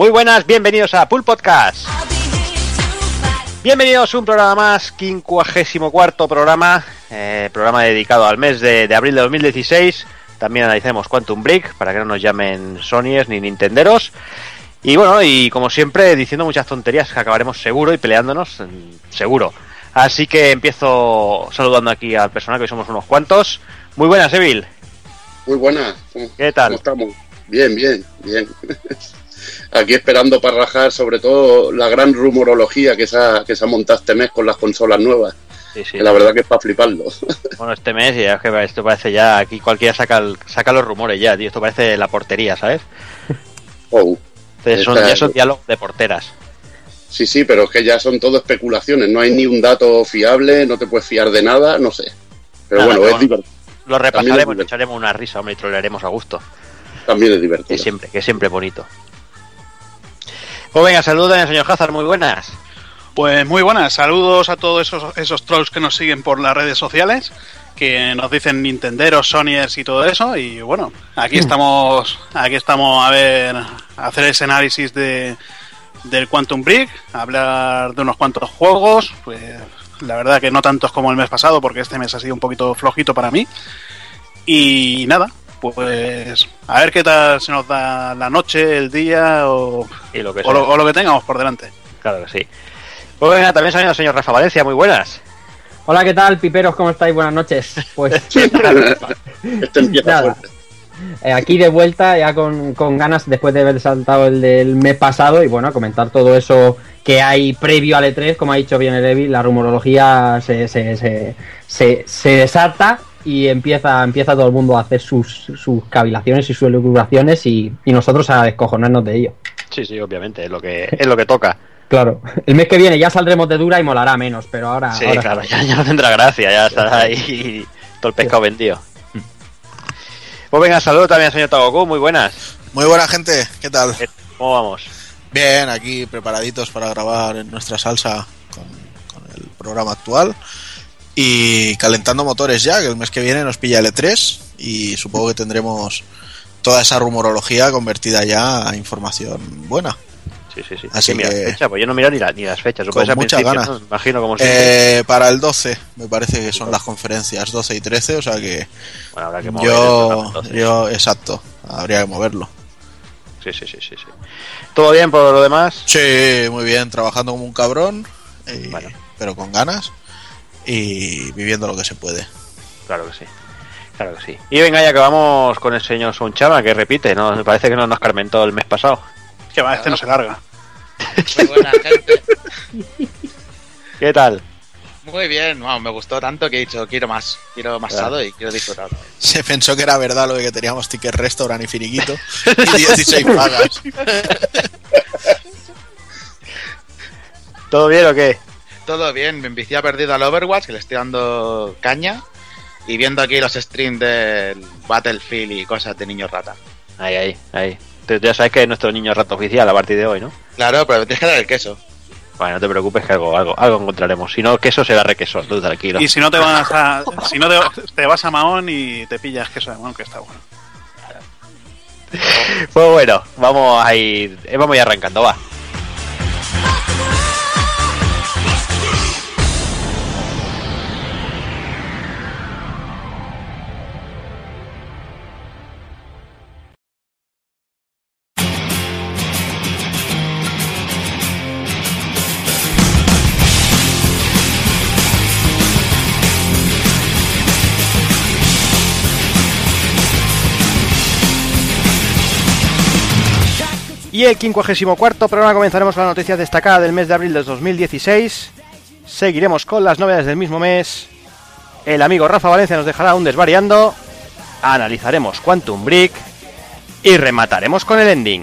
Muy buenas, bienvenidos a Pool Podcast. Bienvenidos a un programa más, 54 programa, eh, programa dedicado al mes de, de, abril de 2016. También analicemos Quantum Break para que no nos llamen Sonyers ni Nintenderos. Y bueno, y como siempre, diciendo muchas tonterías que acabaremos seguro y peleándonos, seguro. Así que empiezo saludando aquí al personal, que hoy somos unos cuantos. Muy buenas, Evil. Muy buenas. ¿Qué tal? ¿Cómo estamos? Bien, bien, bien. Aquí esperando para rajar sobre todo la gran rumorología que se ha, que se ha montado este mes con las consolas nuevas. Sí, sí. Que la verdad que es para fliparlo. Bueno, este mes, ya es que esto parece ya, aquí cualquiera saca, el- saca los rumores ya, tío. Esto parece la portería, ¿sabes? Oh. Entonces son, ya son diálogos de porteras. Sí, sí, pero es que ya son todo especulaciones. No hay ni un dato fiable, no te puedes fiar de nada, no sé. Pero Nada, bueno, es bueno. divertido. Lo repasaremos, echaremos una risa, hombre, y trolearemos a gusto. También es Que divertido. siempre, que siempre es bonito. Pues venga, saludos, señor Hazard, muy buenas. Pues muy buenas, saludos a todos esos, esos trolls que nos siguen por las redes sociales, que nos dicen Nintenderos, Sonyers y todo eso. Y bueno, aquí estamos, aquí estamos a ver, a hacer ese análisis de, del Quantum Break, a hablar de unos cuantos juegos. Pues la verdad que no tantos como el mes pasado, porque este mes ha sido un poquito flojito para mí. Y nada, pues a ver qué tal se nos da la noche, el día o, Y lo que o lo, o lo que tengamos por delante. Claro que sí. Pues venga, también salido el señor Rafa Valencia, muy buenas. Hola, ¿qué tal, piperos? ¿Cómo estáis? Buenas noches. Pues empieza Nada. fuerte. eh, aquí de vuelta, ya con, con ganas, después de haber saltado el del mes pasado, y bueno, a comentar todo eso que hay previo al E3, como ha dicho bien el Evi, la rumorología se, se, se, se, se desata y empieza, empieza todo el mundo a hacer sus, sus cavilaciones y sus elucubraciones y, y nosotros a descojonarnos de ello. Sí, sí, obviamente, es lo que, es lo que toca. Claro, el mes que viene ya saldremos de dura y molará menos, pero ahora... Sí, ahora claro, ya, ya no tendrá gracia, ya estará ahí todo el pescado vendido. Pues venga, saludos también al señor Tagoku, muy buenas. Muy buena gente, ¿qué tal? ¿Cómo vamos? Bien, aquí preparaditos para grabar en nuestra salsa con, con el programa actual y calentando motores ya, que el mes que viene nos pilla el E3 y supongo que tendremos toda esa rumorología convertida ya a información buena. Sí, sí, sí. Así Sí, mira, que- fecha, pues yo no miro ni, la- ni las fechas. Con que es al mucha principio, ganas. ¿no? Imagino como. Eh, para el 12 me parece que son las conferencias 12 y 13, o sea que bueno, habrá que yo, yo, exacto, habría que moverlo. Sí, sí, sí, sí, sí. ¿Todo bien por lo demás? Sí, muy bien, trabajando como un cabrón, Bueno. pero con ganas y viviendo lo que se puede. Claro que sí. Claro que sí. Y venga ya que vamos con el señor Sonchama, que repite, ¿no? Me parece que no nos carmentó el mes pasado. Que va, este no se larga. Muy buena gente. ¿Qué tal? Muy bien, vamos, me gustó tanto que he dicho quiero más, quiero más Claro. sado y quiero disfrutar. Se pensó que era verdad lo de que teníamos ticket restaurant y finiquito y 16 pagas. ¿Todo bien o qué? Todo bien, me envicié a perdido al Overwatch, que le estoy dando caña, y viendo aquí los streams del Battlefield y cosas de niño rata. Ahí, ahí, ahí. Entonces ya sabes que es nuestro niño rato oficial a partir de hoy, ¿no? Claro, pero me tienes que dar el queso. Bueno, no te preocupes que algo, algo, algo encontraremos. Si no, queso será requeso, tú tranquilo. Y si no te vas a, si no te, te vas a Mahón y te pillas queso de Mahón, que está bueno. Pues bueno, vamos a ir, vamos a ir arrancando, va. Y el 54 programa comenzaremos con la noticia destacada del mes de abril de 2016. Seguiremos con las novedades del mismo mes. El amigo Rafa Valencia nos dejará un desvariando. Analizaremos Quantum Break. Y remataremos con el ending.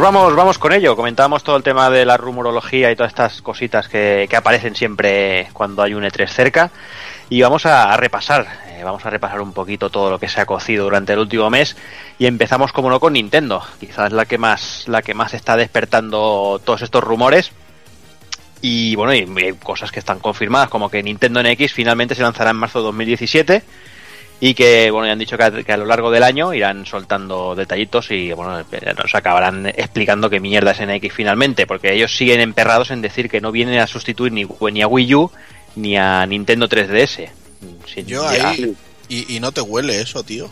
Pues vamos, vamos con ello. Comentábamos todo el tema de la rumorología y todas estas cositas que, aparecen siempre cuando hay un E3 cerca. Y vamos a, a repasar, eh, vamos a repasar un poquito todo lo que se ha cocido durante el último mes. Y empezamos, como no, con Nintendo. Quizás la que más, la que más está despertando todos estos rumores. Y bueno, y, y cosas que están confirmadas, como que Nintendo NX finalmente se lanzará en marzo de 2017 y que bueno ya han dicho que a, que a, lo largo del año irán soltando detallitos y bueno nos acabarán explicando qué mierda es NX finalmente porque ellos siguen emperrados en decir que no vienen a sustituir ni, ni a Wii U ni a Nintendo 3DS Sin Yo ahí y, y, no te huele eso tío.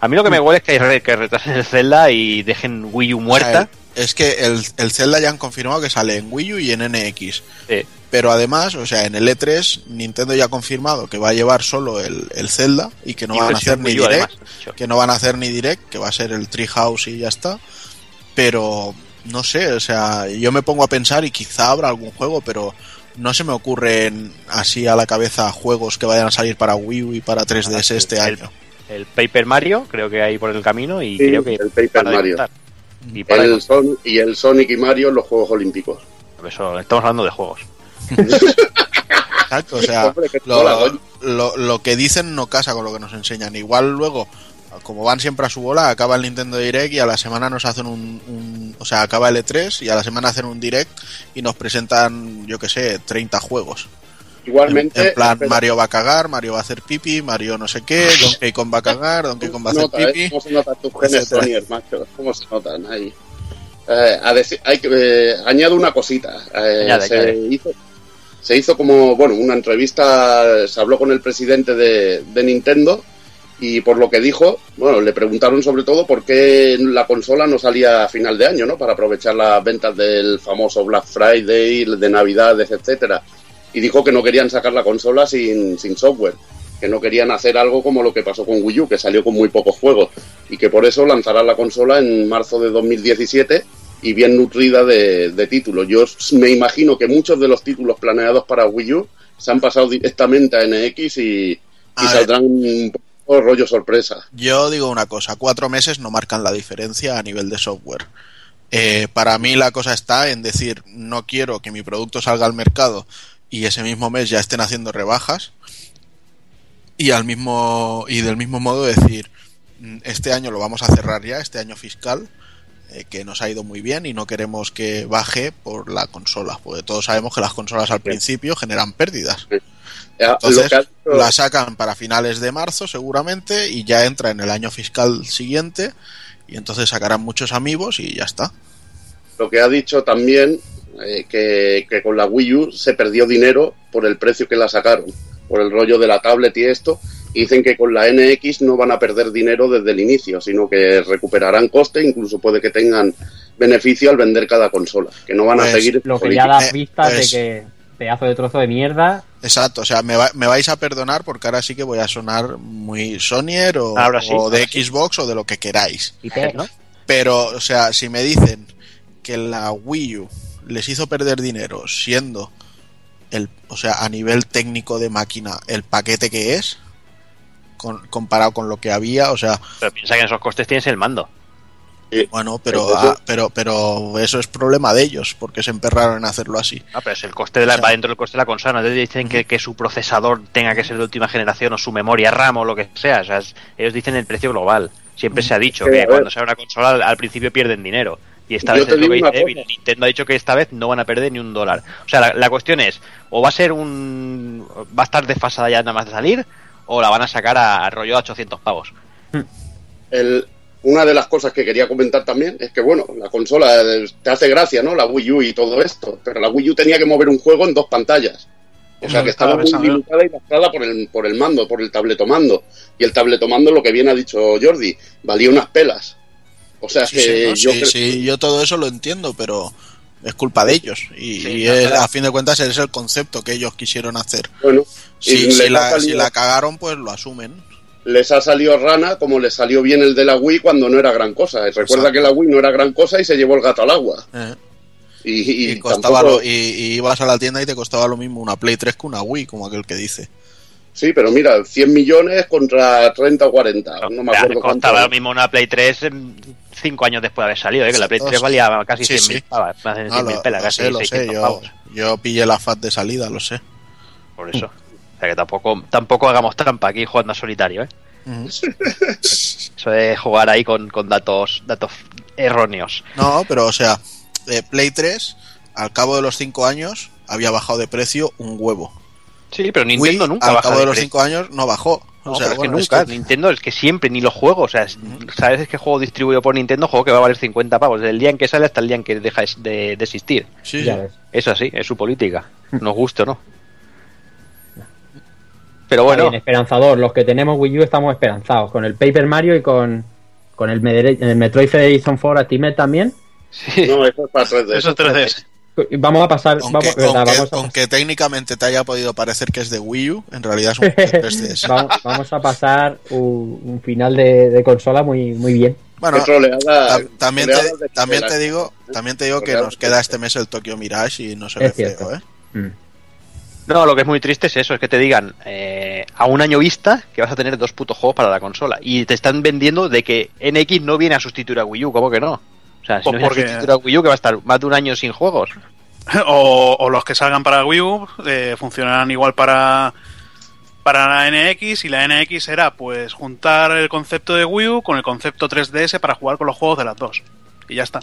A mí lo que me huele es que, que retrasen el Zelda y dejen Wii U muerta o sea, el, es que el, el, Zelda ya han confirmado que sale en Wii U y en NX sí. Pero además, o sea, en el E3 Nintendo ya ha confirmado que va a llevar solo el, el Zelda y que no y van a hacer ni direct, además, que no van a hacer ni direct, que va a ser el Treehouse y ya está. Pero no sé, o sea, yo me pongo a pensar y quizá habrá algún juego, pero no se me ocurren así a la cabeza juegos que vayan a salir para Wii U y para 3DS este el, año. El Paper Mario, creo que hay por el camino y sí, creo que el Paper Mario. Y, el Son y el Sonic y Mario en los Juegos Olímpicos. Eso, estamos hablando de juegos. Exacto, o sea, lo, lo, lo, que dicen no casa con lo que nos enseñan. Igual luego, como van siempre a su bola, acaba el Nintendo Direct y a la semana nos hacen un, un o sea, acaba el E3 y a la semana hacen un Direct y nos presentan, yo que sé, 30 juegos. Igualmente. En, en plan, pero... Mario va a cagar, Mario va a hacer pipi, Mario no sé qué, Donkey Kong va a cagar, Donkey Kong va a hacer nota, pipi. ¿eh? ¿Cómo se notan tus genes Sonier, macho? ¿Cómo se notan ahí? Eh, a decir, hay que, eh, añado una cosita. Eh, añade, se, añade. Hizo, se hizo como, bueno, una entrevista, se habló con el presidente de, Nintendo y por lo que dijo, bueno, le preguntaron sobre todo por qué la consola no salía a final de año, ¿no? Para aprovechar las ventas del famoso Black Friday, de Navidades, etcétera. Y dijo que no querían sacar la consola sin, sin software, que no querían hacer algo como lo que pasó con Wii U, que salió con muy pocos juegos, y que por eso lanzarán la consola en marzo de 2017 y bien nutrida de, de, títulos. Yo me imagino que muchos de los títulos planeados para Wii U se han pasado directamente a NX y, y saldrán un poco rollo sorpresa. Yo digo una cosa, cuatro meses no marcan la diferencia a nivel de software. Eh, para mí la cosa está en decir, no quiero que mi producto salga al mercado y ese mismo mes ya estén haciendo rebajas y al mismo y del mismo modo decir, este año lo vamos a cerrar ya, este año fiscal, eh, que nos ha ido muy bien y no queremos que baje por la consola, porque todos sabemos que las consolas al principio generan pérdidas. Entonces la sacan para finales de marzo seguramente y ya entra en el año fiscal siguiente y entonces sacarán muchos amigos y ya está. Lo que ha dicho también eh, que, que con la Wii U se perdió dinero por el precio que la sacaron, por el rollo de la tablet y esto, dicen que con la NX no van a perder dinero desde el inicio, sino que recuperarán coste, incluso puede que tengan beneficio al vender cada consola, que no van pues, a seguir... Lo que ya da pistas pues, de que pedazo de trozo de mierda. Exacto, o sea, me, va, me, vais a perdonar porque ahora sí que voy a sonar muy Sonyer o, sí, o de Xbox o de lo que queráis. Te, ¿no? Pero, o sea, si me dicen que la Wii U les hizo perder dinero siendo el, o sea, a nivel técnico de máquina, el paquete que es, con, comparado con lo que había, o sea. Pero piensa que en esos costes tienes el mando. Bueno, pero, ah, pero pero eso es problema de ellos, porque se emperraron en hacerlo así. Ah, pero es el coste de la, o sea, va dentro del coste de la consola. No te dicen que, que, su procesador tenga que ser de última generación o su memoria RAM o lo que sea. O sea, es, ellos dicen el precio global. Siempre se ha dicho que cuando sea una consola al, al principio pierden dinero. Y esta vez es lo que dice. Nintendo ha dicho que esta vez no van a perder ni un dólar. O sea, la, la, cuestión es, o va a ser un. va a estar desfasada ya nada más de salir, o la van a sacar a, a rollo de 800 pavos. El, una de las cosas que quería comentar también es que, bueno, la consola te hace gracia, ¿no? La Wii U y todo esto, pero la Wii U tenía que mover un juego en dos pantallas. O sea, que estaba muy limitada y lastrada por el, por el mando, por el tabletomando. Y el tabletomando, lo que bien ha dicho Jordi, valía unas pelas. O sea, sí, que sí, no, yo... Sí, sí, yo todo eso lo entiendo, pero es culpa de ellos. Y, sí, y es, a fin de cuentas es el concepto que ellos quisieron hacer. Bueno, si, si, la, salido... si la cagaron, pues lo asumen les ha salido rana como les salió bien el de la Wii cuando no era gran cosa. Y recuerda Exacto. que la Wii no era gran cosa y se llevó el gato al agua. Eh. Y, y, y, costaba tampoco... lo, y, ibas a la tienda y te costaba lo mismo una Play 3 que una Wii, como aquel que dice. Sí, pero mira, 100 millones contra 30 o 40. No me acuerdo Costaba lo mismo una Play 3 cinco años después de haber salido, ¿eh? que la Play 3 valía casi Sí, 100.000 sí. pavos, más de No, 100.000 lo, pelas, lo casi sé, lo sé. 600 Yo, pavos. yo pillé la FAT de salida, lo sé. Por eso. O sea que tampoco, tampoco hagamos trampa aquí jugando a solitario, ¿eh? Eso de jugar ahí con, con datos, datos erróneos. No, pero o sea, eh, Play 3, al cabo de los 5 años, había bajado de precio un huevo. Sí, pero Nintendo Wii, nunca al baja cabo de los precio. 5 años, no bajó. No, o sea, pero es bueno, que es nunca. que- Nintendo es que siempre, ni los juegos. O sea, es- ¿sabes que juego distribuido por Nintendo? Juego que va a valer 50 pavos. Desde el día en que sale hasta el día en que deja de, de existir. sí, Ya sí. ves. Es así, es su política. Nos guste o no. Pero bueno, bien, esperanzador. Los que tenemos Wii U estamos esperanzados. Con el Paper Mario y con, con el, Medere- el Metroid Federation 4 Ultimate también. sí. No, eso es para 3D. Eso es 3DS. Vamos a pasar. Aunque, vamos, verdad, aunque- vamos a- aunque técnicamente te haya podido parecer que es de Wii U, en realidad es un 3DS. vamos, vamos a pasar un, un final de, de consola muy, muy bien. Bueno, Qué troleada- ta- también, te, de también te digo, Art, también te digo que nos queda este mes el Tokyo Mirage y no se ve feo, ¿eh? Mm. No, lo que es muy triste es eso, es que te digan eh, a un año vista que vas a tener dos putos juegos para la consola. Y te están vendiendo de que NX no viene a sustituir a Wii U, ¿cómo que no? O sea, si Pues no porque- a sustituir a Wii U, que va a estar más de un año sin juegos. O, o los que salgan para Wii U eh, funcionarán igual para para la NX y la NX será pues juntar el concepto de Wii U con el concepto 3DS para jugar con los juegos de las dos. Y ya está.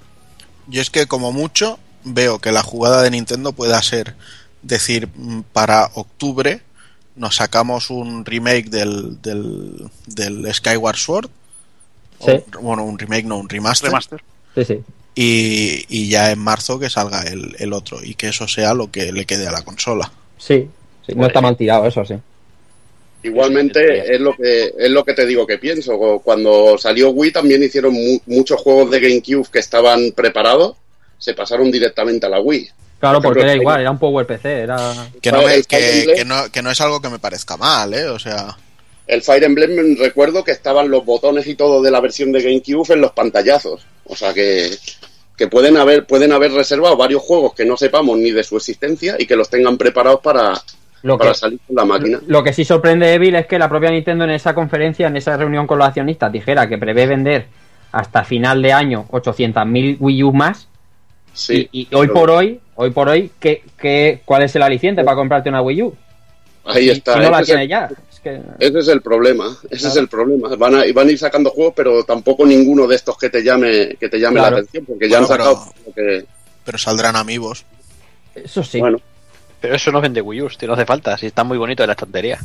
Yo es que como mucho veo que la jugada de Nintendo pueda ser decir mm, para octubre nos sacamos un remake del, del, del Skyward Sword. Sí. O- bueno, un remake, no, un remaster. Remaster. Sí, sí. Y, y ya en marzo que salga el, el otro y que eso sea lo que le quede a la consola. Sí, sí, no está mal tirado eso, sí. Igualmente es lo que es lo que te digo que pienso. Cuando salió Wii también hicieron mu- muchos juegos de GameCube que estaban preparados, se pasaron directamente a la Wii. Claro, Por porque era el igual, era un Power PC, era... Que no, que, que no, que no es algo que me parezca mal, ¿eh? O sea, El Fire Emblem recuerdo que estaban los botones y todo de la versión de GameCube en los pantallazos. O sea que, que pueden haber pueden haber reservado varios juegos que no sepamos ni de su existencia y que los tengan preparados para, Lo para que, salir con la máquina. lo que sí sorprende, Evil, es que la propia Nintendo en esa conferencia, en esa reunión con los accionistas, dijera que prevé vender hasta final de año 800.000 Wii U más. Sí, y, y hoy por hoy, hoy por hoy, ¿qué, qué, cuál es el aliciente para comprarte una Wii U? Ahí está. Si no la Ese es el- tiene ya. Es que- Ese es el problema, ese Claro. es el problema. Van a, van a ir sacando juegos, pero tampoco ninguno de estos que te llame, que te llame Claro. la atención, porque ya Bueno, han sacado pero- que, pero saldrán amigos. Eso sí. bueno, Pero eso no vende Wii U, tío, no hace falta, si está muy bonito de la estantería.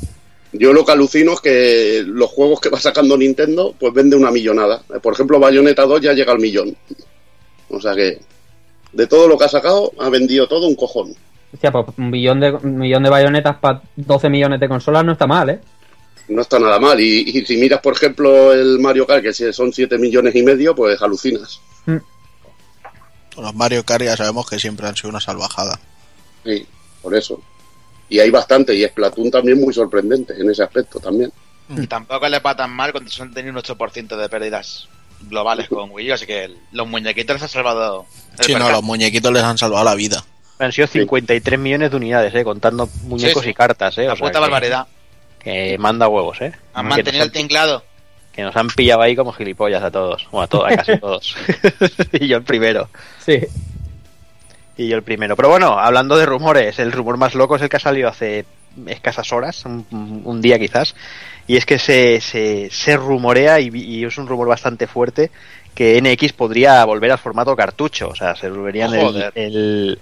yo lo que alucino es que los juegos que va sacando Nintendo, pues vende una millonada. Por ejemplo, Bayonetta 2 ya llega al millón. O sea que, de todo lo que ha sacado, ha vendido todo un cojón. Hostia, pues un millón de, un millón de bayonetas para 12 millones de consolas no está mal, ¿eh? No está nada mal. Y, y si miras, por ejemplo, el Mario Kart, que si son 7 millones y medio, pues alucinas. Los Mario Kart ya sabemos que siempre han sido una salvajada. Sí, por eso. Y hay bastante, y Splatoon también muy sorprendente en ese aspecto también. Y tampoco les va tan mal cuando son tenido un 8% de pérdidas globales con Wii U, así que los muñequitos les han salvado. el Sí, no, los muñequitos les han salvado la vida. Han sido 53 millones de unidades, eh, contando muñecos Sí, sí. y cartas, eh. La o puta que- barbaridad. Que manda huevos, eh. Han Que mantenido el tinglado. que nos han pillado ahí como gilipollas a todos. Bueno, a, todos, a casi todos. y yo el primero. Sí. Y yo el primero. Pero bueno, hablando de rumores, el rumor más loco es el que ha salido hace escasas horas, un, un día quizás. Y es que se, se, se rumorea, y, y es un rumor bastante fuerte, que NX podría volver al formato cartucho. O sea, se volverían el,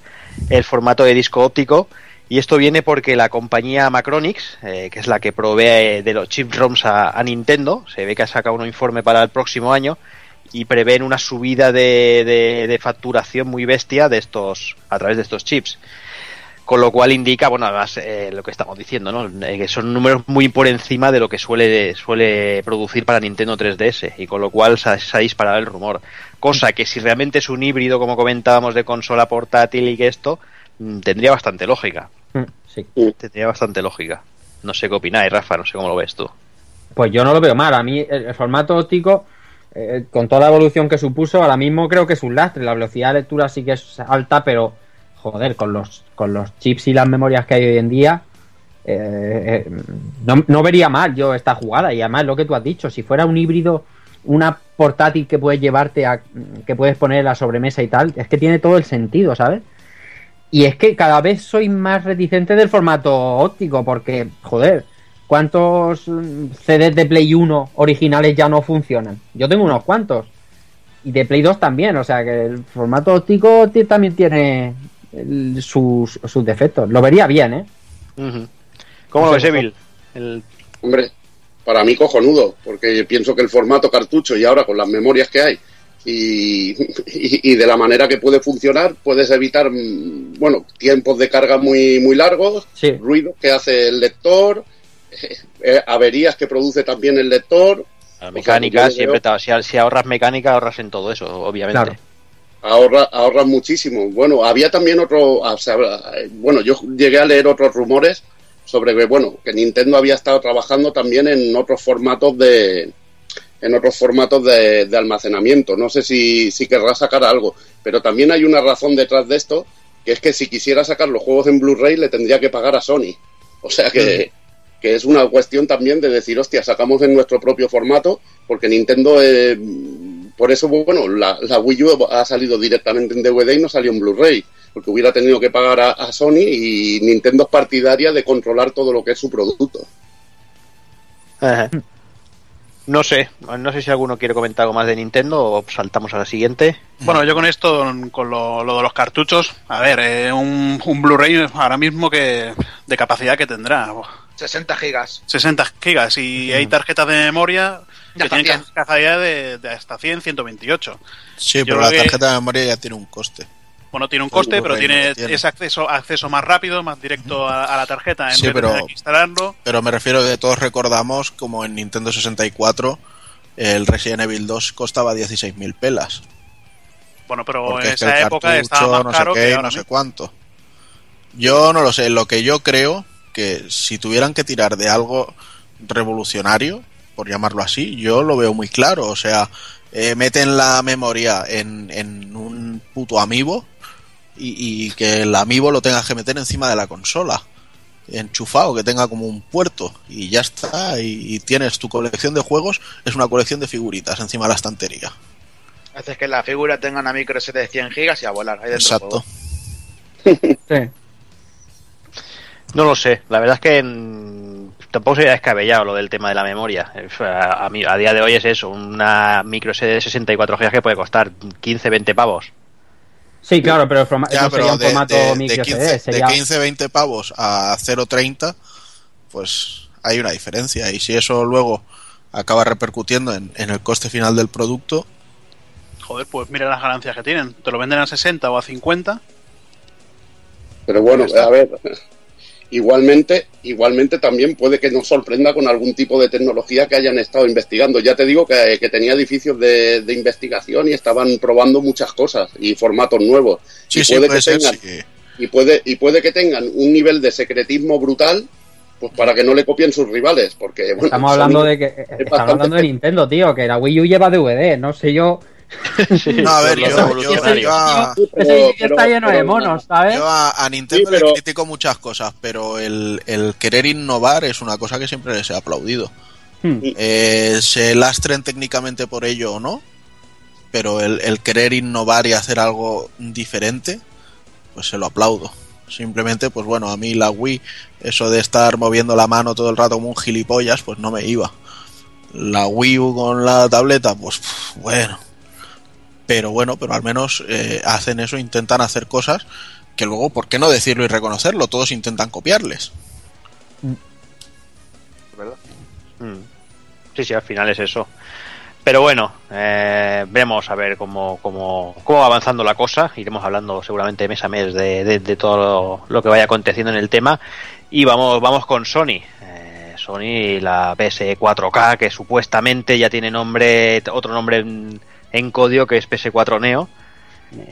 el formato de disco óptico. Y esto viene porque la compañía Macronix, eh, que es la que provee de los chip ROMs a, a Nintendo, se ve que ha sacado un informe para el próximo año y prevén una subida de, de- de facturación muy bestia de estos a través de estos chips. Con lo cual indica, bueno, además eh, lo que estamos diciendo, ¿no? Eh, que son números muy por encima de lo que suele, suele producir para Nintendo 3DS y con lo cual se ha, se ha disparado el rumor. Cosa que si realmente es un híbrido, como comentábamos, de consola portátil y que esto, mm, tendría bastante lógica. Mm, Sí. Tendría bastante lógica. No sé qué opináis, Rafa, no sé cómo lo ves tú. Pues yo no lo veo mal. A mí el, el formato óptico, eh, con toda la evolución que supuso, ahora mismo creo que es un lastre. La velocidad de lectura sí que es alta, pero joder, con los, con los chips y las memorias que hay hoy en día, eh, eh, no, no vería mal yo esta jugada. Y además lo que tú has dicho, si fuera un híbrido una portátil que puedes llevarte a, que puedes poner en la sobremesa y tal, es que tiene todo el sentido, ¿sabes? Y es que cada vez soy más reticente del formato óptico, porque, joder, ¿cuántos CDs de Play 1 originales ya no funcionan? Yo tengo unos cuantos. Y de Play 2 también, o sea que el formato óptico también tiene sus, sus defectos. Lo vería bien, ¿eh? ¿Cómo lo ves, Evil? El... Hombre, para mí cojonudo, porque pienso que el formato cartucho y ahora con las memorias que hay y, y, de la manera que puede funcionar puedes evitar, mm, bueno, tiempos de carga muy, muy largos, ruido que hace el lector, eh, averías que produce también el lector. La mecánica, siempre, si, ahorras mecánica, ahorras en todo eso, obviamente. Ahorra, ahorras muchísimo. Bueno, había también otro, bueno, yo llegué a leer otros rumores sobre que, bueno, que Nintendo había estado trabajando también en otros formatos de, en otros formatos de, almacenamiento. No sé si, si querrá sacar algo, pero también hay una razón detrás de esto, que es que si quisiera sacar los juegos en Blu-ray le tendría que pagar a Sony. O sea que, que, es una cuestión también de decir, hostia, sacamos en nuestro propio formato, porque Nintendo, eh, por eso, bueno, la, la, Wii U ha salido directamente en DVD y no salió en Blu-ray, porque hubiera tenido que pagar a, a Sony y Nintendo es partidaria de controlar todo lo que es su producto. Ajá. No sé, no sé si alguno quiere comentar algo más de Nintendo o saltamos a la siguiente. Bueno, yo con esto, con lo, de los cartuchos, a ver, eh, un, Blu-ray ahora mismo que de capacidad que tendrá. 60 gigas. 60 gigas y hay tarjetas de memoria que tienen capacidad de, hasta 100, 128. Sí, pero la tarjeta de memoria ya tiene un coste. Bueno, tiene un coste, pero tiene, ese acceso acceso más rápido, más directo a, la tarjeta en vez pero, de instalarlo. Pero me refiero que todos recordamos como en Nintendo 64 el Resident Evil 2 costaba 16.000 pelas. Bueno, pero en esa época estaba más caro que no sé cuánto. Yo no lo sé, lo que yo creo que si tuvieran que tirar de algo revolucionario, por llamarlo así, yo lo veo muy claro, o sea, eh, meten la memoria en, en un puto amiibo y, que el amiibo lo tengas que meter encima de la consola enchufado, que tenga como un puerto y ya está, y, tienes tu colección de juegos, es una colección de figuritas encima de la estantería. Haces que la figura tenga una micro SD de 100 gigas y a volar. Ahí Exacto. No lo sé, la verdad es que tampoco sería descabellado lo del tema de la memoria. A, a, día de hoy es eso, una micro SD de 64 GB que puede costar 15, 20 pavos. Sí, claro, pero, no sería un de, formato de, 15, sería... de 15, 20 pavos a 0,30, pues hay una diferencia. Y si eso luego acaba repercutiendo en, en, el coste final del producto. Joder, pues mira las ganancias que tienen. Te lo venden a 60 o a 50. Pero bueno, a ver, Igualmente, igualmente también puede que nos sorprenda con algún tipo de tecnología que hayan estado investigando. Ya te digo que, tenía edificios de, investigación y estaban probando muchas cosas y formatos nuevos. y puede, que tengan, y puede y puede que tengan un nivel de secretismo brutal pues para que no le copien sus rivales, porque estamos hablando de que estamos hablando de Nintendo, tío, que la Wii U lleva DVD, no sé yo no, a ver, yo, a, está lleno de monos, ¿sabes? Yo a, Nintendo le critico muchas cosas, pero el, querer innovar es una cosa que siempre les he aplaudido. Hmm. Eh, se lastren técnicamente por ello o no, pero el, querer innovar y hacer algo diferente, pues se lo aplaudo. Simplemente, pues bueno, a mí la Wii, eso de estar moviendo la mano todo el rato como un gilipollas, pues no me iba. La Wii U con la tableta, pues bueno, pero bueno, pero al menos eh, hacen eso, intentan hacer cosas que luego, ¿por qué no decirlo y reconocerlo? Todos intentan copiarles. ¿Verdad? Mm. Sí, sí, al final es eso. Pero bueno, eh, vemos a ver cómo, cómo, cómo va avanzando la cosa. Iremos hablando seguramente mes a mes de, de, todo lo, que vaya aconteciendo en el tema. Y vamos, vamos con Sony. Eh, Sony, la PS4K, que supuestamente ya tiene nombre, otro nombre en código que es PS4 Neo.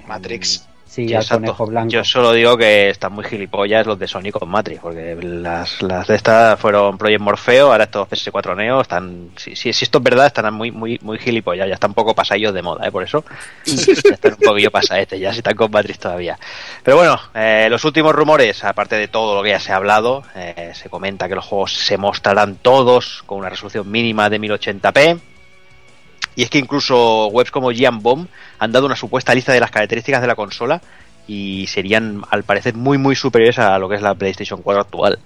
Matrix. Sí, ya conejo blanco. Yo solo digo que están muy gilipollas los de Sony con Matrix, porque las, las de estas fueron Project Morfeo, ahora estos PS4 Neo están, si, si, esto es verdad, están muy, muy, muy gilipollas, ya están un poco pasadillos de moda, ¿eh? por eso ya están un poquillo pasadetes, ya si están con Matrix todavía. Pero bueno, eh, los últimos rumores, aparte de todo lo que ya se ha hablado, eh, se comenta que los juegos se mostrarán todos con una resolución mínima de 1080p, Y es que incluso webs como Gian Bomb han dado una supuesta lista de las características de la consola y serían al parecer muy muy superiores a lo que es la PlayStation 4 actual.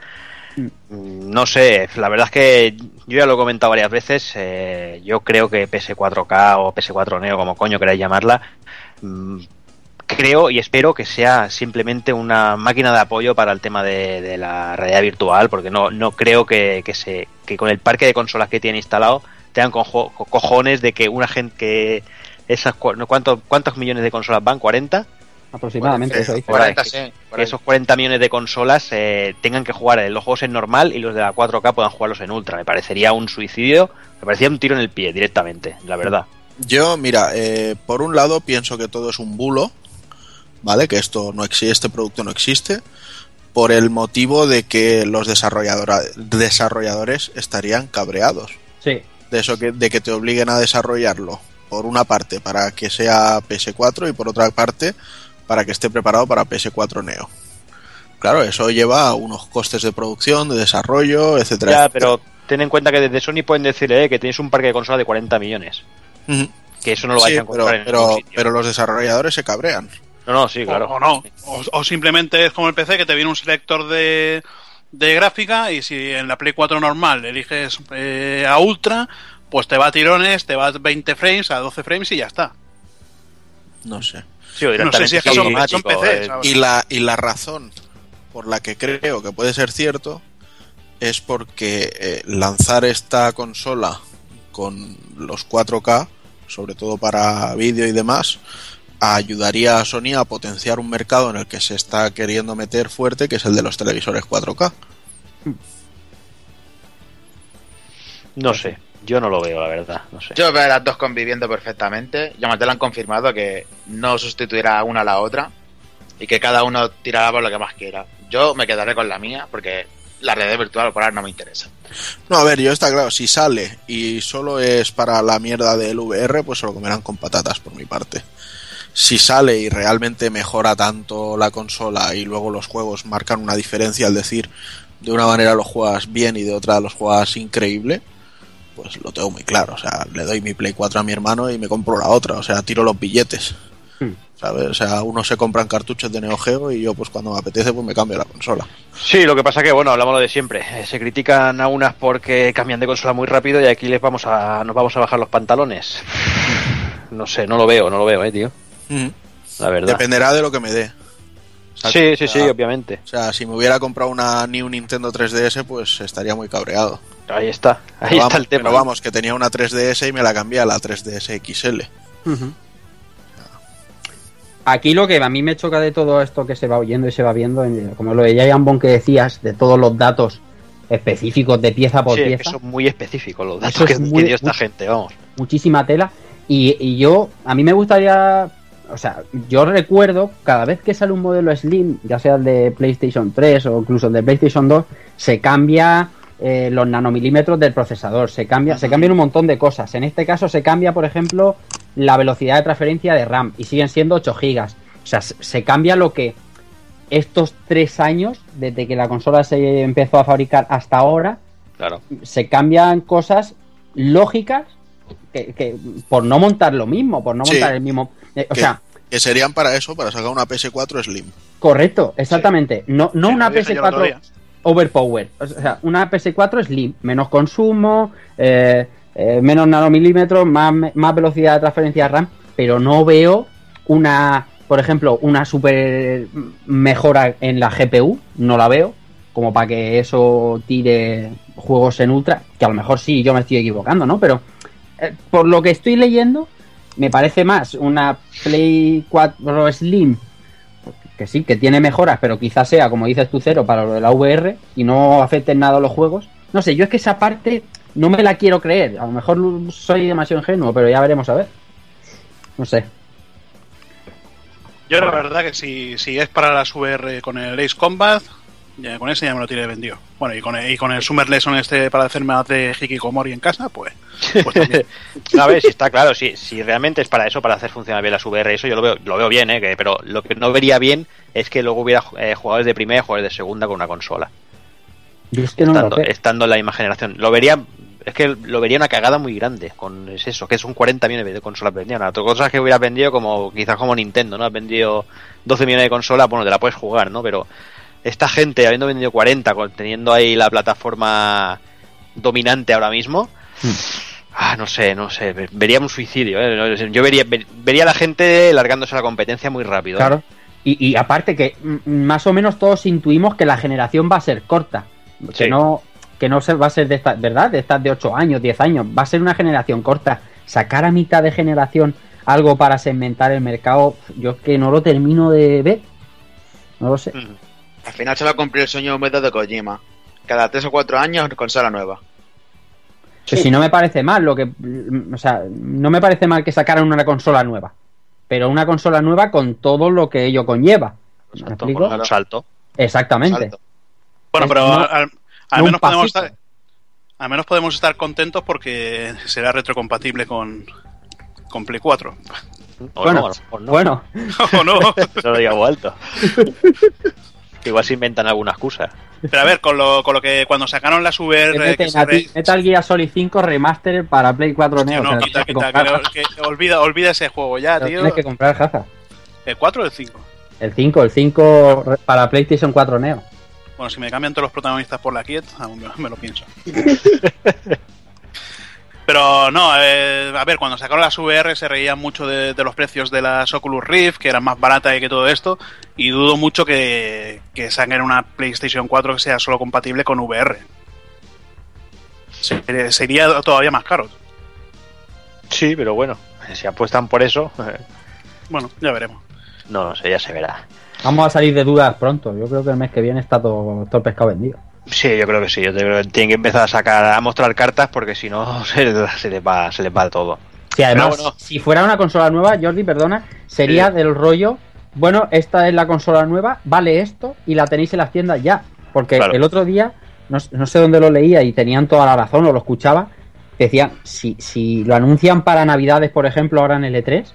Mm. No sé, la verdad es que yo ya lo he comentado varias veces, eh, yo creo que PS4K o PS4 Neo, como coño queráis llamarla, mm, creo y espero que sea simplemente una máquina de apoyo para el tema de, la realidad virtual, porque no, no creo que, se, que con el parque de consolas que tiene instalado tengan cojones de que una gente que esas ¿cuántos, cuántos millones de consolas van 40 aproximadamente eso que, esos 40 millones de consolas eh, tengan que jugar los juegos en normal y los de la 4K puedan jugarlos en ultra. Me parecería un suicidio me parecía un tiro en el pie directamente la verdad. Yo mira eh, por un lado pienso que todo es un bulo vale que esto no existe este producto no existe por el motivo de que los desarrolladores estarían cabreados. Sí de eso que, de que te obliguen a desarrollarlo por una parte para que sea PS4 y por otra parte para que esté preparado para PS4 Neo. Claro, eso lleva unos costes de producción, de desarrollo, etcétera. Ya, pero ten en cuenta que desde Sony pueden decirle eh, que tienes un parque de consolas de 40 millones. Que eso no lo vais a encontrar pero, en pero los desarrolladores se cabrean. No, no, sí, claro. O, no. O, simplemente es como el PC que te viene un selector de, de gráfica y si en la Play 4 normal eliges eh, a Ultra, pues te va a tirones, te va a 20 frames, a 12 frames y ya está. No sé. no sé si es que son, PC. Y la, y la razón por la que creo que puede ser cierto es porque eh, lanzar esta consola con los 4K, sobre todo para vídeo y demás, ayudaría a Sony a potenciar un mercado en el que se está queriendo meter fuerte, que es el de los televisores 4K. No sé. Yo no lo veo, la verdad. No sé. Yo veo a las dos conviviendo perfectamente. Ya te lo han confirmado que no sustituirá una a la otra y que cada uno tirará por lo que más quiera. Yo me quedaré con la mía porque la red virtual por ahora no me interesa. No, a ver, yo está claro, si sale y solo es para la mierda del VR, pues se lo comerán con patatas por mi parte. Si sale y realmente mejora tanto la consola y luego los juegos marcan una diferencia, al decir, de una manera los juegas bien y de otra los juegas increíble, pues lo tengo muy claro. O sea, le doy mi Play 4 a mi hermano y me compro la otra. O sea, tiro los billetes. Hmm. ¿Sabes? O sea, uno se compran cartuchos de Neo Geo y yo, pues cuando me apetece, pues me cambio la consola. Sí, lo que pasa que, bueno, hablamos lo de siempre. Eh, se critican a unas porque cambian de consola muy rápido y aquí les vamos a, nos vamos a bajar los pantalones. No sé, no lo veo, no lo veo, eh, tío. La verdad. Dependerá de lo que me dé. Sí, sí, sí, obviamente. O sea, si me hubiera comprado una New Nintendo 3DS, pues estaría muy cabreado. Ahí está, ahí está el tema. Pero vamos, que tenía una 3DS y me la cambié a la 3DS XL. Aquí lo que a mí me choca de todo esto que se va oyendo y se va viendo, como lo de Giant que decías, de todos los datos específicos de pieza por pieza. son muy específicos los datos que, dio esta gente, vamos. Muchísima tela. Y, y, yo, a mí me gustaría, o sea, yo recuerdo cada vez que sale un modelo Slim, ya sea el de PlayStation 3 o incluso el de PlayStation 2, se cambia eh, los nanomilímetros del procesador, se cambia, se cambian un montón de cosas. En este caso se cambia, por ejemplo, la velocidad de transferencia de RAM y siguen siendo 8 gigas. O sea, se cambia lo que estos tres años, desde que la consola se empezó a fabricar hasta ahora, claro. se cambian cosas lógicas que, por no montar lo mismo, por no montar el mismo. Eh, o sea, que serían para eso, para sacar una PS4 Slim. Correcto, exactamente. No, no una PS4 overpower. O sea, una PS4 Slim, menos consumo, eh, eh, menos nanomilímetros, más, más velocidad de transferencia de RAM, pero no veo una, por ejemplo, una super mejora en la GPU, no la veo, como para que eso tire juegos en ultra, que a lo mejor sí, yo me estoy equivocando, ¿no? Pero por lo que estoy leyendo, me parece más una Play 4 Slim que sí, que tiene mejoras, pero quizás sea, como dices tú, cero para lo de la VR y no afecte en nada a los juegos. No sé, yo es que esa parte no me la quiero creer. A lo mejor soy demasiado ingenuo, pero ya veremos a ver. No sé. Yo la verdad que si, si es para las VR con el Ace Combat, ya, con ese ya me lo tiene vendido. Bueno, y con el, y con el Summer Lesson este para hacerme más de Hikikomori en casa, pues, pues también. a ver, si está claro, si, si realmente es para eso, para hacer funcionar bien las VR, eso yo lo veo, lo veo bien, ¿eh? pero lo que no vería bien es que luego hubiera eh, jugadores de primera y jugadores de segunda con una consola. Yo es que no estando, estando en la misma generación. Lo vería es que lo vería una cagada muy grande con es eso, que son 40 millones de consolas vendidas. Otra cosa es que hubieras vendido como, quizás como Nintendo, ¿no? Has vendido 12 millones de consolas, bueno, te la puedes jugar, ¿no? Pero esta gente, habiendo vendido 40, teniendo ahí la plataforma dominante ahora mismo, hmm. ah, no sé, no sé, vería un suicidio, ¿eh? Yo vería, vería a la gente largándose la competencia muy rápido. ¿eh? Claro. Y, aparte que más o menos todos intuimos que la generación va a ser corta. Que no que no se va a ser de estas, ¿verdad? De estas de 8 años, 10 años. Va a ser una generación corta. Sacar a mitad de generación algo para segmentar el mercado, yo es que no lo termino de ver. No lo sé. Al final se va a cumplir el sueño húmedo de Kojima. Cada 3 o 4 años consola nueva. Si no me parece mal, lo que. O sea, no me parece mal que sacaran una consola nueva. Pero una consola nueva con todo lo que ello conlleva. ¿Me explico? Un salto. Exactamente. Bueno, pero al menos podemos estar, al menos podemos estar contentos porque será retrocompatible con, con Play 4. bueno, bueno. o no. No lo digo alto. igual se inventan alguna excusa. Pero a ver, con lo, con lo que cuando sacaron las VR... Metal Gear Solid 5 Remaster para Play 4 Neo. No, quita, quita, olvida, olvida ese juego ya, tío. Tienes que comprar jaza. ¿El 4 o el 5? El 5, el 5 para PlayStation 4 Neo. Bueno, si me cambian todos los protagonistas por la Kiet, aún me, lo pienso. Pero no, eh, a ver, cuando sacaron las VR se reían mucho de, los precios de las Oculus Rift, que eran más baratas que todo esto, y dudo mucho que, que saquen una PlayStation 4 que sea solo compatible con VR. Sería todavía más caro. Sí, pero bueno, si apuestan por eso. bueno, ya veremos. No, no sé, ya se verá. Vamos a salir de dudas pronto. Yo creo que el mes que viene está todo, todo el pescado vendido. Sí, yo creo que sí. Yo creo que tienen que empezar a sacar, a mostrar cartas porque si no se, les va, se les va todo. Sí, además, si fuera una consola nueva, Jordi, perdona, sería del rollo, bueno, esta es la consola nueva, vale esto y la tenéis en las tiendas ya. Porque el otro día, no, sé dónde lo leía y tenían toda la razón o lo escuchaba, decían, si, si lo anuncian para Navidades, por ejemplo, ahora en L3,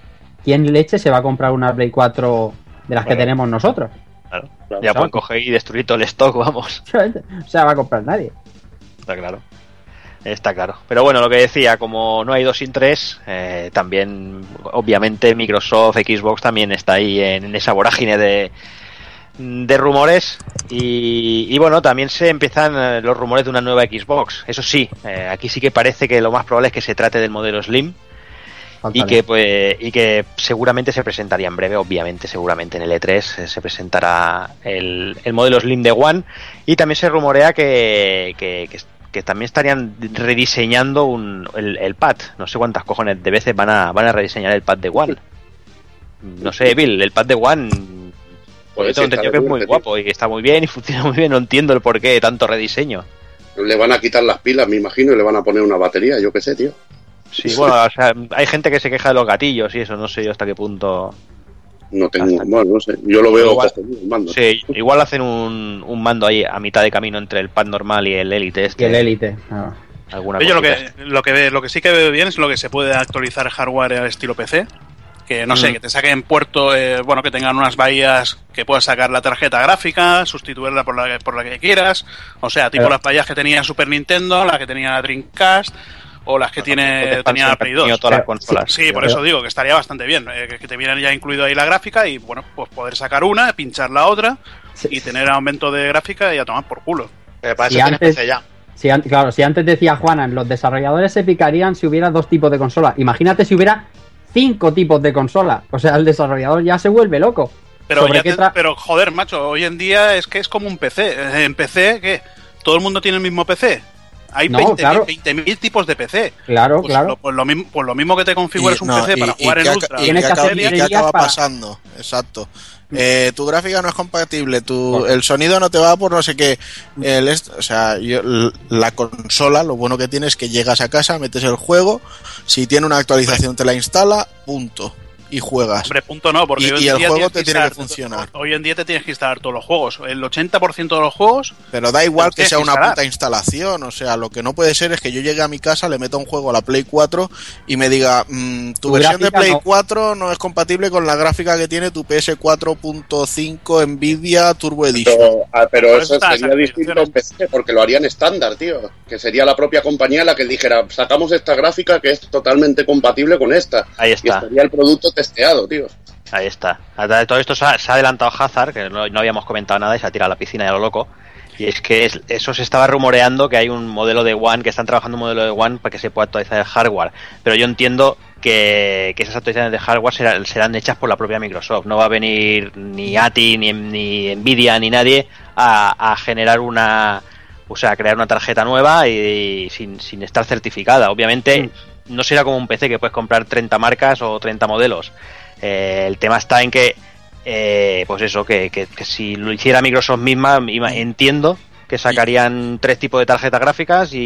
¿quién leche se va a comprar una Play 4 de las que tenemos nosotros. Claro, ya pueden coger y destruir todo el stock, vamos. o sea, va a comprar nadie. Está claro. Está claro. Pero bueno, lo que decía, como no hay dos sin tres, eh, también, obviamente, Microsoft, Xbox también está ahí en, esa vorágine de, de rumores. Y, bueno, también se empiezan eh, los rumores de una nueva Xbox. Eso sí, eh, aquí sí que parece que lo más probable es que se trate del modelo Slim y que, pues, y que seguramente se presentaría en breve, obviamente, seguramente en el E3 eh, se presentará el, el modelo Slim de One y también se rumorea que, que, también estarían rediseñando un, el, pad. No sé cuántas cojones de veces van a, van a rediseñar el pad de One. No sé, Bill, el pad de One pues tengo entendido que es muy guapo y que está muy bien y funciona muy bien. No entiendo el porqué de tanto rediseño. Le van a quitar las pilas, me imagino, y le van a poner una batería, yo qué sé, tío. Sí, bueno, o sea, hay gente que se queja de los gatillos y eso, no sé yo hasta qué punto. No tengo, bueno, no sé, yo lo veo igual, mando. Sí, igual hacen un, un, mando ahí a mitad de camino entre el pad normal y el Elite este. Y el Elite, ah. Alguna yo lo que, lo que, lo que sí que veo bien es lo que se puede actualizar el hardware al estilo PC. Que no sé, mm. que te saquen puerto, eh, bueno, que tengan unas bahías que puedas sacar la tarjeta gráfica, sustituirla por la, por la que quieras. O sea, tipo las bahías que tenía Super Nintendo, la que tenía Dreamcast, o las que tiene tenía Play 2. Todas las consolas. Sí, por eso digo que estaría bastante bien, eh, que te vienen ya incluido ahí la gráfica y bueno, pues poder sacar una, pinchar la otra y tener aumento de gráfica y a tomar por culo. si antes, ya. Si, claro, si antes decía Juanan, los desarrolladores se picarían si hubiera dos tipos de consola. Imagínate si hubiera cinco tipos de consola. O sea, el desarrollador ya se vuelve loco. Pero, pero joder, macho, hoy en día es que es como un PC. En PC, ¿qué? ¿Todo el mundo tiene el mismo PC? Hay 20.000 tipos de PC. Claro, pues claro. pues, lo mismo, pues lo mismo que te configuras un PC para jugar en Ultra. ¿Y, qué, acaba pasando? Exacto. Eh, tu gráfica no es compatible, tu, el sonido no te va por no sé qué. El, o sea, la consola, lo bueno que tiene es que llegas a casa, metes el juego, si tiene una actualización te la instala, punto. Y juegas. Hombre, punto no, porque Y- hoy y el día juego te tiene que funcionar. Hoy en día te tienes que instalar todos los juegos. El 80% de los juegos Pero da igual que sea una instalar. puta instalación, o sea, lo que no puede ser es que yo llegue a mi casa, le meta un juego a la Play 4 y me diga, mm, tu Tu versión de Play no. 4 no es compatible con la gráfica que tiene tu PS 4.5 Nvidia Turbo Edition. Pero, ah, pero eso sería distinto en. PC, porque lo harían estándar, tío. Que sería la propia compañía la que dijera, sacamos esta gráfica que es totalmente compatible con esta. Ahí Y estaría el producto testeado, tío. Ahí está. A todo esto se ha, se ha adelantado Hazard, que no, no habíamos comentado nada y se ha tirado a la piscina y a lo loco. Y es que es- eso se estaba rumoreando que hay un modelo de One, que están trabajando un modelo de One para que se pueda actualizar el hardware. Pero yo entiendo que, que esas actualizaciones de hardware serán, serán hechas por la propia Microsoft. No va a venir ni ATI, ni, ni Nvidia, ni nadie a, a generar una. O sea, a crear una tarjeta nueva y, sin, sin estar certificada. Obviamente no será como un PC que puedes comprar 30 marcas o 30 modelos. Eh, el tema está en que, eh, pues eso, que, que- que si lo hiciera Microsoft misma, entiendo que sacarían tres tipos de tarjetas gráficas y,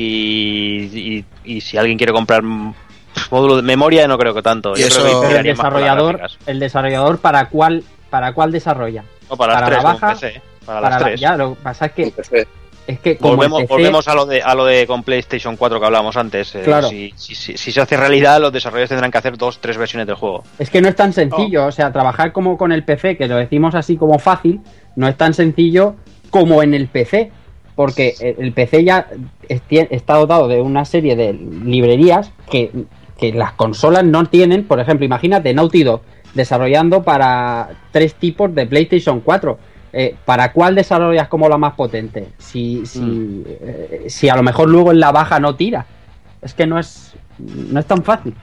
y- y si alguien quiere comprar módulo de memoria, no creo que tanto. Y Yo eso- creo que Pero el las desarrollador, el desarrollador para cuál, para cuál desarrolla. No, para las para tres, la como baja, PC, para, Para las la- tres. ya, lo que pasa es que. Es que como Volvemos, PC, volvemos a lo de a lo de con PlayStation 4 que hablábamos antes. Eh, Claro. si, si- si- si se hace realidad, los desarrolladores tendrán que hacer dos, tres versiones del juego. es que no es tan sencillo, o sea, trabajar como con el PC, que lo decimos así como fácil, no es tan sencillo como en el PC, porque el PC ya está dotado de una serie de librerías que, que las consolas no tienen, por ejemplo, imagínate Naughty Dog desarrollando para tres tipos de PlayStation 4. Eh, ¿Para cuál desarrollas como la más potente? Si, si, Mm. eh, si a lo mejor luego en la baja no tira. Es que no es, no es tan fácil.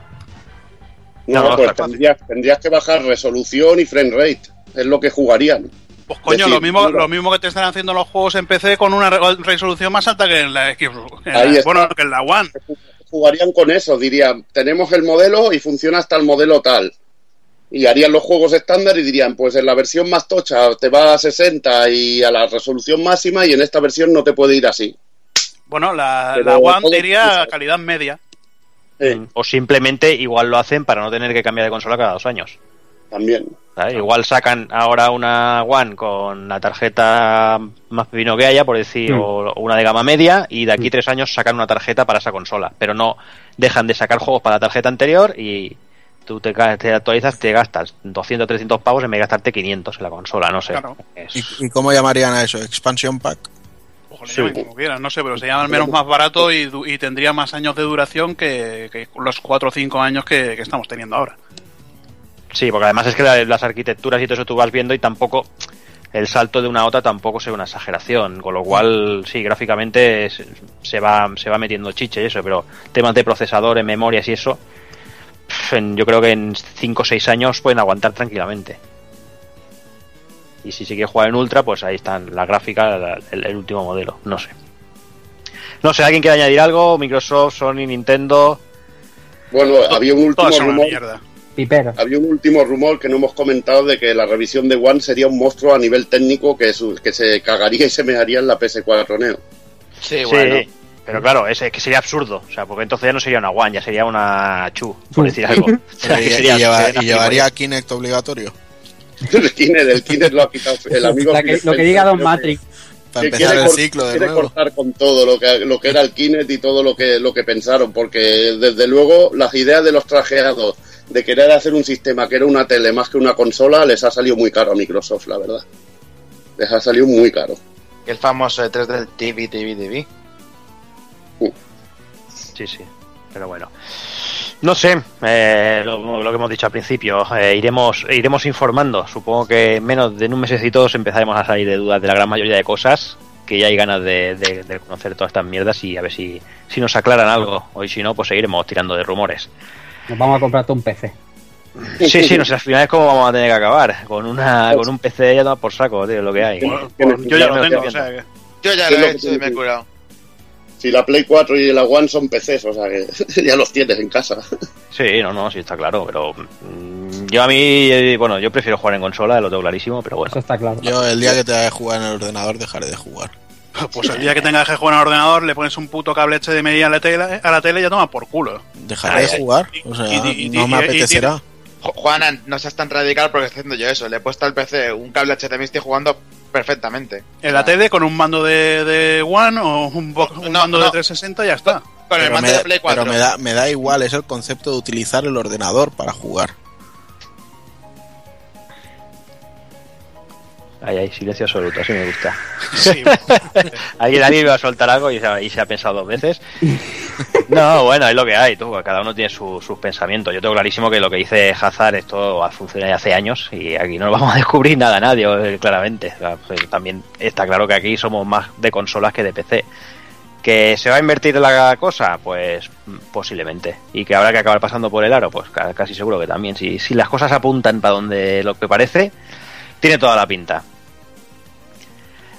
No, pues tendrías, tendrías que bajar resolución y frame rate. Es lo que jugarían. Pues coño, Decir, lo mismo, mira. lo mismo que te están haciendo los juegos en PC con una re- resolución más alta que en la Xbox. bueno, que en la One. Jugarían con eso, dirían, tenemos el modelo y funciona hasta el modelo tal. Y harían los juegos estándar y dirían, pues en la versión más tocha te va a 60 y a la resolución máxima y en esta versión no te puede ir así. Bueno, la, Pero la One todo- te iría a calidad media. Eh, O simplemente igual lo hacen para no tener que cambiar de consola cada dos años. también. ¿sabes? Igual sacan ahora una One con la tarjeta más pepino que haya, por decir, Mm. o una de gama media, y de aquí tres años sacan una tarjeta para esa consola. Pero no dejan de sacar juegos para la tarjeta anterior y tú te, ca- te actualizas, te gastas 200, 300 pavos en vez de gastarte 500 en la consola, no sé. Claro. Es- ¿Y, y cómo llamarían a eso? ¿Expansion Pack? Ojo, le Sí. como quieran, no sé, pero se llama al menos más barato y, du- y tendría más años de duración que, que los 4 o 5 años que, que estamos teniendo ahora. Sí, porque además es que la- las arquitecturas y todo eso tú vas viendo y tampoco el salto de una a otra tampoco sea una exageración, con lo cual sí, gráficamente se, se va se va metiendo chiche y eso, pero temas de procesadores, memorias y eso, en- yo creo que en 5 o 6 años pueden aguantar tranquilamente. Y si se quiere jugar en ultra, pues ahí están la gráfica, la- el, el último modelo, no sé. No sé, ¿alguien quiere añadir algo? Microsoft, Sony, Nintendo. Bueno, había un último rumor. Pipero. Había un último rumor que no hemos comentado de que la revisión de One sería un monstruo a nivel técnico que, su- que se cagaría y se mearía en la PS4 Neo. Sí, Sí, bueno. Pero claro, es que sería absurdo, o sea, porque entonces ya no sería una One, ya sería una Chu, por decir algo. O sea, ¿Y, que sería- y lleva- sería y una llevaría. Kinect obligatorio? El Kinect, el Kinect lo ha quitado el amigo. Que- lo que diga Don Matrix. Para empezar el ciclo de quiere nuevo. cortar con todo lo que, lo que era el Kinect y todo lo que, lo que pensaron, porque desde luego las ideas de los trajeados de querer hacer un sistema que era una tele más que una consola les ha salido muy caro a Microsoft, la verdad. Les ha salido muy caro. El famoso E3 del TV, TV, TV. Sí, sí, pero bueno. No sé, eh, lo, lo que hemos dicho al principio, eh, iremos iremos informando. Supongo que en menos de en un mesecito empezaremos a salir de dudas de la gran mayoría de cosas, que ya hay ganas de, de- de conocer todas estas mierdas y a ver si, si nos aclaran algo. Hoy si no, pues seguiremos tirando de rumores. Nos vamos a comprarte un PC. Sí, sí, no sé, al final es como vamos a tener que acabar, con una con un PC ya tomado por saco, tío, lo que hay. Bueno, pues yo ya lo tengo, o sea. Yo ya ¿Qué es lo he que hecho y me he curado. Si la Play 4 y la One son PCs, o sea que ya los tienes en casa. Sí, no, no, sí está claro, pero mm, yo a mí, eh, bueno, yo prefiero jugar en consola, lo tengo clarísimo, pero bueno. Eso está claro. Yo el día que te haga jugar en el ordenador dejaré de jugar. Pues el día que tengas que jugar en el ordenador, le pones un puto cable HDMI a la tele, a la tele y ya toma por culo. Dejaré de jugar. O sea, Y- y- y- no me y- y- apetecerá. Juan, no seas tan radical porque estoy haciendo yo eso. Le he puesto al PC un cable HDMI y estoy jugando perfectamente. En la tele con un mando de, de One o un, mando de 360 ya está. Con el mando de Play 4. Pero me da, me da igual, es el concepto de utilizar el ordenador para jugar. Ahí hay silencio absoluto, así me gusta. Sí. Ahí Dani iba a soltar algo y se, ha pensado dos veces. No, bueno, es lo que hay, tú, cada uno tiene sus pensamientos. Yo tengo clarísimo que lo que dice Hazard, esto ha funcionado hace años y aquí no vamos a descubrir nada nadie, eh, claramente. Pues, también está claro que aquí somos más de consolas que de PC. ¿Que se va a invertir en la cosa? Pues posiblemente. ¿Y que habrá que acabar pasando por el aro? Pues casi seguro que también. Si, si las cosas apuntan para donde lo que parece, tiene toda la pinta.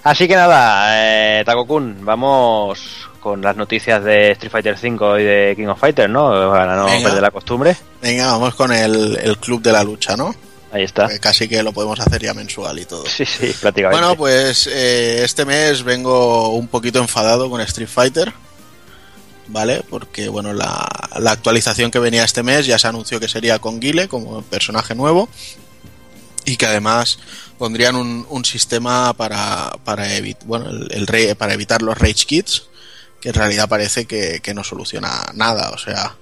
Así que nada, eh, Takokun, vamos con las noticias de Street Fighter V y de King of Fighters, ¿no? Para no perder la costumbre. Venga, vamos con el, club de la lucha, ¿no? Ahí está. casi que lo podemos hacer ya mensual y todo. Sí, sí, prácticamente. Bueno, pues eh, este mes vengo un poquito enfadado con Street Fighter, ¿vale? Porque, bueno, la, la actualización que venía este mes ya se anunció que sería con Guile como personaje nuevo y que además pondrían un, sistema para, para, bueno, el, para evitar los rage kits, que en realidad parece que, no soluciona nada. O sea,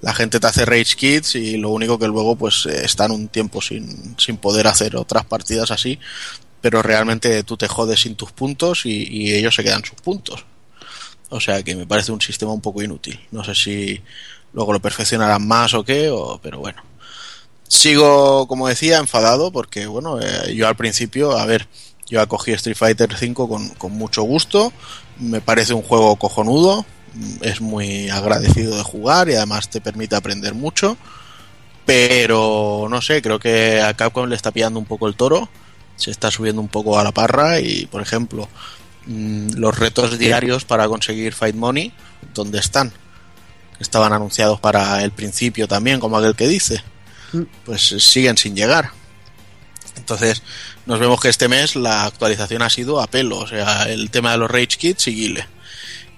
la gente te hace rage kits y lo único que luego pues están un tiempo sin, sin poder hacer otras partidas así, pero realmente tú te jodes sin tus puntos y, y ellos se quedan sus puntos. O sea que me parece un sistema un poco inútil. No sé si luego lo perfeccionarán más o qué, o, pero bueno. Sigo, como decía, enfadado porque, bueno, eh, yo al principio, a ver, yo acogí Street Fighter V con, con mucho gusto, me parece un juego cojonudo, es muy agradecido de jugar y además te permite aprender mucho, pero no sé, creo que a Capcom le está pillando un poco el toro, se está subiendo un poco a la parra y, por ejemplo, mm, los retos diarios para conseguir Fight Money, ¿dónde están? Estaban anunciados para el principio también, como aquel que dice pues siguen sin llegar. Entonces, nos vemos que este mes la actualización ha sido a pelo, o sea, el tema de los Rage Kits y Guile.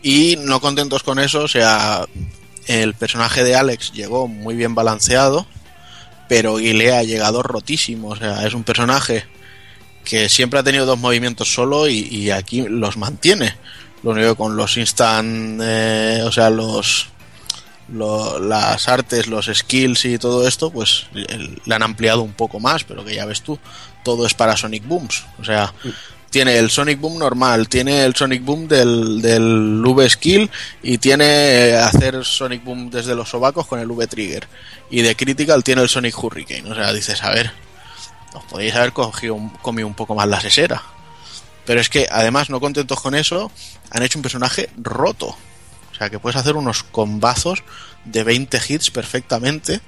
Y no contentos con eso, o sea, el personaje de Alex llegó muy bien balanceado, pero Guile ha llegado rotísimo, o sea, es un personaje que siempre ha tenido dos movimientos solo y, aquí los mantiene. Lo único que con los instant, eh, o sea, los las artes, los skills y todo esto, pues le han ampliado un poco más, pero que ya ves tú, todo es para Sonic Booms. O sea, tiene el Sonic Boom normal, tiene el Sonic Boom del, del V Skill y tiene eh, hacer Sonic Boom desde los sobacos con el V Trigger. Y de Critical tiene el Sonic Hurricane. O sea, dices, a ver, os podéis haber cogido, comido un poco más la sesera. Pero es que además, no contentos con eso, han hecho un personaje roto. O sea, que puedes hacer unos combazos de 20 hits perfectamente,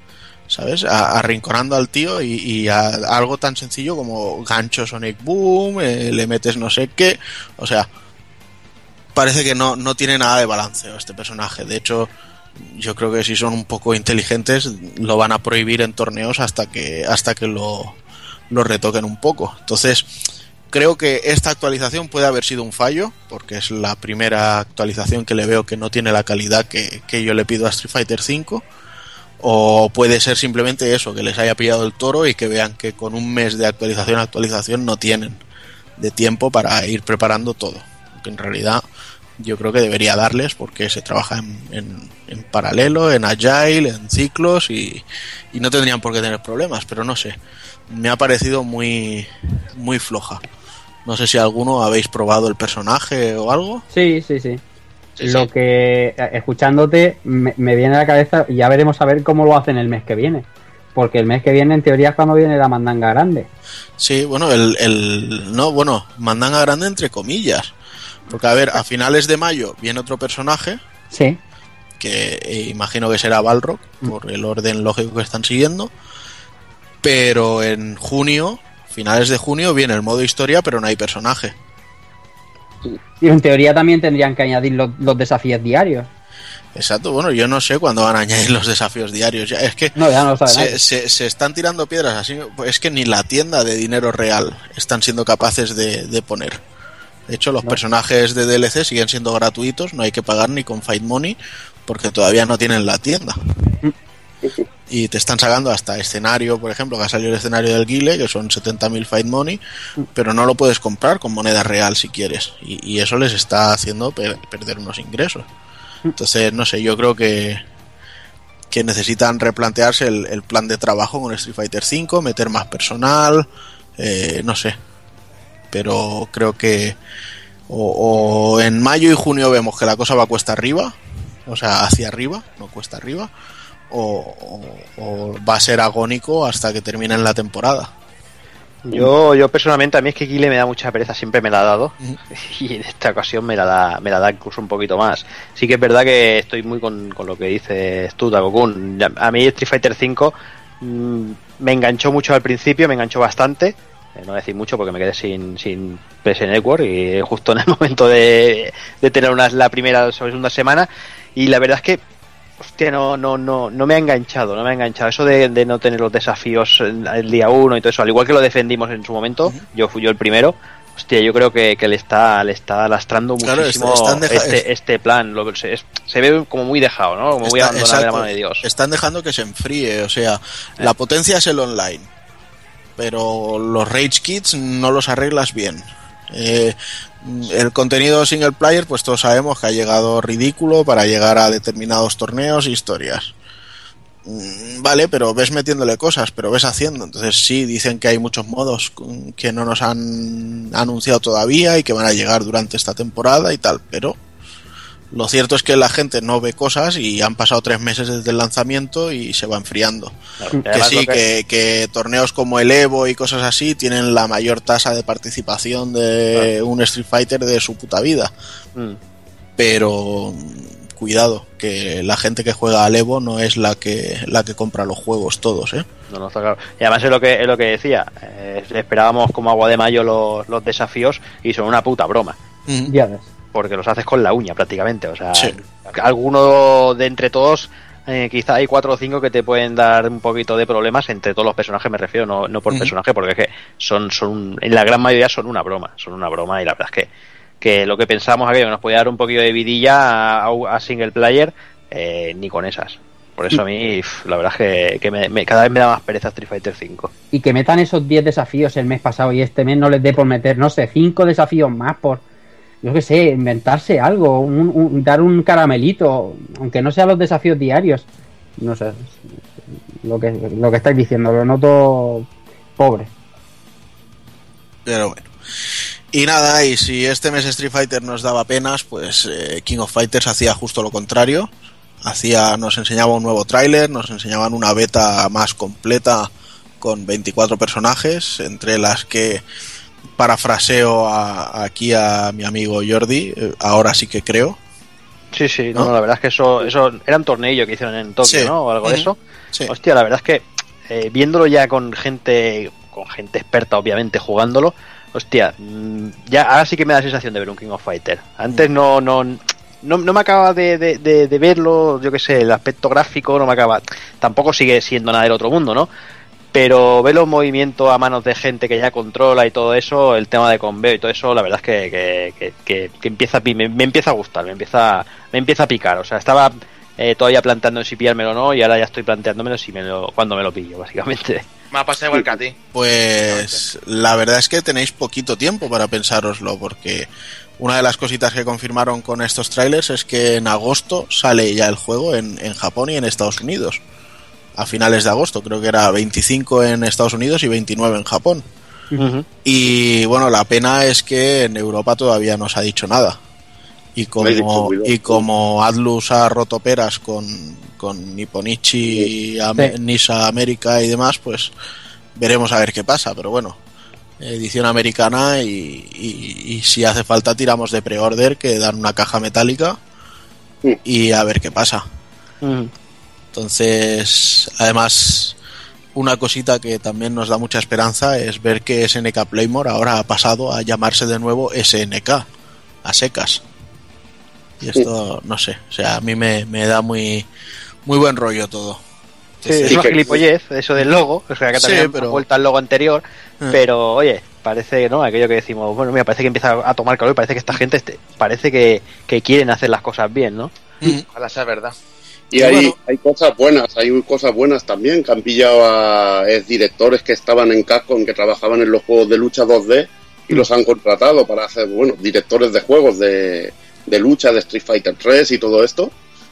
¿sabes? arrinconando al tío y, algo tan sencillo como gancho Sonic Boom, eh, le metes no sé qué. O sea, parece que no, no tiene nada de balanceo este personaje. De hecho, yo creo que si son un poco inteligentes, lo van a prohibir en torneos hasta que, hasta que lo, lo retoquen un poco. Entonces, Creo que esta actualización puede haber sido un fallo, porque es la primera actualización que le veo que no tiene la calidad que, yo le pido a Street Fighter V. O puede ser simplemente eso, que les haya pillado el toro y que vean que con un mes de actualización a actualización no tienen de tiempo para ir preparando todo. Que en realidad yo creo que debería darles porque se trabaja en, en, paralelo, en agile, en ciclos y, y, no tendrían por qué tener problemas, pero no sé. Me ha parecido muy, muy floja. No sé si alguno habéis probado el personaje o algo. Sí, sí, sí. lo que, eh, escuchándote, me, viene a la cabeza, y ya veremos a ver cómo lo hacen el mes que viene. Porque el mes que viene, en teoría, es cuando viene la mandanga grande. Sí, bueno, el, el. No, bueno, mandanga grande entre comillas. Porque, a ver, a finales de mayo viene otro personaje. Sí. Que eh, imagino que será Balrog, por el orden lógico que están siguiendo. Pero en junio finales de junio viene el modo historia, pero no hay personaje. Y en teoría también tendrían que añadir los, desafíos diarios. Exacto, bueno, yo no sé cuándo van a añadir los desafíos diarios. Ya, es que no, ya no se, se, están tirando piedras así. Es que ni la tienda de dinero real están siendo capaces de, poner. De hecho, los personajes de DLC siguen siendo gratuitos, no hay que pagar ni con Fight Money porque todavía no tienen la tienda. Y te están sacando hasta escenario, por ejemplo, que ha salido el escenario del Guile, que son 70.000 fight money, pero no lo puedes comprar con moneda real si quieres. Y, eso les está haciendo perder unos ingresos. Entonces, no sé, yo creo que, que necesitan replantearse el, plan de trabajo con Street Fighter V, meter más personal, eh, no sé. Pero creo que o, en mayo y junio vemos que la cosa va cuesta arriba, o sea, hacia arriba, no cuesta arriba, o, va a ser agónico hasta que termine la temporada. Yo, yo personalmente a mí es que Guile me da mucha pereza, siempre me la ha dado y en esta ocasión me la da, me la da incluso un poquito más. Sí que es verdad que estoy muy con, lo que dices tú, Dagokun. A mí Street Fighter V mm, me enganchó mucho al principio, me enganchó bastante. Eh, no decir mucho porque me quedé sin, sin PS Network y justo en el momento de, de tener una, la primera o segunda semana. Y la verdad es que hostia, no, no, no, no me ha enganchado, no me ha enganchado. Eso de, no tener los desafíos el día uno y todo eso, al igual que lo defendimos en su momento, yo fui yo el primero. Hostia, yo creo que, le está le está lastrando muchísimo este, este plan. Lo, se, se, ve como muy dejado, ¿no? Como muy abandonado de la mano de Dios. Están dejando que se enfríe, o sea, la potencia es el online, pero los Rage Kits no los arreglas bien. Eh, el contenido single player, pues todos sabemos que ha llegado ridículo para llegar a determinados torneos e historias. Mm, vale, pero ves metiéndole cosas, pero ves haciendo. Entonces sí, dicen que hay muchos modos que no nos han anunciado todavía y que van a llegar durante esta temporada y tal, pero lo cierto es que la gente no ve cosas y han pasado tres meses desde el lanzamiento y se va enfriando. que sí, que... torneos como el Evo y cosas así tienen la mayor tasa de participación de un Street Fighter de su puta vida. Mm. Pero cuidado, que la gente que juega al Evo no es la que la que compra los juegos todos, ¿eh? No, no está claro. Y además es lo que es lo que decía. Eh, esperábamos como agua de mayo los, los desafíos y son una puta broma. Mm. Ya ves porque los haces con la uña prácticamente. O sea, alguno de entre todos, eh, quizá hay cuatro o cinco que te pueden dar un poquito de problemas entre todos los personajes, me refiero, no, no por personaje, porque es que son, son, en la gran mayoría son una broma, son una broma y la verdad es que, que lo que pensamos aquello que nos podía dar un poquito de vidilla a, single player, eh, ni con esas. Por eso a mí, la verdad es que, me, cada vez me da más pereza Street Fighter 5. Y que metan esos 10 desafíos el mes pasado y este mes no les dé por meter, no sé, 5 desafíos más por yo qué sé, inventarse algo, dar un caramelito, aunque no sean los desafíos diarios. No sé, lo que, lo que estáis diciendo, lo noto pobre. Pero bueno. Y nada, y si este mes Street Fighter nos daba penas, pues eh, King of Fighters hacía justo lo contrario. Hacía, nos enseñaba un nuevo tráiler, nos enseñaban una beta más completa con 24 personajes, entre las que parafraseo aquí a mi amigo Jordi, eh, ahora sí que creo. Sí, sí, no, la verdad es que eso, eso era un tornillo que hicieron en Tokio, ¿no? O algo de eso. Hostia, la verdad es que eh, viéndolo ya con gente, con gente experta, obviamente, jugándolo, hostia, mm, ya ahora sí que me da la sensación de ver un King of Fighter. Antes no, no, no, me acaba de, de, verlo, yo qué sé, el aspecto gráfico no me acaba. Tampoco sigue siendo nada del otro mundo, ¿no? Pero ve los movimientos a manos de gente que ya controla y todo eso, el tema de conveo y todo eso, la verdad es que, que, empieza me, empieza a gustar, me empieza, me empieza a picar. O sea, estaba eh, todavía planteando si pillármelo o no y ahora ya estoy planteándomelo si me lo, cuando me lo pillo, básicamente. Me ha pasado igual que a ti. Pues la verdad es que tenéis poquito tiempo para pensároslo, porque una de las cositas que confirmaron con estos trailers es que en agosto sale ya el juego en, en Japón y en Estados Unidos a finales de agosto, creo que era 25 en Estados Unidos y 29 en Japón. Y bueno, la pena es que en Europa todavía no se ha dicho nada. Y como, y como Atlus ha roto peras con, con Nipponichi, Nisa América y demás, pues veremos a ver qué pasa. Pero bueno, edición americana y, si hace falta tiramos de pre-order que dan una caja metálica y a ver qué pasa. Entonces, además, una cosita que también nos da mucha esperanza es ver que SNK Playmore ahora ha pasado a llamarse de nuevo SNK, a secas. Y esto, no sé, o sea, a mí me, da muy, muy buen rollo todo. Sí, es una gilipollez, eso del logo, o sea, que también pero... vuelta al logo anterior, ah. pero oye, parece, ¿no? Aquello que decimos, bueno, mira, parece que empieza a tomar calor y parece que esta gente, este, parece que, quieren hacer las cosas bien, ¿no? Ojalá sea verdad. Y hay, hay cosas buenas, hay cosas buenas también, que han pillado a directores que estaban en Capcom, que trabajaban en los juegos de lucha 2D y los han contratado para hacer, bueno, directores de juegos de, de lucha, de Street Fighter 3 y todo esto.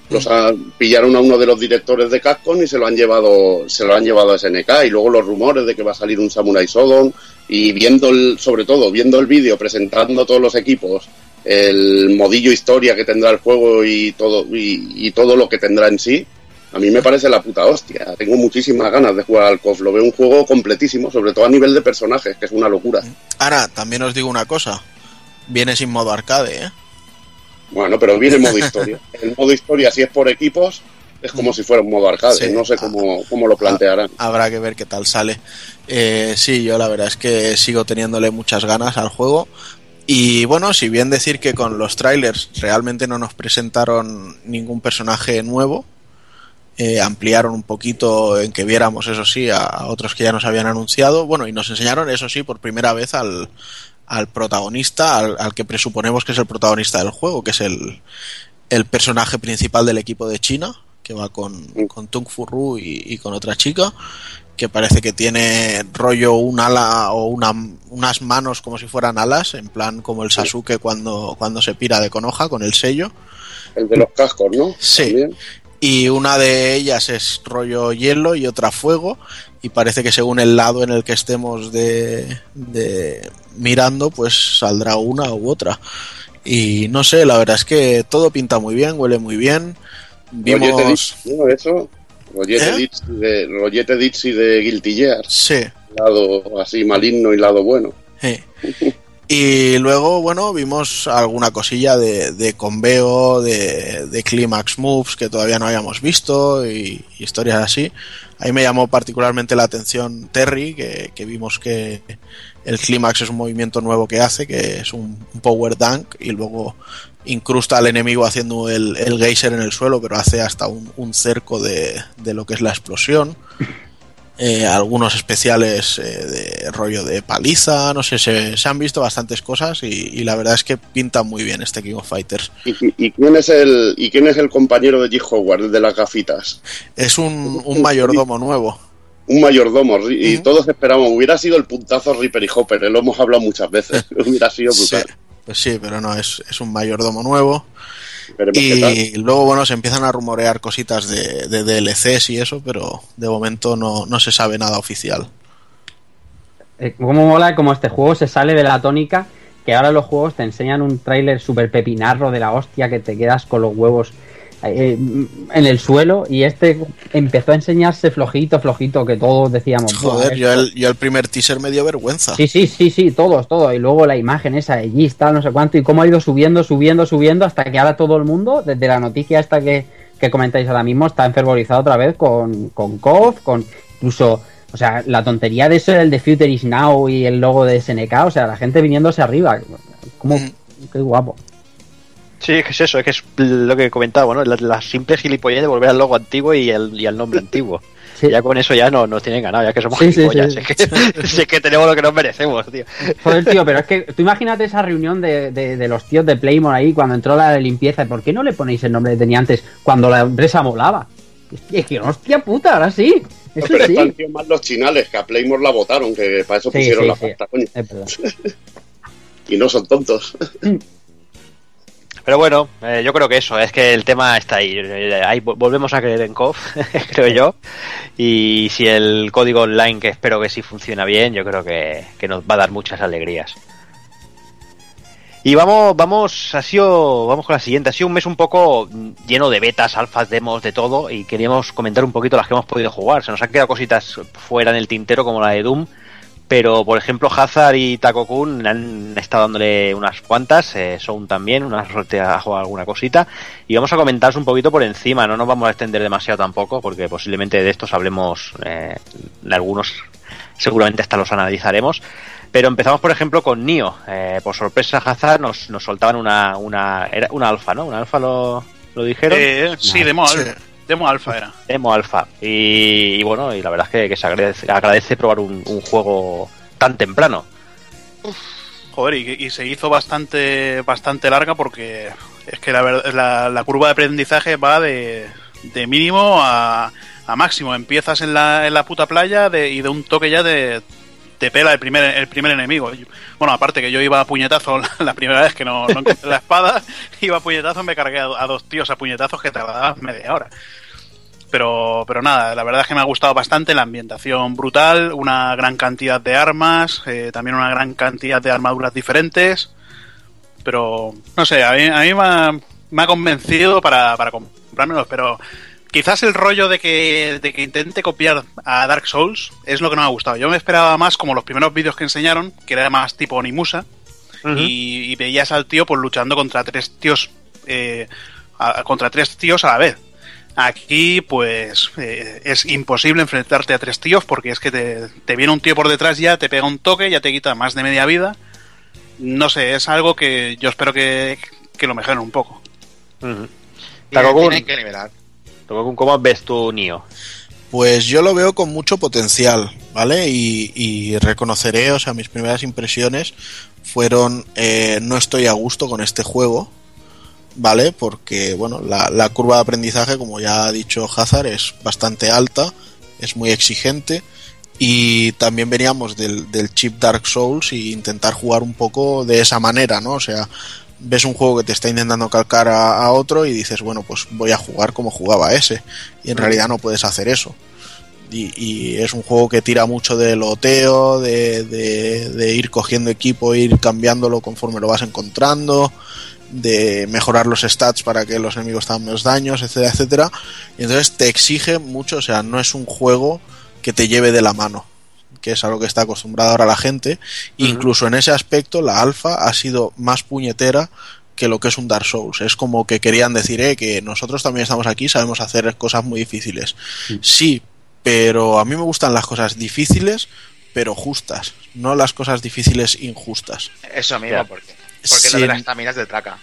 Los han, pillaron a uno de los directores de Capcom y se lo han llevado, se lo han llevado a SNK y luego los rumores de que va a salir un Samurai Shodown y viendo el, sobre todo viendo el vídeo presentando todos los equipos el modillo historia que tendrá el juego y todo, y, todo lo que tendrá en sí, a mí me parece la puta hostia. Tengo muchísimas ganas de jugar al KOF. Lo veo un juego completísimo, sobre todo a nivel de personajes, que es una locura. Ahora, también os digo una cosa. Viene sin modo arcade, ¿eh? Bueno, pero viene en modo historia. El modo historia, si es por equipos, es como si fuera un modo arcade. no sé cómo, cómo, lo plantearán. Habrá que ver qué tal sale. Eh, sí, yo la verdad es que sigo teniéndole muchas ganas al juego. Y bueno, si bien decir que con los trailers realmente no nos presentaron ningún personaje nuevo, eh, ampliaron un poquito en que viéramos, eso sí, a, otros que ya nos habían anunciado. Bueno, y nos enseñaron, eso sí, por primera vez al, al protagonista, al, que presuponemos que es el protagonista del juego, que es el, el personaje principal del equipo de China, que va con, con Tung Furru y, y con otra chica que parece que tiene rollo un ala o una, unas manos como si fueran alas, en plan como el Sasuke cuando, cuando se pira de Konoha con el sello. El de los cascos, ¿no? Sí. Y una de ellas es rollo hielo y otra fuego. Y parece que según el lado en el que estemos de, de mirando, pues saldrá una u otra. Y no sé, la verdad es que todo pinta muy bien, huele muy bien. Vimos. eso, Rollete, ¿Eh? Dixie de Guilty Gear. Sí. Lado así maligno y lado bueno. Y luego, bueno, vimos alguna cosilla de, de conveo, de, de Climax Moves que todavía no habíamos visto y, historias así. Ahí me llamó particularmente la atención Terry, que, que vimos que el Climax es un movimiento nuevo que hace, que es un, Power Dunk, y luego incrusta al enemigo haciendo el, el geyser en el suelo, pero hace hasta un, cerco de, de, lo que es la explosión. Eh, algunos especiales eh, de rollo de paliza, no sé, se, se han visto bastantes cosas y, la verdad es que pinta muy bien este King of Fighters. ¿Y, quién, es el, ¿y quién es el compañero de G. Howard, de las gafitas? Es un, un mayordomo nuevo un mayordomo y todos esperamos hubiera sido el puntazo Ripper y Hopper lo hemos hablado muchas veces hubiera sido brutal pues sí pero no es, es un mayordomo nuevo y luego, bueno, se empiezan a rumorear cositas de, de, DLCs y eso, pero de momento no, no se sabe nada oficial. Eh, ¿Cómo mola como este juego se sale de la tónica? Que ahora los juegos te enseñan un tráiler super pepinarro de la hostia que te quedas con los huevos eh, en el suelo y este empezó a enseñarse flojito, flojito, que todos decíamos. Joder, yo el, yo el, primer teaser me dio vergüenza. Sí, sí, sí, sí, todos, todos. Y luego la imagen esa de Gis, tal, no sé cuánto, y cómo ha ido subiendo, subiendo, subiendo, hasta que ahora todo el mundo, desde la noticia esta que, que comentáis ahora mismo, está enfervorizado otra vez con, con KOF, con incluso... O sea, la tontería de eso el de Future is Now y el logo de SNK, o sea, la gente viniéndose arriba. Como, mm. qué guapo. Sí, es que es eso, es que es lo que he comentado, ¿no? La, la simple gilipollez de volver al logo antiguo y el, y al nombre antiguo. Ya con eso ya no nos tienen ganado, ya que somos gilipollas. es, que, que, tenemos lo que nos merecemos, tío. Joder, tío, pero es que tú imagínate esa reunión de, de, los tíos de Playmore ahí cuando entró la de limpieza. ¿Por qué no le ponéis el nombre que tenía antes cuando la empresa molaba? Es que, hostia puta, ahora sí. Eso no, pero sí. más los chinales, que a Playmore la votaron, que para eso pusieron la pasta, coño. y no son tontos. Mm. Pero bueno, eh, yo creo que eso, es que el tema está ahí. ahí volvemos a creer en KOF, creo yo. Y si el código online, que espero que sí funciona bien, yo creo que, nos va a dar muchas alegrías. Y vamos, vamos, ha sido, vamos con la siguiente. Ha sido un mes un poco lleno de betas, alfas, demos, de todo. Y queríamos comentar un poquito las que hemos podido jugar. Se nos han quedado cositas fuera en el tintero, como la de Doom pero, por ejemplo, Hazard y Takokun han estado dándole unas cuantas, eh, Sound también, una suerte a jugar alguna cosita. Y vamos a comentaros un poquito por encima, no nos vamos a extender demasiado tampoco, porque posiblemente de estos hablemos eh, de algunos, seguramente hasta los analizaremos. Pero empezamos, por ejemplo, con Nio. Eh, por sorpresa, Hazard nos, nos soltaban una, una, era una alfa, ¿no? ¿Una alfa lo, lo dijeron? Eh, sí, de modo. Demo alfa era. Demo alfa. Y, bueno, y la verdad es que, se agradece, probar un, juego tan temprano. joder, y, se hizo bastante bastante larga porque es que la, la, curva de aprendizaje va de, de mínimo a, a máximo. Empiezas en la, en la puta playa de, y de un toque ya de, te pela el primer, el primer enemigo. Bueno, aparte que yo iba a puñetazo la primera vez que no, encontré la espada, iba a puñetazo, me cargué a, dos tíos a puñetazos que tardaban media hora. Pero, pero nada, la verdad es que me ha gustado bastante la ambientación brutal, una gran cantidad de armas, eh, también una gran cantidad de armaduras diferentes. Pero, no sé, a mí, a me, ha, me, ha, convencido para, para comprármelos, pero quizás el rollo de que, de que intente copiar a Dark Souls es lo que no me ha gustado. Yo me esperaba más como los primeros vídeos que enseñaron, que era más tipo Onimusa, uh -huh. y, y, veías al tío pues luchando contra tres tíos eh, a, contra tres tíos a la vez. Aquí, pues, eh, es imposible enfrentarte a tres tíos porque es que te, te, viene un tío por detrás ya, te pega un toque, ya te quita más de media vida. No sé, es algo que yo espero que, que lo mejoren un poco. Uh -huh. Tiene, tiene que nivelar. ¿Cómo ves tu Nio? Pues yo lo veo con mucho potencial, ¿vale? Y, y reconoceré, o sea, mis primeras impresiones fueron eh, no estoy a gusto con este juego, ¿vale? Porque, bueno, la, curva de aprendizaje, como ya ha dicho Hazard, es bastante alta, es muy exigente. Y también veníamos del, del chip Dark Souls y intentar jugar un poco de esa manera, ¿no? O sea, ves un juego que te está intentando calcar a, a, otro y dices, bueno, pues voy a jugar como jugaba ese. Y en realidad no puedes hacer eso. Y, y es un juego que tira mucho de loteo, de, de, de, ir cogiendo equipo, ir cambiándolo conforme lo vas encontrando, de mejorar los stats para que los enemigos tengan menos daños, etcétera, etcétera. Y entonces te exige mucho, o sea, no es un juego que te lleve de la mano que es a lo que está acostumbrada ahora la gente. Uh -huh. Incluso en ese aspecto, la alfa ha sido más puñetera que lo que es un Dark Souls. Es como que querían decir, eh, que nosotros también estamos aquí, sabemos hacer cosas muy difíciles. Sí. sí, pero a mí me gustan las cosas difíciles, pero justas, no las cosas difíciles injustas. Eso mismo, porque, porque Sin... lo de las estaminas de traca.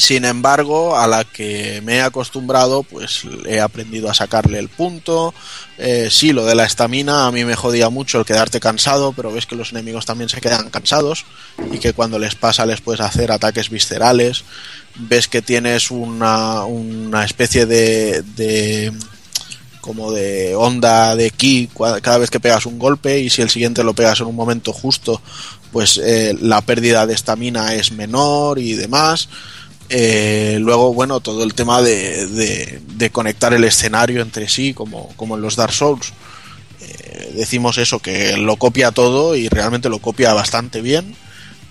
Sin embargo, a la que me he acostumbrado, pues he aprendido a sacarle el punto. Eh, sí, lo de la estamina a mí me jodía mucho el quedarte cansado, pero ves que los enemigos también se quedan cansados y que cuando les pasa les puedes hacer ataques viscerales. Ves que tienes una, una especie de, de como de onda de ki cada vez que pegas un golpe y si el siguiente lo pegas en un momento justo, pues eh, la pérdida de estamina es menor y demás. Eh, luego, bueno, todo el tema de, de, de, conectar el escenario entre sí, como, como en los Dark Souls. Eh, decimos eso, que lo copia todo y realmente lo copia bastante bien.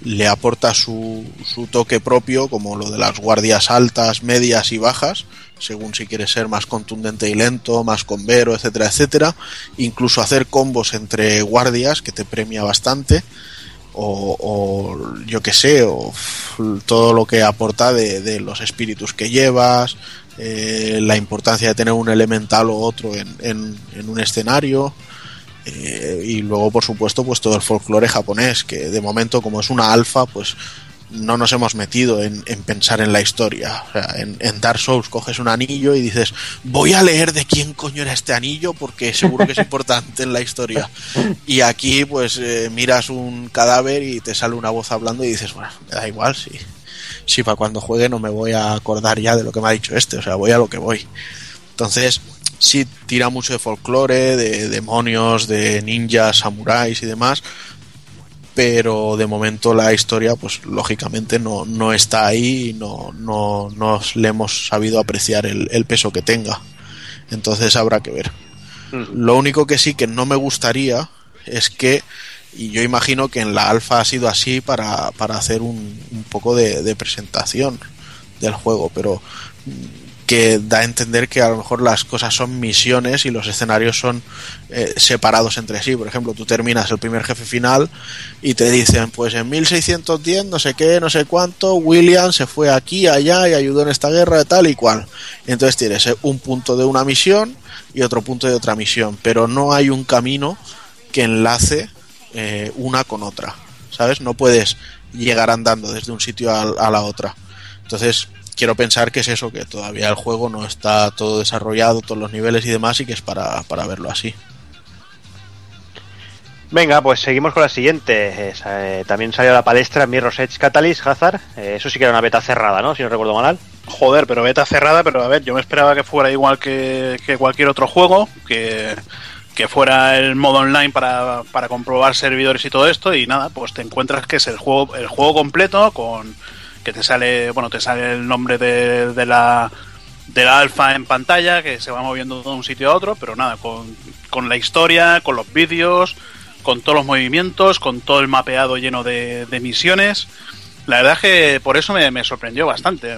Le aporta su, su toque propio, como lo de las guardias altas, medias y bajas, según si quieres ser más contundente y lento, más convero, etcétera, etcétera. Incluso hacer combos entre guardias, que te premia bastante o, o yo que sé, o todo lo que aporta de, de los espíritus que llevas, eh, la importancia de tener un elemental o otro en, en, en un escenario. Eh, y luego, por supuesto, pues todo el folclore japonés, que de momento, como es una alfa, pues no nos hemos metido en, en pensar en la historia. O sea, en, Dark Souls coges un anillo y dices, voy a leer de quién coño era este anillo porque seguro que es importante en la historia. Y aquí, pues, eh, miras un cadáver y te sale una voz hablando y dices, bueno, me da igual, si, si para cuando juegue no me voy a acordar ya de lo que me ha dicho este, o sea, voy a lo que voy. Entonces, sí tira mucho de folclore, de demonios, de ninjas, samuráis y demás, pero de momento la historia, pues lógicamente no, no está ahí y no, no, no le hemos sabido apreciar el, el, peso que tenga. Entonces habrá que ver. Lo único que sí que no me gustaría es que, y yo imagino que en la alfa ha sido así para, para hacer un, un poco de, de presentación del juego, pero que da a entender que a lo mejor las cosas son misiones y los escenarios son eh, separados entre sí. Por ejemplo, tú terminas el primer jefe final y te dicen, pues en 1610, no sé qué, no sé cuánto, William se fue aquí, allá y ayudó en esta guerra tal y cual. Entonces tienes eh, un punto de una misión y otro punto de otra misión, pero no hay un camino que enlace eh, una con otra. ¿Sabes? No puedes llegar andando desde un sitio a, a la otra. Entonces, quiero pensar que es eso, que todavía el juego no está todo desarrollado, todos los niveles y demás, y que es para, para verlo así. Venga, pues seguimos con la siguiente. Eh, también salió a la palestra Mirror's Edge Catalyst, Hazard. Eh, eso sí que era una beta cerrada, ¿no? Si no recuerdo mal. Joder, pero beta cerrada, pero a ver, yo me esperaba que fuera igual que, cualquier otro juego, que, fuera el modo online para, para, comprobar servidores y todo esto, y nada, pues te encuentras que es el juego, el juego completo con que te sale, bueno, te sale el nombre de, de la de la alfa en pantalla, que se va moviendo de un sitio a otro, pero nada, con, con la historia, con los vídeos, con todos los movimientos, con todo el mapeado lleno de, de misiones. La verdad es que por eso me, me sorprendió bastante.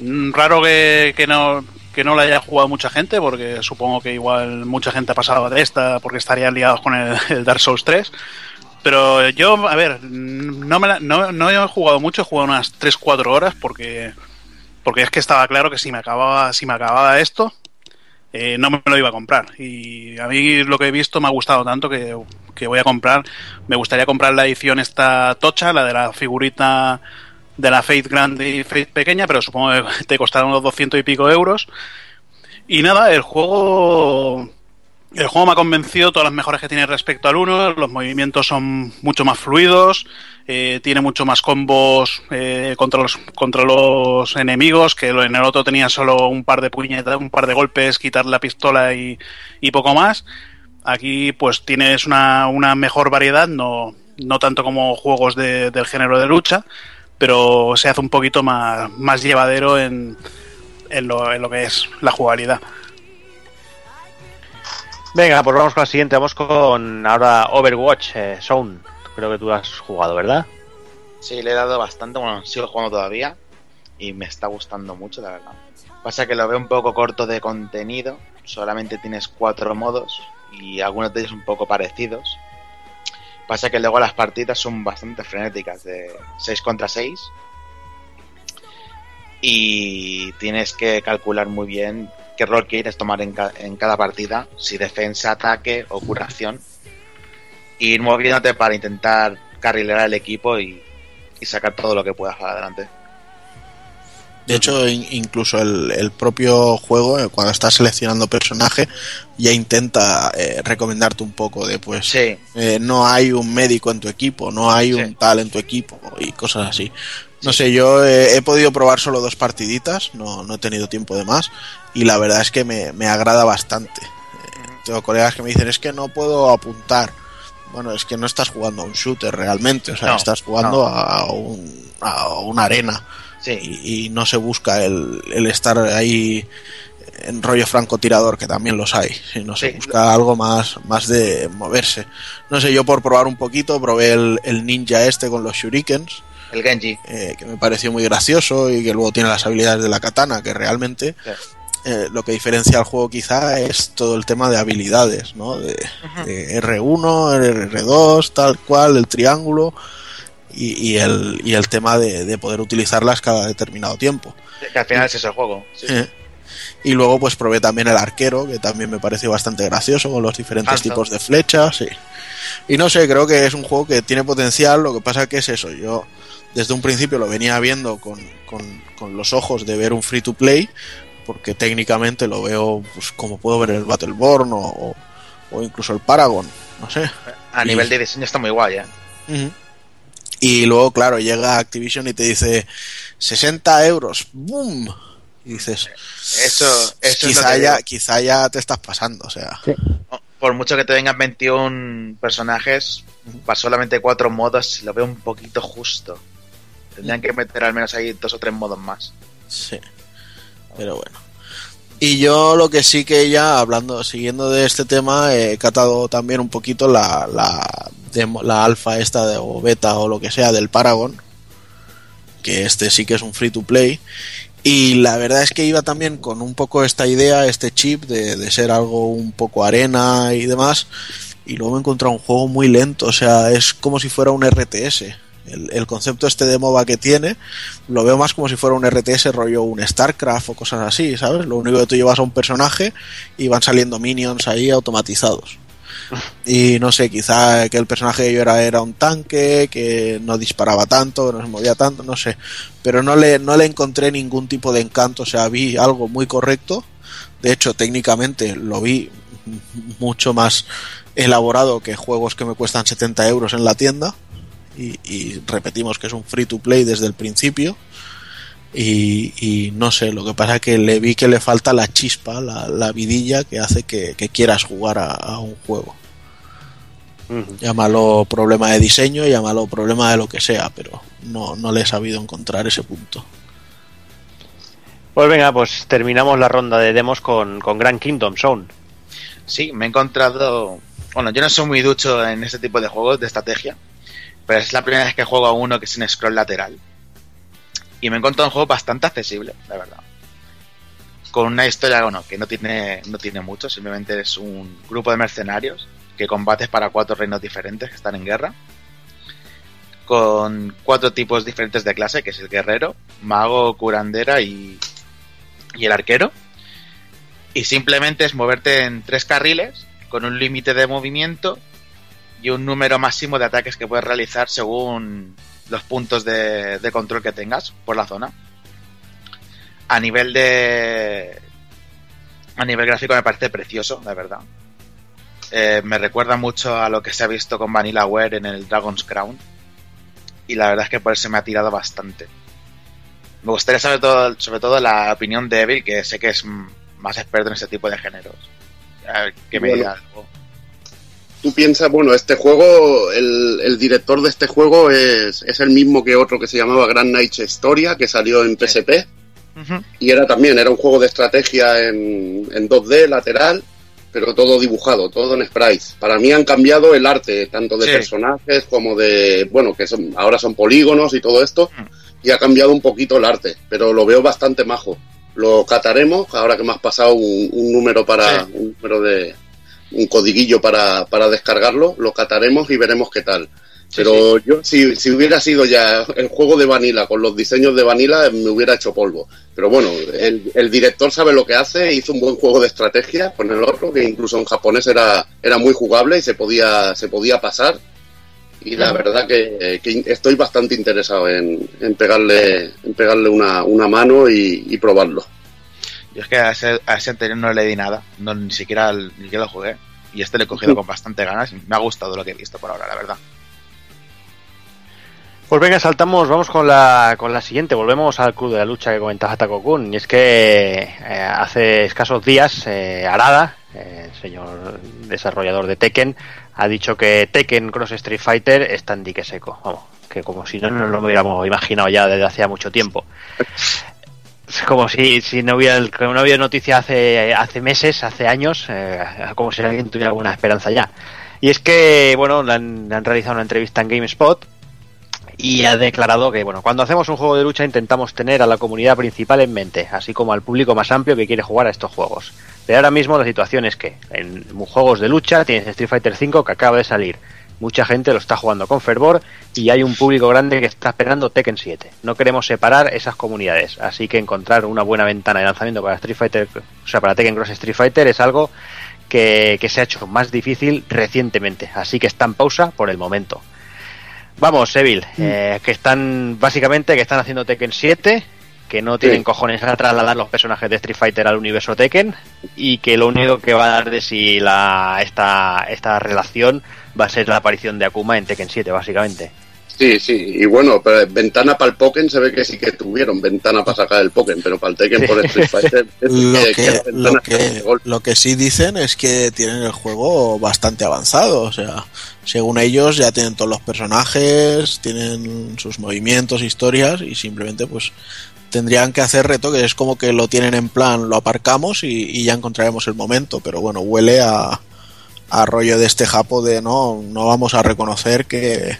Mm, raro que, que no que no la haya jugado mucha gente, porque supongo que igual mucha gente ha pasado de esta porque estarían liados con el, Dark Souls 3. Pero yo, a ver, no, me no, no, he jugado mucho, he jugado unas 3-4 horas porque, porque es que estaba claro que si me acababa, si me acababa esto, eh, no me lo iba a comprar. Y a mí lo que he visto me ha gustado tanto que, que voy a comprar. Me gustaría comprar la edición esta tocha, la de la figurita de la Faith grande y Faith pequeña, pero supongo que te costará unos 200 y pico euros. Y nada, el juego el juego me ha convencido todas las mejoras que tiene respecto al 1, los movimientos son mucho más fluidos, eh, tiene mucho más combos eh, contra, los, contra los enemigos, que en el otro tenía solo un par de puñetas, un par de golpes, quitar la pistola y, poco más. Aquí pues tienes una, una mejor variedad, no, no tanto como juegos de, del género de lucha, pero se hace un poquito más, más llevadero en, en, lo, en lo que es la jugabilidad. Venga, pues vamos con la siguiente. Vamos con ahora Overwatch eh, Sound. Creo que tú has jugado, ¿verdad? Sí, le he dado bastante. Bueno, sigo jugando todavía y me está gustando mucho, la verdad. Pasa que lo veo un poco corto de contenido. Solamente tienes cuatro modos y algunos de ellos un poco parecidos. Pasa que luego las partidas son bastante frenéticas, de 6 contra 6. Y tienes que calcular muy bien qué rol quieres tomar en, cada partida, si defensa, ataque o curación. Y ir moviéndote para intentar carrilear al equipo y, y sacar todo lo que puedas para adelante. De hecho, incluso el, propio juego, eh, cuando estás seleccionando personaje, ya intenta eh, recomendarte un poco de, pues, eh, no hay un médico en tu equipo, no hay un tal en tu equipo y cosas así. No sé, yo he podido probar solo dos partiditas, no, no he tenido tiempo de más y la verdad es que me, me agrada bastante. tengo colegas que me dicen, es que no puedo apuntar. Bueno, es que no estás jugando a un shooter realmente, o sea, estás jugando a, un, a una arena y, no se busca el, el, estar ahí en rollo francotirador, que también los hay, sino se busca algo más, más de moverse. No sé, yo por probar un poquito, probé el, el ninja este con los shurikens. El Genji. Eh, que me pareció muy gracioso y que luego tiene las habilidades de la katana, que realmente eh, lo que diferencia al juego quizá es todo el tema de habilidades, ¿no? De, de R1, R2, tal cual, el triángulo y, el, y el tema de, poder utilizarlas cada determinado tiempo. Que al final es ese juego. Y luego pues probé también el arquero, que también me pareció bastante gracioso con los diferentes tipos de flechas. Y no sé, creo que es un juego que tiene potencial, lo que pasa que es eso, yo desde un principio lo venía viendo con, con, los ojos de ver un free to play, porque técnicamente lo veo pues, como puedo ver el Battleborn o, o, incluso el Paragon, no sé. A nivel de diseño está muy guay, ¿eh? Y luego, claro, llega Activision y te dice 60 euros. ¡Boom! Y dices, eso, eso quizá, ya, quizá ya te estás pasando, o sea. Por mucho que te vengan 21 personajes, para solamente cuatro modos, lo veo un poquito justo. Tendrían que meter al menos ahí dos o tres modos más. Sí. Pero bueno. Y yo lo que sí que ya, hablando, siguiendo de este tema, he catado también un poquito la, la, la alfa esta o beta o lo que sea del Paragon, que este sí que es un free to play. Y la verdad es que iba también con un poco esta idea, este chip de, de ser algo un poco arena y demás. Y luego me he encontrado un juego muy lento, o sea, es como si fuera un RTS el, concepto este de MOBA que tiene, lo veo más como si fuera un RTS rollo un StarCraft o cosas así, ¿sabes? Lo único que tú llevas a un personaje y van saliendo minions ahí automatizados. Y no sé, quizá que el personaje yo era era un tanque, que no disparaba tanto, no se movía tanto, no sé. Pero no le, no le encontré ningún tipo de encanto, o sea, vi algo muy correcto. De hecho, técnicamente lo vi mucho más elaborado que juegos que me cuestan 70 euros en la tienda y, repetimos que es un free to play desde el principio Y, no sé, lo que pasa es que le vi que le falta la chispa, la, vidilla que hace que, quieras jugar a, un juego. Llámalo problema de diseño, llámalo problema de lo que sea, pero no, no le he sabido encontrar ese punto. Pues venga, pues terminamos la ronda de demos con, con Grand Kingdom Zone. Sí, me he encontrado. Bueno, yo no soy muy ducho en este tipo de juegos de estrategia, pero es la primera vez que juego a uno que es un scroll lateral. Y me he encontrado un juego bastante accesible, la verdad. Con una historia, bueno, que no tiene, no tiene mucho, simplemente es un grupo de mercenarios que combates para cuatro reinos diferentes que están en guerra. Con cuatro tipos diferentes de clase, que es el guerrero, mago, curandera y, y el arquero. Y simplemente es moverte en tres carriles con un límite de movimiento y un número máximo de ataques que puedes realizar según los puntos de, control que tengas por la zona. A nivel de. A nivel gráfico me parece precioso, la verdad. Eh, me recuerda mucho a lo que se ha visto con Vanillaware en el Dragon's Crown. Y la verdad es que por eso me ha tirado bastante. Me gustaría saber todo, sobre todo la opinión de Evil, que sé que es más experto en ese tipo de géneros. que me diga algo. Tú piensas, bueno, este juego, el, director de este juego es, el mismo que otro que se llamaba Grand Knight Historia, que salió en PSP. Y era también, era un juego de estrategia en, en 2D, lateral, pero todo dibujado, todo en sprites. Para mí han cambiado el arte, tanto de personajes como de, bueno, que son, ahora son polígonos y todo esto, mm. y ha cambiado un poquito el arte, pero lo veo bastante majo lo cataremos, ahora que me has pasado un, número para un número de un codiguillo para, para descargarlo, lo cataremos y veremos qué tal. Pero yo, si, si, hubiera sido ya el juego de Vanilla con los diseños de Vanilla, me hubiera hecho polvo. Pero bueno, el, el, director sabe lo que hace, hizo un buen juego de estrategia con el otro, que incluso en japonés era, era muy jugable y se podía, se podía pasar y la verdad que, estoy bastante interesado en, pegarle en pegarle una, mano y, probarlo. Yo es que a ese, anterior no le di nada, no, ni, siquiera, ni siquiera lo jugué. Y este le he cogido con bastante ganas y me ha gustado lo que he visto por ahora, la verdad. Pues venga, saltamos, vamos con la, con la siguiente. Volvemos al club de la lucha que comentaba Takokun. Y es que eh, hace escasos días eh, Arada, eh, el señor desarrollador de Tekken, ha dicho que Tekken Cross Street Fighter está en dique seco. Vamos, que como si no nos lo hubiéramos imaginado ya desde hace mucho tiempo. Como si, si no hubiera no hubiera noticia hace, hace meses, hace años, eh, como si alguien tuviera alguna esperanza ya. Y es que, bueno, han, le han realizado una entrevista en GameSpot y ha declarado que bueno, cuando hacemos un juego de lucha intentamos tener a la comunidad principal en mente, así como al público más amplio que quiere jugar a estos juegos. Pero ahora mismo la situación es que en juegos de lucha tienes Street Fighter V que acaba de salir. Mucha gente lo está jugando con fervor y hay un público grande que está esperando Tekken 7. No queremos separar esas comunidades, así que encontrar una buena ventana de lanzamiento para Street Fighter, o sea, para Tekken Cross Street Fighter es algo que, que se ha hecho más difícil recientemente, así que está en pausa por el momento. Vamos, Evil, mm. eh, que están básicamente que están haciendo Tekken 7, que no tienen cojones a trasladar los personajes de Street Fighter al universo Tekken y que lo único que va a dar de si la esta esta relación va a ser la aparición de Akuma en Tekken 7, básicamente. Sí, sí, y bueno, pero ventana para el Pokémon se ve que sí que tuvieron ventana para sacar el Pokémon, pero para el Tekken por Street Fighter lo, que, lo, que, sí dicen es que tienen el juego bastante avanzado, o sea, según ellos ya tienen todos los personajes, tienen sus movimientos, historias y simplemente pues tendrían que hacer reto que es como que lo tienen en plan, lo aparcamos y, y ya encontraremos el momento, pero bueno, huele a, a rollo de este japo de no, no vamos a reconocer que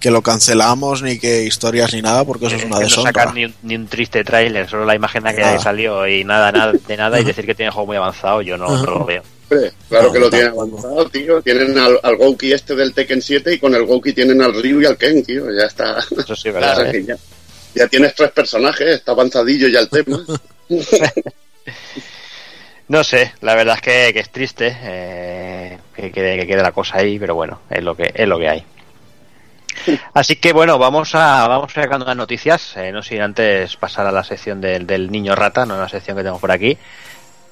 que lo cancelamos, ni que historias ni nada, porque eso es una deshonra. No sacar ni un, triste tráiler, solo la imagen que salió y nada, nada de nada y decir que tiene el juego muy avanzado, yo no, lo veo. Claro que lo tienen avanzado, tío. Tienen al, al Gouki este del Tekken 7 y con el Gouki tienen al Ryu y al Ken, tío. Ya está. Eso sí, verdad. ¿eh? ya, tienes tres personajes, está avanzadillo ya el tema. no sé, la verdad es que, que es triste eh, que, quede, que quede la cosa ahí, pero bueno, es lo que, es lo que hay. Así que bueno, vamos a vamos sacando las noticias. Eh, no sin antes pasar a la sección del, niño rata, no la sección que tenemos por aquí,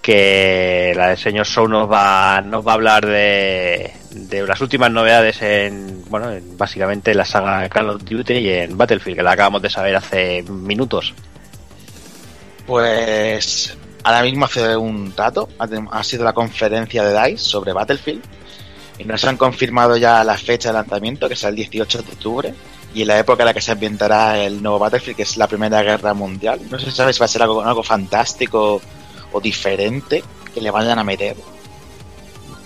que la del señor Show nos va nos va a hablar de, de las últimas novedades en bueno, básicamente la saga Call of Duty y en Battlefield, que la acabamos de saber hace minutos. Pues ahora mismo hace un dato, ha sido la conferencia de DICE sobre Battlefield y nos han confirmado ya la fecha de lanzamiento, que es el 18 de octubre, y la época en la que se ambientará el nuevo Battlefield, que es la Primera Guerra Mundial. No sé si sabes si va a ser algo, algo fantástico o diferente que le vayan a meter.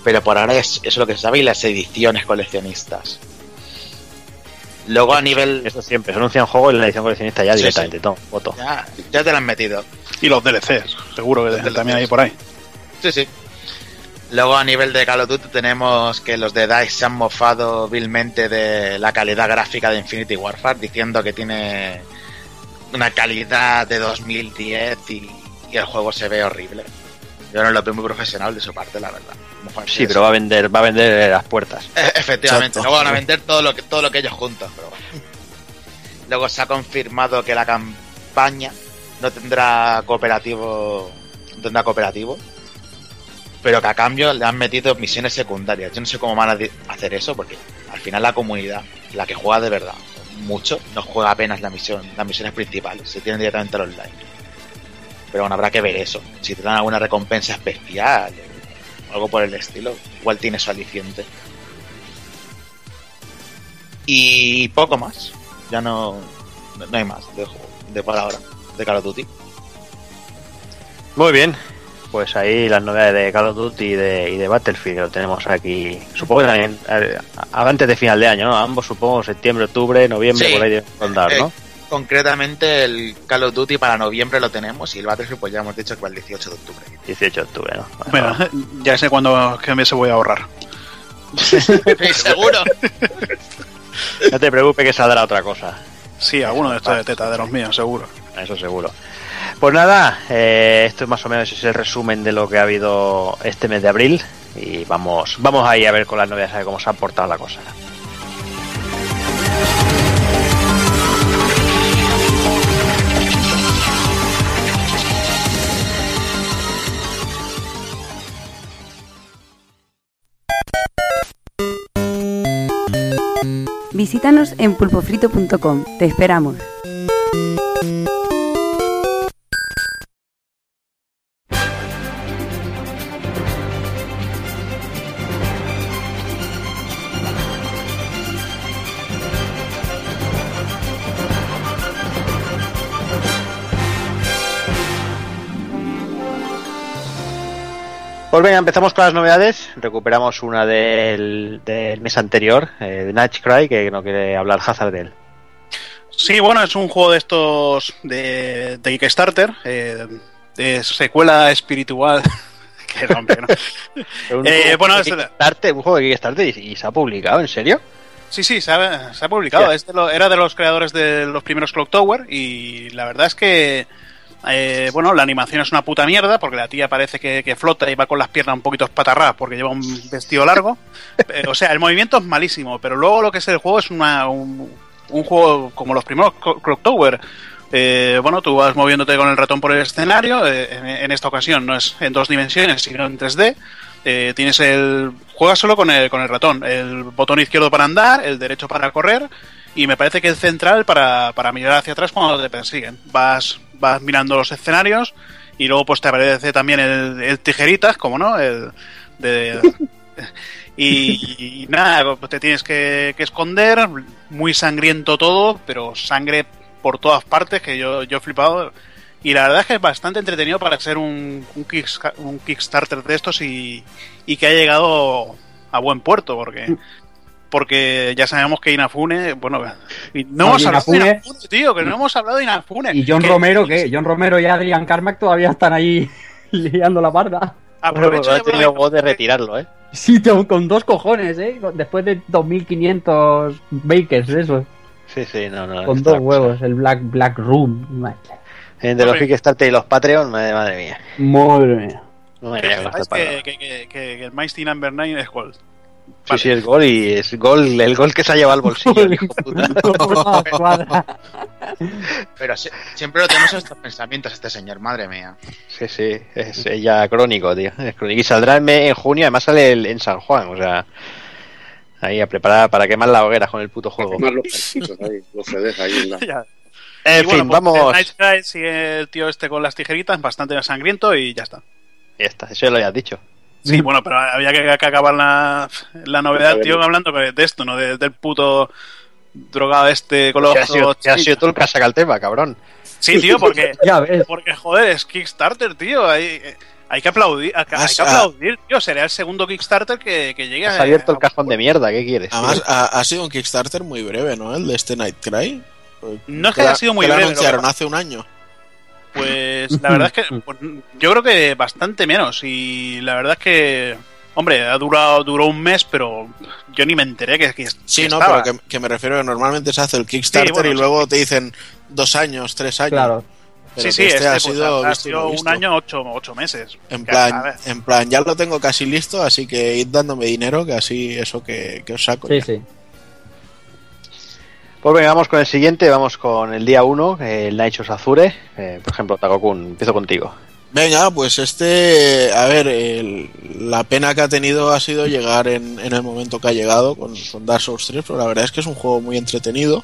Pero por ahora es, es lo que se sabe y las ediciones coleccionistas. Luego a nivel. Eso siempre, se anuncia un juego y la edición coleccionista ya directamente, todo, foto. Ya, ya, te la han metido. Y los DLCs, seguro que también hay por ahí. Sí, sí. Luego a nivel de Call of Duty tenemos que los de DICE se han mofado vilmente de la calidad gráfica de Infinity Warfare, diciendo que tiene una calidad de 2010 y, y el juego se ve horrible. Yo no lo veo muy profesional de su parte, la verdad. Sí, pero va a vender, va a vender las puertas. E, efectivamente, luego van a vender todo lo que, todo lo que ellos juntos, pero Luego se ha confirmado que la campaña no tendrá cooperativo. No tendrá cooperativo. Pero que a cambio le han metido misiones secundarias. Yo no sé cómo van a hacer eso, porque al final la comunidad, la que juega de verdad, mucho, no juega apenas la misión, las misiones principales, se tienen directamente al online. Pero bueno, habrá que ver eso. Si te dan alguna recompensa especial algo por el estilo. Igual tiene su aliciente. Y poco más. Ya no, no hay más de, de por ahora, de Call of Duty. Muy bien. Pues ahí las novedades de Call of Duty y de, y de Battlefield lo tenemos aquí. Supongo que también antes de final de año, ¿no? Ambos supongo septiembre, octubre, noviembre, por ahí de rondar, ¿no? Eh, concretamente el Call of Duty para noviembre lo tenemos y el Battlefield pues ya hemos dicho que va el 18 de octubre. 18 de octubre, ¿no? Bueno, ya sé cuándo que me se voy a ahorrar. Seguro. no te preocupes que saldrá otra cosa. Sí, alguno de estos de teta de los míos, seguro. Eso seguro. Pues nada, eh, esto es más o menos el resumen de lo que ha habido este mes de abril y vamos, vamos ahí a ver con las novedades cómo se ha portado la cosa. Visítanos en pulpofrito.com. Te esperamos. Pues venga, empezamos con las novedades. Recuperamos una del, mes anterior, eh, de Natch Cry, que no quiere hablar Hazard de él. Sí, bueno, es un juego de estos de, de Kickstarter, eh, de secuela espiritual. que rompe, ¿no? un, eh, bueno, es, un juego de Kickstarter y, se ha publicado, ¿en serio? Sí, sí, se ha, se ha publicado. Este era de los creadores de los primeros Clock Tower y la verdad es que eh, bueno, la animación es una puta mierda porque la tía parece que, flota y va con las piernas un poquito espatarradas porque lleva un vestido largo. Eh, o sea, el movimiento es malísimo, pero luego lo que es el juego es una, un, juego como los primeros Clock Tower. Eh, bueno, tú vas moviéndote con el ratón por el escenario. En, esta ocasión no es en dos dimensiones, sino en 3D. tienes el. Juegas solo con el, con el ratón. El botón izquierdo para andar, el derecho para correr. Y me parece que el central para, para mirar hacia atrás cuando te persiguen. Vas vas mirando los escenarios y luego pues te aparece también el, tijeritas, como no, el de, y, nada, pues te tienes que, esconder, muy sangriento todo, pero sangre por todas partes, que yo, yo he flipado. Y la verdad es que es bastante entretenido para ser un, un, Kickstarter de estos y, y que ha llegado a buen puerto, porque porque ya sabemos que Inafune, bueno, no, hemos hablado de Inafune, tío, que no hemos hablado de Inafune. ¿Y John Romero qué? John Romero y Adrian Carmack todavía están ahí liando la parda. Aprovecho bueno, tenido voz de retirarlo, ¿eh? Sí, con dos cojones, ¿eh? Después de 2500 bakers, eso. Sí, sí, no, no. Con dos huevos, el Black Black Room. De los Kickstarter y los Patreon, madre, mía. Madre mía. Madre mía que, que, que, que, el Mighty Number 9 es Gold. Sí, sí, es gol y es gol, el gol que se ha llevado al bolsillo. Pero siempre lo tenemos estos pensamientos este señor, madre mía. Sí, sí, es ya crónico, tío. Es crónico. Y saldrá en, junio, además sale en San Juan, o sea. Ahí a preparar para quemar la hoguera con el puto juego. Quemar los ahí, los CDs ahí en la... En fin, pues, vamos. Night Sky sigue el tío este con las tijeritas, bastante sangriento y ya está. Ya está, eso ya lo habías dicho. Sí, bueno, pero había que, que acabar la, la novedad, tío, hablando de esto, ¿no? De- del puto drogado este con los Que ha sido, que ha sido tú el que ha sacado el tema, cabrón. Sí, tío, porque, Ya ves. porque joder, es Kickstarter, tío. Hay, hay que aplaudir, hay, que- hay que aplaudir, tío. Será el segundo Kickstarter que, que llegue Has a- abierto el cajón de mierda, ¿qué quieres? Además, ha, ha sido un Kickstarter muy breve, ¿no? El de este Night Cry. No es que la- haya sido muy breve, anunciaron lo que- hace un año. Pues la verdad es que pues, yo creo que bastante menos. Y la verdad es que, hombre, ha durado duró un mes, pero yo ni me enteré que, que Sí, que no, estaba. pero que, que me refiero que normalmente se hace el Kickstarter Sí, bueno, y sí. luego te dicen dos años, tres años. Claro. Pero sí, sí, que este este, ha pues, sido ha sido un visto. año, ocho, ocho meses. En plan, en plan, ya lo tengo casi listo, así que id dándome dinero, que así eso que, que os saco. Sí, ya. sí. Pues venga, vamos con el siguiente, vamos con el día 1, el Night of Azure. Eh, por ejemplo, Takokun, empiezo contigo. Venga, pues este, a ver, el- la pena que ha tenido ha sido llegar en, el momento que ha llegado con, con Dark Souls 3, pero la verdad es que es un juego muy entretenido.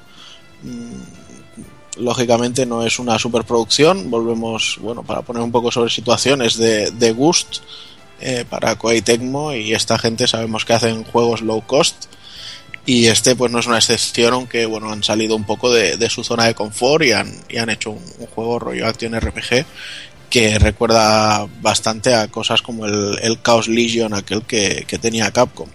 Mm, Lógicamente no es una superproducción, volvemos, bueno, para poner un poco sobre situaciones de, de Gust eh, para Koei Tecmo y esta gente sabemos que hacen juegos low cost y este pues no es una excepción aunque bueno han salido un poco de, de su zona de confort y han, y han hecho un, juego rollo Action RPG que recuerda bastante a cosas como el, el Chaos Legion, aquel que, que tenía Capcom.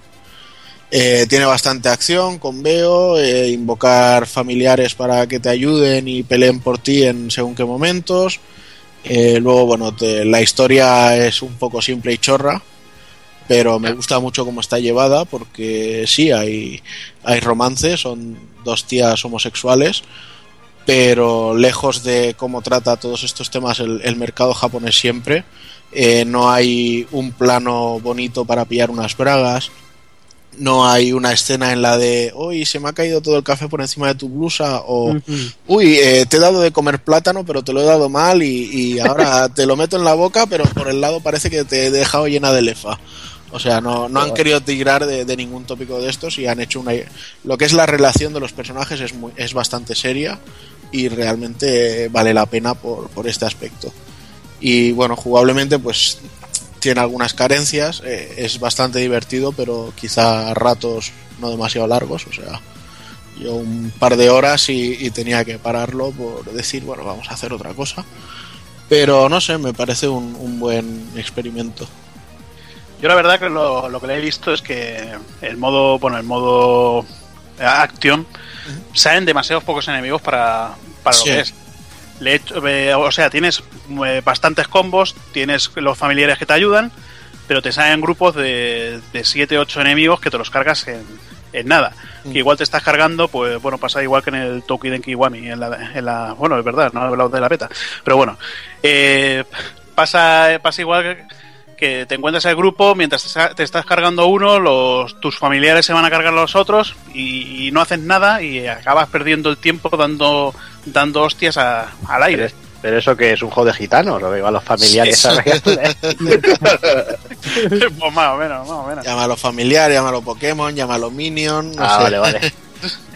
Eh, tiene bastante acción con Veo, eh, invocar familiares para que te ayuden y peleen por ti en según qué momentos. Eh, luego, bueno, la historia es un poco simple y chorra, pero me gusta mucho cómo está llevada porque sí, hay, hay romance, son dos tías homosexuales, pero lejos de cómo trata todos estos temas el, el mercado japonés siempre, eh, no hay un plano bonito para pillar unas bragas, no hay una escena en la de, uy, se me ha caído todo el café por encima de tu blusa, o, uy, eh, te he dado de comer plátano, pero te lo he dado mal y, y ahora te lo meto en la boca, pero por el lado parece que te he dejado llena de lefa. O sea, no, no han querido tirar de, de ningún tópico de estos y han hecho una... Lo que es la relación de los personajes es, muy, es bastante seria y realmente vale la pena por, por este aspecto. Y bueno, jugablemente pues tiene algunas carencias, eh, es bastante divertido, pero quizá a ratos no demasiado largos, o sea, yo un par de horas y, y tenía que pararlo por decir, bueno, vamos a hacer otra cosa. Pero no sé, me parece un, un buen experimento. Yo la verdad que lo, lo que le he visto es que el modo, bueno, el modo eh, acción, salen demasiados pocos enemigos para, para Sí. lo que es. Le he hecho- eh, o sea, tienes eh, bastantes combos, tienes los familiares que te ayudan, pero te salen grupos de 7, 8 enemigos que te los cargas en, en nada. Mm. Que igual te estás cargando, pues bueno, pasa igual que en el Tokiden Kiwami, en la, en la, bueno, es verdad, no he hablado de la beta, pero bueno, eh, pasa, pasa igual que que te encuentras el grupo, mientras te estás cargando uno, los, tus familiares se van a cargar a los otros y, y no haces nada y acabas perdiendo el tiempo dando, dando hostias a- al aire. pero eso que es un juego de gitanos, o que van los familiares Sí, a pues más o menos, más o menos. Llámalo familiar, llámalo Pokémon, llámalo Minion, no Ah, sé. vale, vale.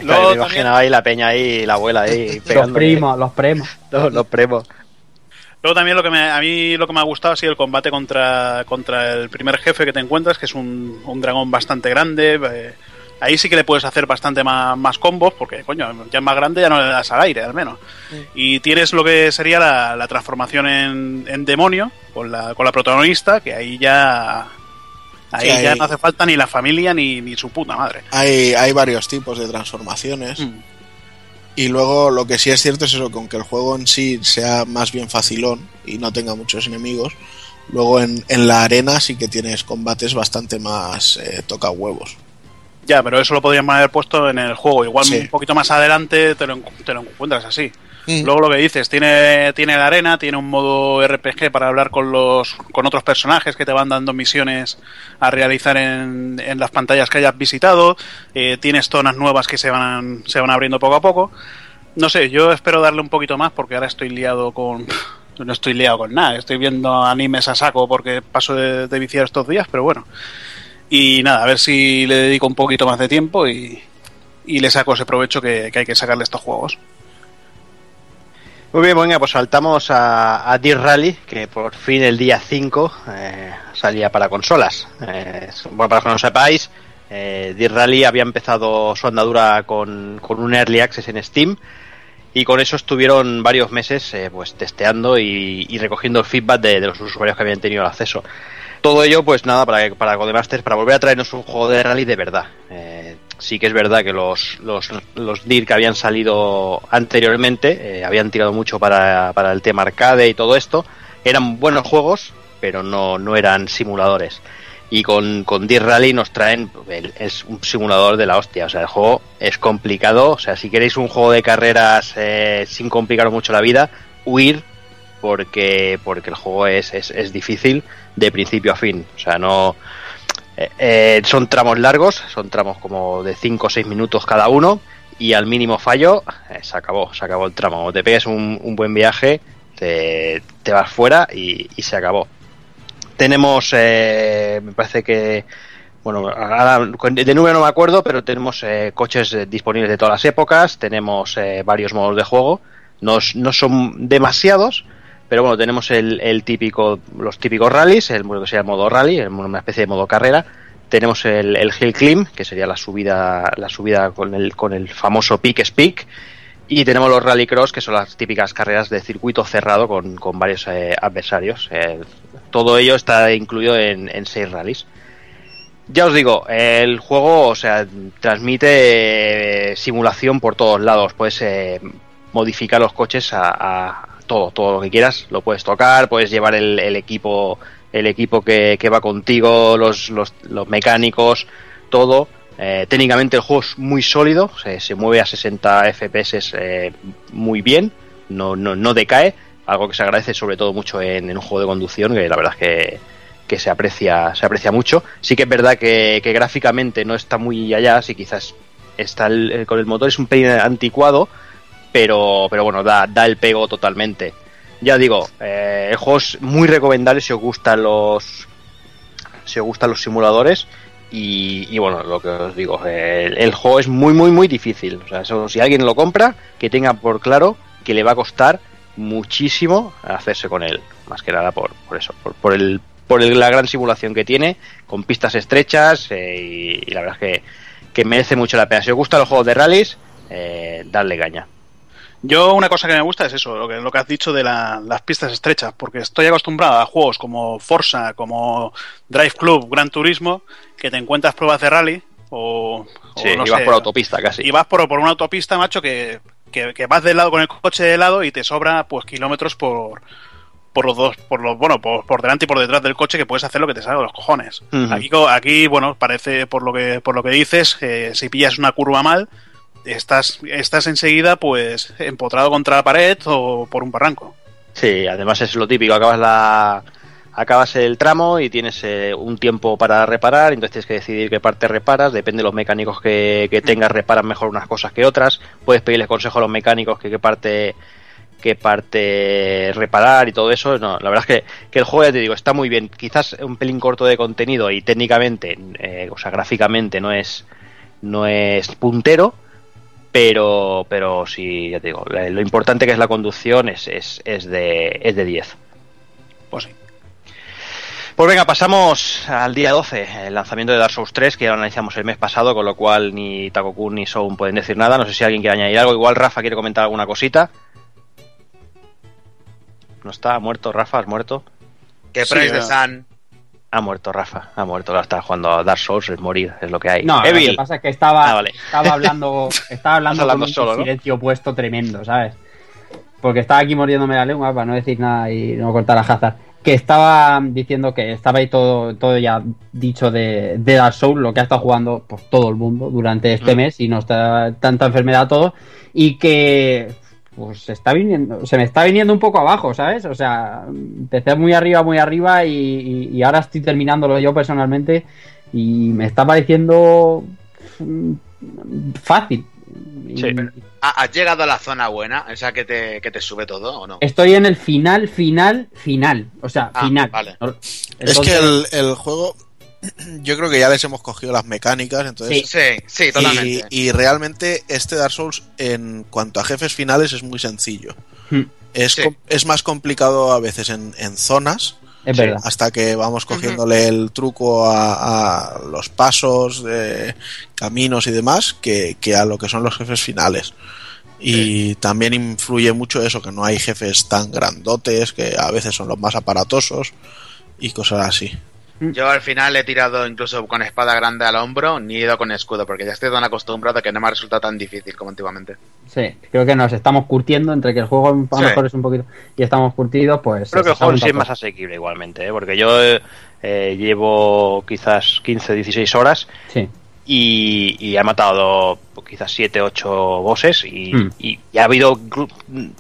Luego Claro, me también- imaginaba ahí la peña ahí, la abuela ahí Los primos, los primos. los, los primos. Luego también lo que me, a mí lo que me ha gustado ha sido el combate contra, contra el primer jefe que te encuentras, que es un, un dragón bastante grande. eh, ahí sí que le puedes hacer bastante más, más combos, porque coño, ya es más grande ya no le das al aire, al menos. Y tienes lo que sería la, la transformación en, en demonio con la, con la protagonista, que ahí ya... Ahí Sí, ya no hace falta ni la familia ni, ni su puta madre. Hay, hay varios tipos de transformaciones. Mm. Y luego lo que sí es cierto es eso, con que el juego en sí sea más bien facilón y no tenga muchos enemigos, luego en, en la arena sí que tienes combates bastante más eh, toca huevos. Ya, pero eso lo podríamos haber puesto en el juego. Igual Sí. un poquito más adelante te lo, te lo encuentras así. Mm. Luego lo que dices, tiene, tiene la arena, tiene un modo RPG para hablar con los con otros personajes que te van dando misiones a realizar en, en las pantallas que hayas visitado. Eh, tienes zonas nuevas que se van, se van abriendo poco a poco. No sé, yo espero darle un poquito más porque ahora estoy liado con... No estoy liado con nada, estoy viendo animes a saco porque paso de, viciar estos días, pero bueno. Y nada, a ver si le dedico un poquito más de tiempo y, y le saco ese provecho que, que hay que sacarle estos juegos. Muy bien, venga, pues saltamos a, a Rally, que por fin el día 5 eh, salía para consolas. Eh, bueno, para que no sepáis, eh, Rally había empezado su andadura con, con, un Early Access en Steam y con eso estuvieron varios meses eh, pues testeando y, recogiendo el feedback de, los usuarios que habían tenido el acceso. Todo ello, pues nada, para, para Codemasters, para volver a traernos un juego de rally de verdad. Sí que es verdad que los, los, los DIR que habían salido anteriormente eh, habían tirado mucho para, para, el tema arcade y todo esto. Eran buenos juegos, pero no, no eran simuladores. Y con, con Dirt Rally nos traen, es un simulador de la hostia. O sea, el juego es complicado. O sea, si queréis un juego de carreras eh, sin complicaros mucho la vida, huir porque, porque el juego es, es, es difícil de principio a fin. O sea, no eh, eh, son tramos largos, son tramos como de 5 o 6 minutos cada uno y al mínimo fallo eh, se acabó, se acabó el tramo. O te pegues un, un buen viaje, te, te, vas fuera y, y se acabó. Tenemos, eh, me parece que, bueno, ahora de número no me acuerdo, pero tenemos eh, coches disponibles de todas las épocas, tenemos varios modos de juego, no, no son demasiados, pero bueno, tenemos el, típico, los típicos rallies, el que sería modo rally, una especie de modo carrera. Tenemos el, hill climb, que sería la subida, la subida con el, con el famoso peak speak. Y tenemos los rallycross, que son las típicas carreras de circuito cerrado con, con varios eh, adversarios. Eh, todo ello está incluido en, en seis rallies. Ya os digo, el juego, o sea, transmite eh, simulación por todos lados. Puedes modificar los coches a, todo, todo lo que quieras, lo puedes tocar, puedes llevar el, equipo, el equipo que, que va contigo, los, los, los, mecánicos, todo. Eh, técnicamente el juego es muy sólido, se, mueve a 60 FPS eh, muy bien, no, no, no, decae, algo que se agradece sobre todo mucho en, en, un juego de conducción, que la verdad es que, que se aprecia, se aprecia mucho. Sí que es verdad que, que gráficamente no está muy allá, si quizás está el, con el motor es un pelín anticuado, pero, pero bueno, da, da el pego totalmente. Ya digo, eh, el juego es muy recomendable si os gustan los si os gustan los simuladores y, y bueno, lo que os digo, el, juego es muy muy muy difícil. O sea, eso, si alguien lo compra, que tenga por claro que le va a costar muchísimo hacerse con él, más que nada por, por eso, por, por el por el, la gran simulación que tiene, con pistas estrechas eh, y, la verdad es que, que merece mucho la pena. Si os gustan los juegos de rallies, eh, dadle caña. Yo una cosa que me gusta es eso, lo que, lo que has dicho de la, las pistas estrechas, porque estoy acostumbrado a juegos como Forza, como Drive Club, Gran Turismo, que te encuentras pruebas de rally o... Sí, o no y vas sé, por autopista casi. Y vas por, por una autopista, macho, que, que, que, vas de lado con el coche de lado y te sobra pues kilómetros por, por los dos, por los, bueno, por, por, delante y por detrás del coche que puedes hacer lo que te salga de los cojones. Uh -huh. Aquí, aquí, bueno, parece por lo que, por lo que dices, eh, si pillas una curva mal, estás, estás enseguida pues empotrado contra la pared o por un barranco. Sí, además es lo típico, acabas la acabas el tramo y tienes eh, un tiempo para reparar, entonces tienes que decidir qué parte reparas, depende de los mecánicos que, que tengas, reparan mejor unas cosas que otras, puedes pedirles consejo a los mecánicos que qué parte qué parte reparar y todo eso. No, la verdad es que, que, el juego, ya te digo, está muy bien. Quizás un pelín corto de contenido y técnicamente, eh, o sea, gráficamente no es, no es puntero, pero, pero sí, ya te digo, lo importante que es la conducción es, es, es, de, es de 10. Pues sí. Pues venga, pasamos al día 12, el lanzamiento de Dark Souls 3, que ya lo analizamos el mes pasado, con lo cual ni Takokun ni Soun pueden decir nada. No sé si alguien quiere añadir algo. Igual Rafa quiere comentar alguna cosita. ¿No está? ¿Ha muerto Rafa? ¿Has muerto? ¿Qué sí, Price de Sun? Ha muerto Rafa, ha muerto, ahora está jugando a Dark Souls, es morir, es lo que hay. No, Evil. lo que pasa es que estaba, ah, vale. estaba hablando, estaba hablando, hablando con solo, un silencio ¿no? puesto tremendo, ¿sabes? Porque estaba aquí mordiéndome la lengua para no decir nada y no cortar la jaza. Que estaba diciendo que estaba ahí todo, todo ya dicho de, de Dark Souls, lo que ha estado jugando pues, todo el mundo durante este mm. mes y no está tanta enfermedad todo. Y que pues se está viniendo, se me está viniendo un poco abajo, ¿sabes? O sea, empecé muy arriba, muy arriba y, y, y ahora estoy terminándolo yo personalmente y me está pareciendo fácil. Sí. ¿Has llegado a la zona buena? ¿Esa que te, que te sube todo o no? Estoy en el final, final, final. O sea, ah, final. Vale. Entonces... Es que el, el juego yo creo que ya les hemos cogido las mecánicas, entonces. Sí, sí, sí totalmente. Y, y, realmente este Dark Souls, en cuanto a jefes finales, es muy sencillo. Hmm. Es, es más complicado a veces en, en zonas. Es verdad. Hasta que vamos cogiéndole el truco a, a los pasos, de caminos y demás, que, que, a lo que son los jefes finales. Y también influye mucho eso, que no hay jefes tan grandotes, que a veces son los más aparatosos y cosas así. Yo al final he tirado incluso con espada grande al hombro, ni he ido con escudo, porque ya estoy tan acostumbrado que no me ha resultado tan difícil como antiguamente. Sí, creo que nos estamos curtiendo entre que el juego a lo Sí. mejor es un poquito y estamos curtidos, pues. Creo que el juego sí es más asequible igualmente, ¿eh? porque yo eh, llevo quizás 15, 16 horas Sí. Y, y he matado pues, quizás 7, 8 bosses y, Mm. y- y ha habido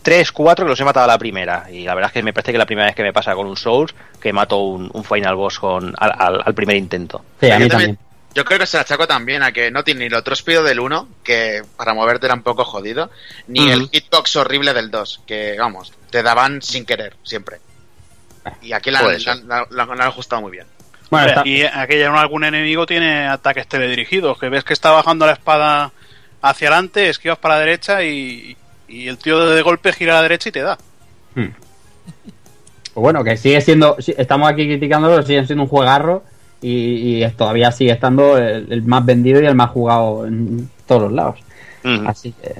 3, 4 que los he matado a la primera. Y la verdad es que me parece que la primera vez que me pasa con un Souls que mato un, un final boss con, al, al- al primer intento. Sí, a Yo mí también- también. Yo creo que se la achaco también a que no tiene ni lo tróspido del 1, que para moverte era un poco jodido, ni el hitbox horrible del 2, que vamos, te daban sin querer, siempre. Y aquí la, Puede la, la- la- la han ajustado muy bien. Bueno, está- Y aquella no algún enemigo tiene ataques teledirigidos, que ves que está bajando la espada hacia adelante, esquivas para la derecha y, y el tío de golpe gira a la derecha y te da. Hmm. Pues bueno, que sigue siendo, estamos aquí criticándolo, sigue siendo un juegarro y, todavía sigue estando el, el más vendido y el más jugado en todos los lados. Así que,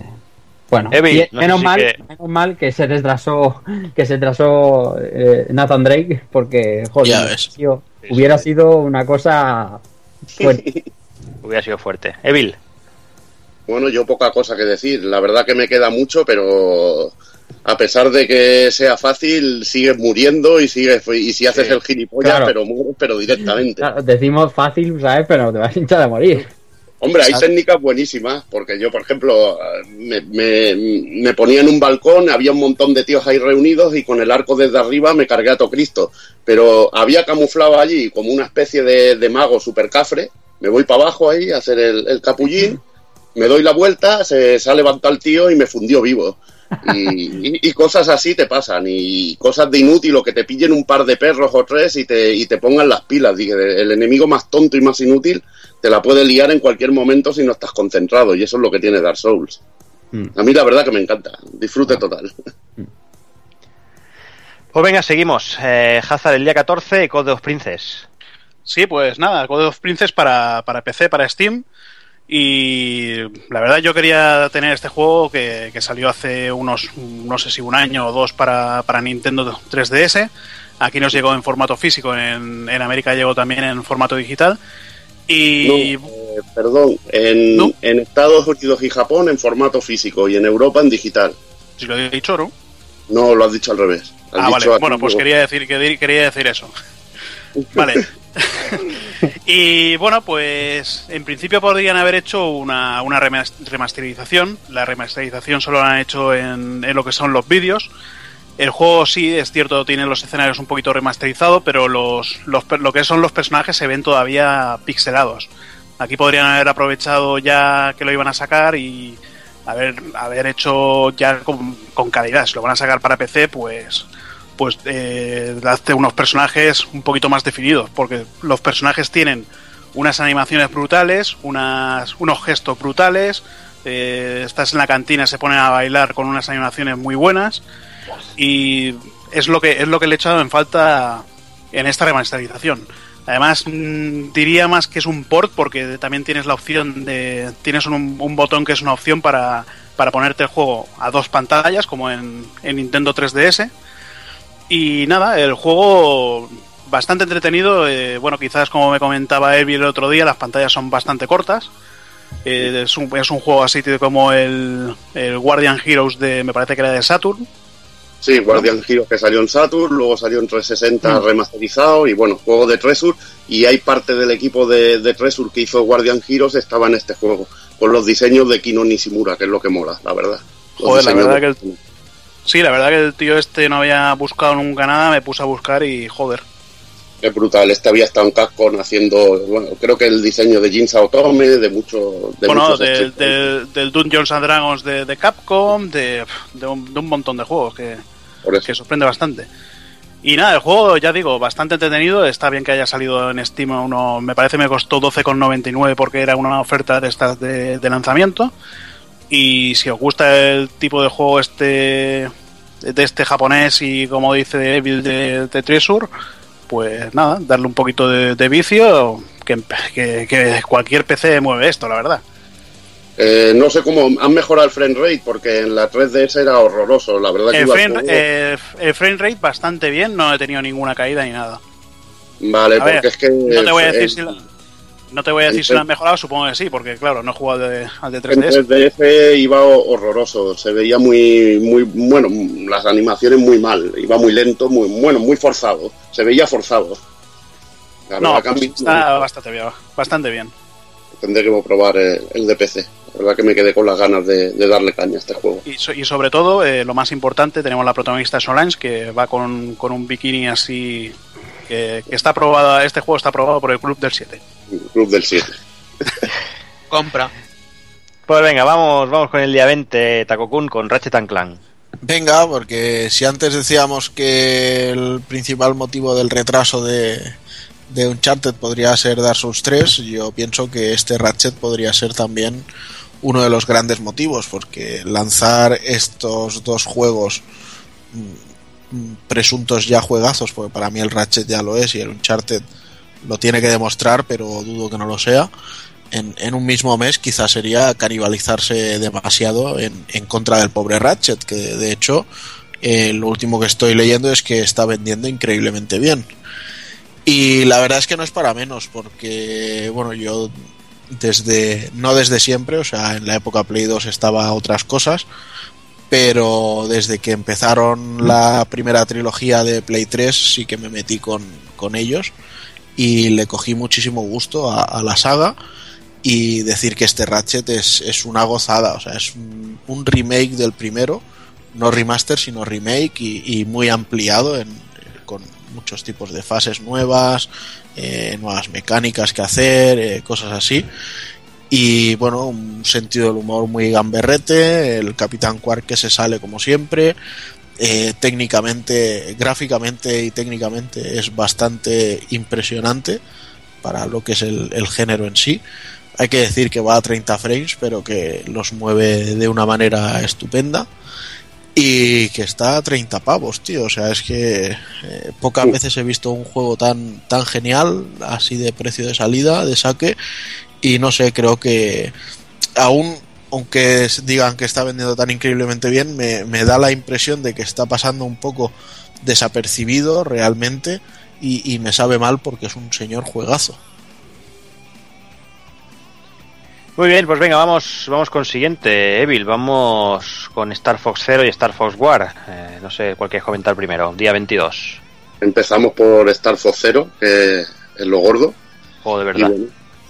bueno, no menos, si mal, que- menos mal que se retrasó, que se retrasó eh, Nathan Drake, porque, joder, Sí, hubiera sí. sido una cosa fuerte. Hubiera sido fuerte. Evil, Bueno, yo poca cosa que decir. La verdad que me queda mucho, pero a pesar de que sea fácil, sigues muriendo y sigues y si haces Sí, el gilipollas, claro. pero mueres, pero directamente. Claro, decimos fácil, ¿sabes? Pero te vas a hinchar a morir. Hombre, hay técnicas buenísimas, porque yo, por ejemplo, me, me, me ponía en un balcón, había un montón de tíos ahí reunidos y con el arco desde arriba me cargué a todo Cristo. Pero había camuflado allí como una especie de, de mago super cafre. Me voy para abajo ahí a hacer el, el capullín, me doy la vuelta, se, se ha levantado el tío y me fundió vivo. Y, y- y cosas así te pasan, y cosas de inútil, o que te pillen un par de perros o tres y te, y te pongan las pilas. Dije, el enemigo más tonto y más inútil te la puede liar en cualquier momento si no estás concentrado, y eso es lo que tiene Dark Souls. Mm. A mí la verdad que me encanta, disfrute total. pues venga, seguimos. Eh, Hazard el día 14, Code of Princess. Sí, pues nada, Code of Princess para, para PC, para Steam. Y la verdad yo quería tener este juego que, que salió hace unos, no sé si un año o dos para, para Nintendo 3DS. Aquí nos llegó en formato físico, en, en América llegó también en formato digital. Y No, eh, perdón, en, ¿No? en Estados Unidos y Japón en formato físico y en Europa en digital. si lo he dicho, ¿no? No, lo has dicho al revés. Has Ah, vale. dicho Bueno, pues quería decir, que- quería decir eso. Vale. y bueno, pues en principio podrían haber hecho una, una remas- remasterización. La remasterización solo la han hecho en, en lo que son los vídeos. El juego sí, es cierto, tiene los escenarios un poquito remasterizados, pero los, los lo que son los personajes se ven todavía pixelados. Aquí podrían haber aprovechado ya que lo iban a sacar y haber, haber hecho ya con, con calidad. Si lo van a sacar para PC, pues pues eh, unos personajes un poquito más definidos, porque los personajes tienen unas animaciones brutales, unas, unos gestos brutales, eh, estás en la cantina, se ponen a bailar con unas animaciones muy buenas y es lo que es lo que le he echado en falta en esta remasterización. Además, mm, diría más que es un port porque también tienes la opción de. Tienes un, un botón que es una opción para, para ponerte el juego a dos pantallas, como en, en Nintendo 3DS. Y nada, el juego bastante entretenido. eh, bueno, quizás como me comentaba Evi el otro día, las pantallas son bastante cortas. Eh, es, un, es un juego así como el, el Guardian Heroes de. Me parece que era de Saturn. Sí, Guardian Heroes que salió en Saturn, luego salió en 360 Mm. remasterizado y bueno, juego de Treasure y hay parte del equipo de, de Treasure que hizo Guardian Heroes estaba en este juego, con los diseños de Kino Nishimura, que es lo que mola, la verdad. Los Joder, la verdad de- que el- Sí, la verdad que el tío este no había buscado nunca nada, me puse a buscar y joder. Es brutal, este había estado en Capcom haciendo, bueno, creo que el diseño de Jin Saotome, de mucho... De bueno, muchos del, del, del Dungeons and Dragons de, de Capcom, de, de, un, de un montón de juegos que. Que sorprende bastante. Y nada, el juego, ya digo, bastante entretenido. Está bien que haya salido en Steam. Uno, me parece me costó 12,99 porque era una oferta de estas de, lanzamiento. Y si os gusta el tipo de juego este de este japonés y como dice Evil de, de pues nada, darle un poquito de, vicio, que, cualquier PC mueve esto, la verdad. Eh, no sé cómo han mejorado el frame rate, porque en la 3DS era horroroso, la verdad. El, frame, eh, el frame rate bastante bien, no he tenido ninguna caída ni nada. Vale, porque es que... No te voy a decir si no te voy a decir si lo han mejorado, supongo que sí, porque claro, no he jugado al de 3DS. El 3DS iba horroroso, se veía muy, muy, bueno, las animaciones muy mal, iba muy lento, muy, bueno, muy forzado, se veía forzado. no, pues está bastante bien, bastante bien. Tendré que probar eh, el, de PC. La verdad que me quedé con las ganas de, darle caña a este juego. Y, sobre todo, eh, lo más importante, tenemos la protagonista Solange, que va con, con un bikini así que, está aprobada, este juego está aprobado por el Club del 7. Club del 7. Compra. Pues venga, vamos, vamos con el día 20, Takokun, con Ratchet Clank. Venga, porque si antes decíamos que el principal motivo del retraso de, de Uncharted podría ser Dark Souls 3, yo pienso que este Ratchet podría ser también uno de los grandes motivos, porque lanzar estos dos juegos presuntos ya juegazos, porque para mí el Ratchet ya lo es y el Uncharted lo tiene que demostrar, pero dudo que no lo sea. En, un mismo mes quizás sería canibalizarse demasiado en, contra del pobre Ratchet, que de hecho eh, lo último que estoy leyendo es que está vendiendo increíblemente bien. Y la verdad es que no es para menos, porque bueno, yo desde, no desde siempre, o sea, en la época Play 2 estaba otras cosas, pero desde que empezaron la primera trilogía de Play 3 sí que me metí con, ellos y le cogí muchísimo gusto a, la saga y decir que este Ratchet es, una gozada, o sea, es un, remake del primero, no remaster sino remake y, muy ampliado con muchos tipos de fases nuevas, eh, nuevas mecánicas que hacer, eh, cosas así y bueno, un sentido del humor muy gamberrete, el Capitán Quark se sale como siempre, eh, técnicamente, gráficamente y técnicamente es bastante impresionante para lo que es el, género en sí. Hay que decir que va a 30 frames, pero que los mueve de una manera estupenda. Y que está a 30 pavos, tío. O sea, es que eh, pocas veces he visto un juego tan, tan genial, así de precio de salida, de saque, y no sé, creo que aún aunque digan que está vendiendo tan increíblemente bien, me, da la impresión de que está pasando un poco desapercibido realmente y, me sabe mal porque es un señor juegazo. Muy bien, pues venga, vamos, vamos con siguiente, Evil. Vamos con Star Fox Zero y Star Fox War. Eh, no sé cuál quieres comentar primero, día 22. Empezamos por Star Fox Zero, que es lo gordo. Juego de verdad.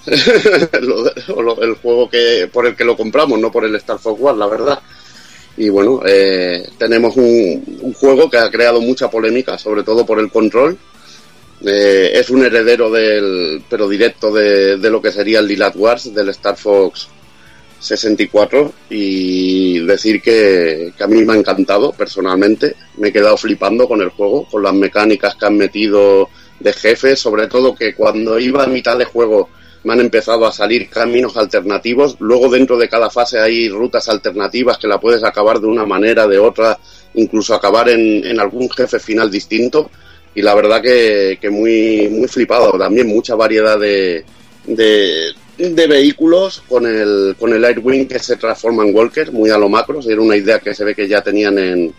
el juego que por el que lo compramos, no por el Star Fox War, la verdad. Y bueno, eh, tenemos un, juego que ha creado mucha polémica, sobre todo por el control. Eh, es un heredero del, pero directo de, lo que sería el Lilat Wars del Star Fox 64 y decir que, que, a mí me ha encantado personalmente. Me he quedado flipando con el juego, con las mecánicas que han metido de jefes, sobre todo que cuando iba a mitad de juego me han empezado a salir caminos alternativos. Luego dentro de cada fase hay rutas alternativas que la puedes acabar de una manera, de otra, incluso acabar en, algún jefe final distinto. Y la verdad que, muy, muy flipado. También mucha variedad de, de, vehículos con el, con el Airwing que se transforma en Walker, muy a lo macro. Era una idea que se ve que ya tenían en,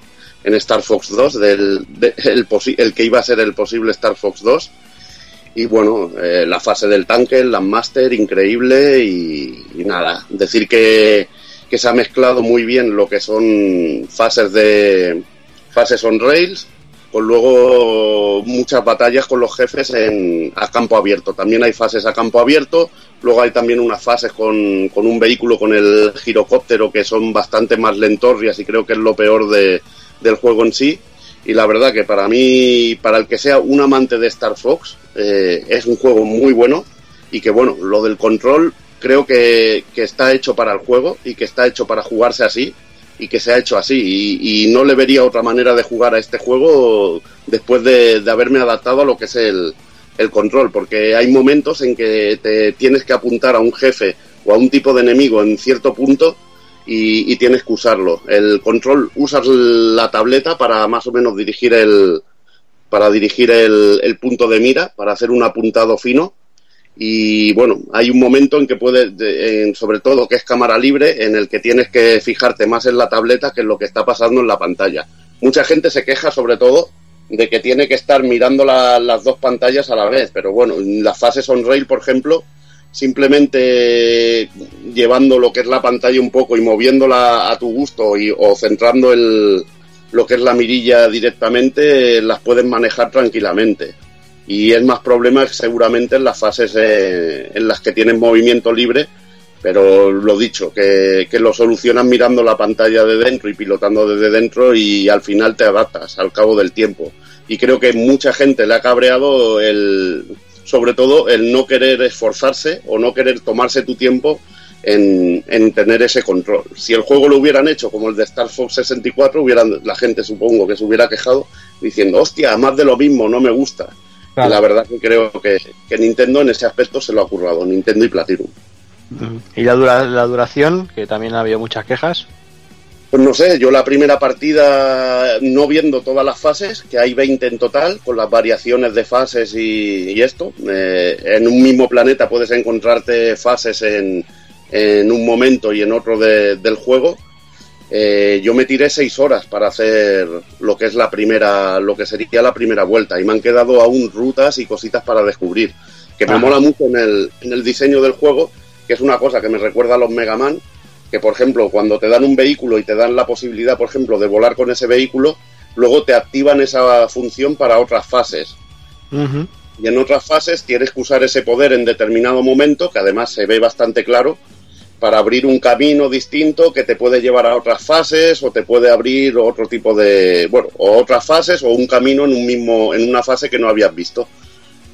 en Star Fox 2, del, el, que iba a ser el posible Star Fox 2 y bueno, eh, la fase del tanque, el Landmaster, increíble y, nada, decir que, que, se ha mezclado muy bien lo que son fases de fases on rails, con luego muchas batallas con los jefes en, a campo abierto. También hay fases a campo abierto, luego hay también unas fases con, con un vehículo con el girocóptero que son bastante más lentorrias y creo que es lo peor de, del juego en sí. Y la verdad que para mí, para el que sea un amante de Star Fox, eh, es un juego muy bueno. Y que bueno, lo del control creo que, está hecho para el juego y que está hecho para jugarse así y que se ha hecho así y, no le vería otra manera de jugar a este juego después de, haberme adaptado a lo que es el, el control, porque hay momentos en que te tienes que apuntar a un jefe o a un tipo de enemigo en cierto punto y, tienes que usarlo. El control, usas la tableta para más o menos dirigir el para dirigir el, punto de mira, para hacer un apuntado fino. Y bueno, hay un momento en que puedes, sobre todo que es cámara libre, en el que tienes que fijarte más en la tableta que en lo que está pasando en la pantalla. Mucha gente se queja sobre todo de que tiene que estar mirando las dos pantallas a la vez, pero bueno, en las fases on-rail, por ejemplo, simplemente llevando lo que es la pantalla un poco y moviéndola a tu gusto y, o centrando el, lo que es la mirilla directamente, las puedes manejar tranquilamente. Y es más problema seguramente en las fases eh, en las que tienes movimiento libre, pero lo dicho, que, lo solucionas mirando la pantalla de dentro y pilotando desde dentro y al final te adaptas al cabo del tiempo. Y creo que mucha gente le ha cabreado el, sobre todo el no querer esforzarse o no querer tomarse tu tiempo en, tener ese control. Si el juego lo hubieran hecho como el de Star Fox 64, hubieran, la gente supongo que se hubiera quejado diciendo, hostia, más de lo mismo, no me gusta. La verdad que creo que, Nintendo en ese aspecto se lo ha currado, Nintendo y Platinum. ¿Y la, la duración? Que también ha habido muchas quejas. Pues no sé, yo la primera partida no viendo todas las fases, que hay 20 en total, con las variaciones de fases y, esto. Eh, en un mismo planeta puedes encontrarte fases en, un momento y en otro del juego. Eh, yo me tiré seis horas para hacer lo que es la primera, lo que sería la primera vuelta y me han quedado aún rutas y cositas para descubrir. Que me mola mucho en el, en el diseño del juego, que es una cosa que me recuerda a los Mega Man que, por ejemplo, cuando te dan un vehículo y te dan la posibilidad, por ejemplo, de volar con ese vehículo, luego te activan esa función para otras fases. Y en otras fases tienes que usar ese poder en determinado momento, que además se ve bastante claro, para abrir un camino distinto que te puede llevar a otras fases o te puede abrir otro tipo de, bueno, o otras fases o un camino en un mismo, en una fase que no habías visto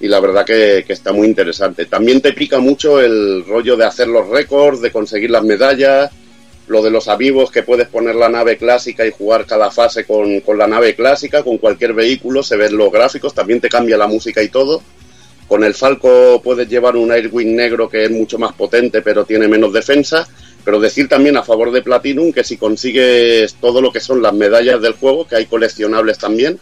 y la verdad que, está muy interesante. También te pica mucho el rollo de hacer los récords, de conseguir las medallas, lo de los amigos que puedes poner la nave clásica y jugar cada fase con, con la nave clásica, con cualquier vehículo, se ven los gráficos, también te cambia la música y todo. Con el Falco puedes llevar un Airwing negro que es mucho más potente pero tiene menos defensa. Pero decir también a favor de Platinum que si consigues todo lo que son las medallas del juego, que hay coleccionables también,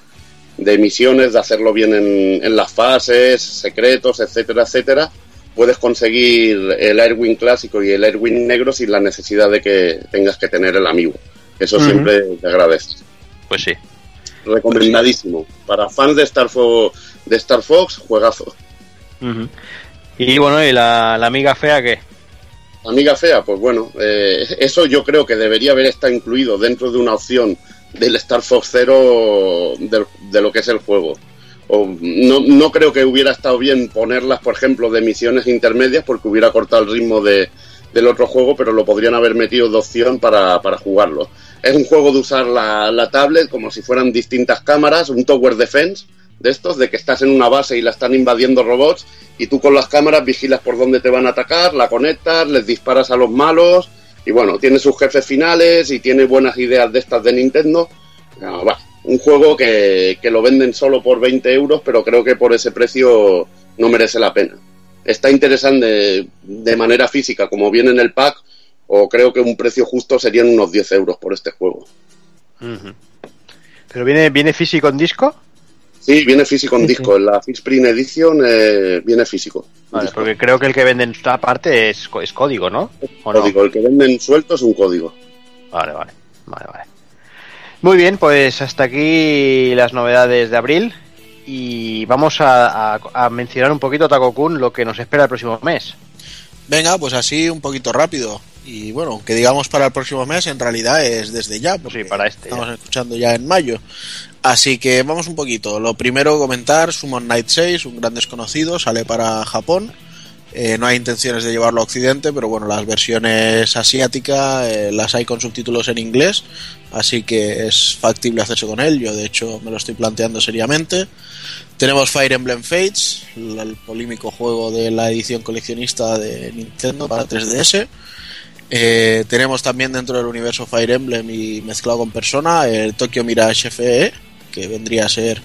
de misiones, de hacerlo bien en, las fases, secretos, etcétera, etcétera, puedes conseguir el Airwing clásico y el Airwing negro sin la necesidad de que tengas que tener el amigo. Eso siempre te agradece. Pues sí. Recomendadísimo. Para fans de Star, Fox, de Star Fox, juegazo. Y bueno, ¿y la, amiga fea qué? amiga fea, pues bueno, eh, eso yo creo que debería haber estado incluido dentro de una opción del Star Fox Zero de, lo que es el juego. O no, no, creo que hubiera estado bien ponerlas, por ejemplo, de misiones intermedias porque hubiera cortado el ritmo de, del otro juego, pero lo podrían haber metido de opción para, para jugarlo. Es un juego de usar la, la, tablet como si fueran distintas cámaras, un tower defense de estos, de que estás en una base y la están invadiendo robots y tú con las cámaras vigilas por dónde te van a atacar, la conectas, les disparas a los malos y bueno, tiene sus jefes finales y tiene buenas ideas de estas de Nintendo. un juego que, lo venden solo por 20 euros, pero creo que por ese precio no merece la pena. Está interesante de, manera física, como viene en el pack, o creo que un precio justo serían unos 10 euros por este juego. ¿Pero viene, viene físico en disco? Sí, viene físico en disco. En la Spring Edition eh, viene físico. Vale, porque creo que el que venden aparte es, es código, ¿no? código. El que venden suelto es un código. Vale, vale. Vale, vale. Muy bien, pues hasta aquí las novedades de abril. Y vamos a, mencionar un poquito, Takokun, lo que nos espera el próximo mes. Venga, pues así un poquito rápido. Y bueno, que digamos para el próximo mes, en realidad es desde ya. Sí, para este. Estamos escuchando ya en mayo. Así que vamos un poquito. Lo primero comentar, Summon Knight 6, un gran desconocido, sale para Japón. Eh, no hay intenciones de llevarlo a Occidente, pero bueno, las versiones asiáticas eh, las hay con subtítulos en inglés, así que es factible hacerse con él. Yo de hecho me lo estoy planteando seriamente. Tenemos Fire Emblem Fates, el polémico juego de la edición coleccionista de Nintendo para 3DS. Eh, tenemos también dentro del universo Fire Emblem y mezclado con Persona el Tokyo Mirage FE, que vendría a ser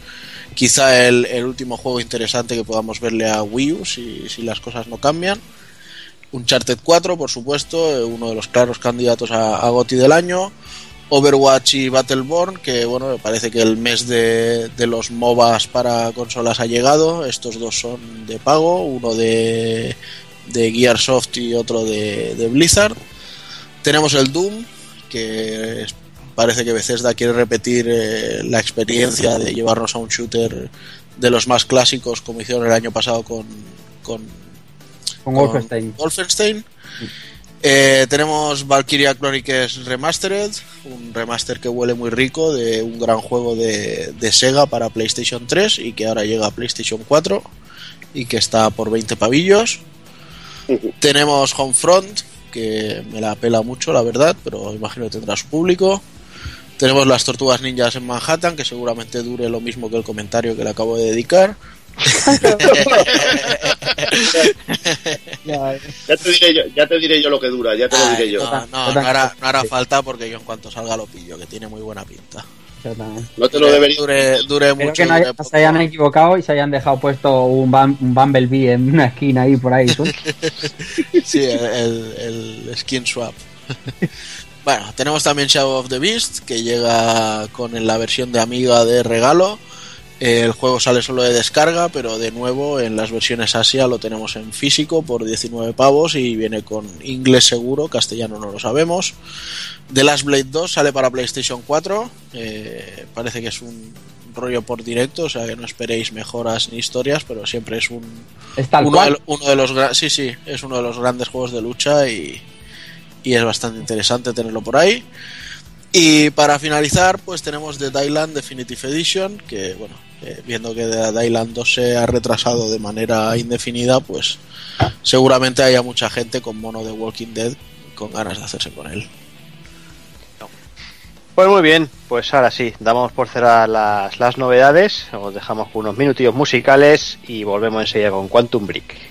quizá el, último juego interesante que podamos verle a Wii U si, las cosas no cambian. Uncharted 4, por supuesto, uno de los claros candidatos a, a GOTY del año. Overwatch y Battleborn, que bueno, me parece que el mes de, de, los MOBAs para consolas ha llegado. Estos dos son de pago, uno de, de Gearsoft y otro de, de Blizzard. Tenemos el Doom, que parece que Bethesda quiere repetir eh, la experiencia de llevarnos a un shooter de los más clásicos, como hicieron el año pasado con, con, con, Wolfenstein. Wolfenstein. Eh, tenemos Valkyria Chronicles Remastered, un remaster que huele muy rico de un gran juego de, de, Sega para PlayStation 3 y que ahora llega a PlayStation 4 y que está por 20 pavillos. Tenemos Homefront, que me la apela mucho, la verdad, pero imagino que tendrá su público. Tenemos las tortugas ninjas en Manhattan, que seguramente dure lo mismo que el comentario que le acabo de dedicar. ya, te diré yo, ya te diré yo lo que dura, ya te lo diré yo. No, no, no, hará, no hará falta porque yo en cuanto salga lo pillo, que tiene muy buena pinta. No te lo debería. Dure, dure mucho. que no haya, se hayan equivocado y se hayan dejado puesto un, un Bumblebee en una esquina ahí por ahí. sí, el, el, skin swap. bueno, tenemos también Shadow of the Beast que llega con la versión de Amiga de regalo. El juego sale solo de descarga, pero de nuevo en las versiones Asia lo tenemos en físico por 19 pavos y viene con inglés seguro, castellano no lo sabemos. The Last Blade 2 sale para PlayStation 4, eh, parece que es un rollo por directo, o sea que no esperéis mejoras ni historias, pero siempre es un uno de, uno de, los sí sí es uno de los grandes juegos de lucha y, y es bastante interesante tenerlo por ahí. Y para finalizar, pues tenemos The Dylan Definitive Edition, que bueno, viendo que The Dylan 2 se ha retrasado de manera indefinida, pues seguramente haya mucha gente con mono de Walking Dead con ganas de hacerse con él. Pues muy bien, pues ahora sí, damos por cerrar las, las novedades, os dejamos unos minutillos musicales y volvemos enseguida con Quantum Break.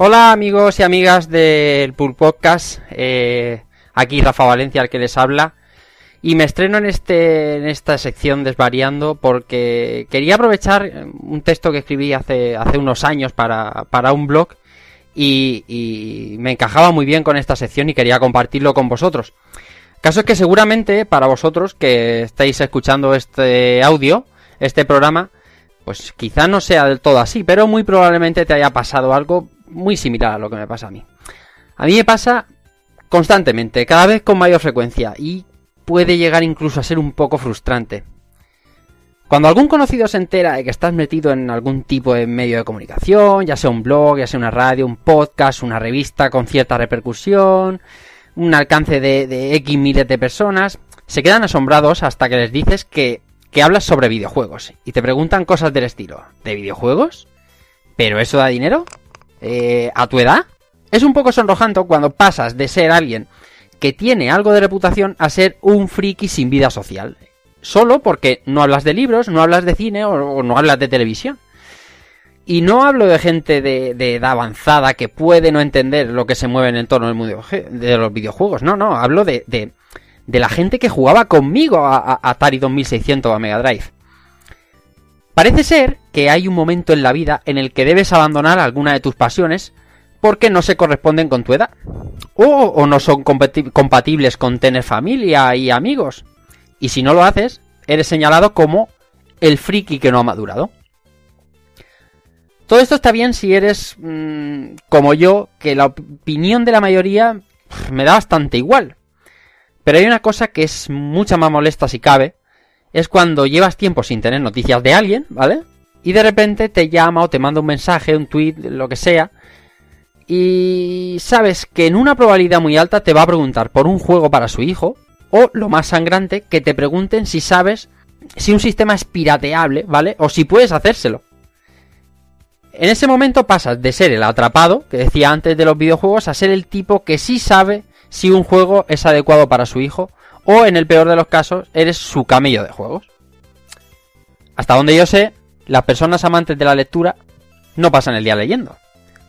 Hola amigos y amigas del Pool Podcast, eh, aquí Rafa Valencia el que les habla y me estreno en este en esta sección desvariando porque quería aprovechar un texto que escribí hace hace unos años para, para un blog y, y me encajaba muy bien con esta sección y quería compartirlo con vosotros. Caso es que seguramente para vosotros que estáis escuchando este audio, este programa, pues quizá no sea del todo así, pero muy probablemente te haya pasado algo muy similar a lo que me pasa a mí. A mí me pasa constantemente, cada vez con mayor frecuencia y puede llegar incluso a ser un poco frustrante. Cuando algún conocido se entera de que estás metido en algún tipo de medio de comunicación, ya sea un blog, ya sea una radio, un podcast, una revista con cierta repercusión, un alcance de, de X miles de personas, se quedan asombrados hasta que les dices que, que hablas sobre videojuegos y te preguntan cosas del estilo, ¿de videojuegos? ¿Pero eso da dinero? Eh, a tu edad, es un poco sonrojante cuando pasas de ser alguien que tiene algo de reputación a ser un friki sin vida social. Solo porque no hablas de libros, no hablas de cine o, no hablas de televisión. Y no hablo de gente de, edad avanzada que puede no entender lo que se mueve en el entorno del mundo de los videojuegos. No, no, hablo de la gente que jugaba conmigo a, a Atari 2600 o a Mega Drive. Parece ser que hay un momento en la vida en el que debes abandonar alguna de tus pasiones porque no se corresponden con tu edad. O, no son compatibles con tener familia y amigos. Y si no lo haces, eres señalado como el friki que no ha madurado. Todo esto está bien si eres mm, como yo, que la opinión de la mayoría me da bastante igual. Pero hay una cosa que es mucha más molesta si cabe, es cuando llevas tiempo sin tener noticias de alguien, ¿vale? Y de repente te llama o te manda un mensaje, un tweet, lo que sea, y sabes que en una probabilidad muy alta te va a preguntar por un juego para su hijo, o lo más sangrante, que te pregunten si sabes si un sistema es pirateable, ¿vale? O si puedes hacérselo. En ese momento pasas de ser el atrapado, que decía antes de los videojuegos, a ser el tipo que sí sabe si un juego es adecuado para su hijo, o en el peor de los casos, eres su camello de juegos. Hasta donde yo sé, las personas amantes de la lectura no pasan el día leyendo.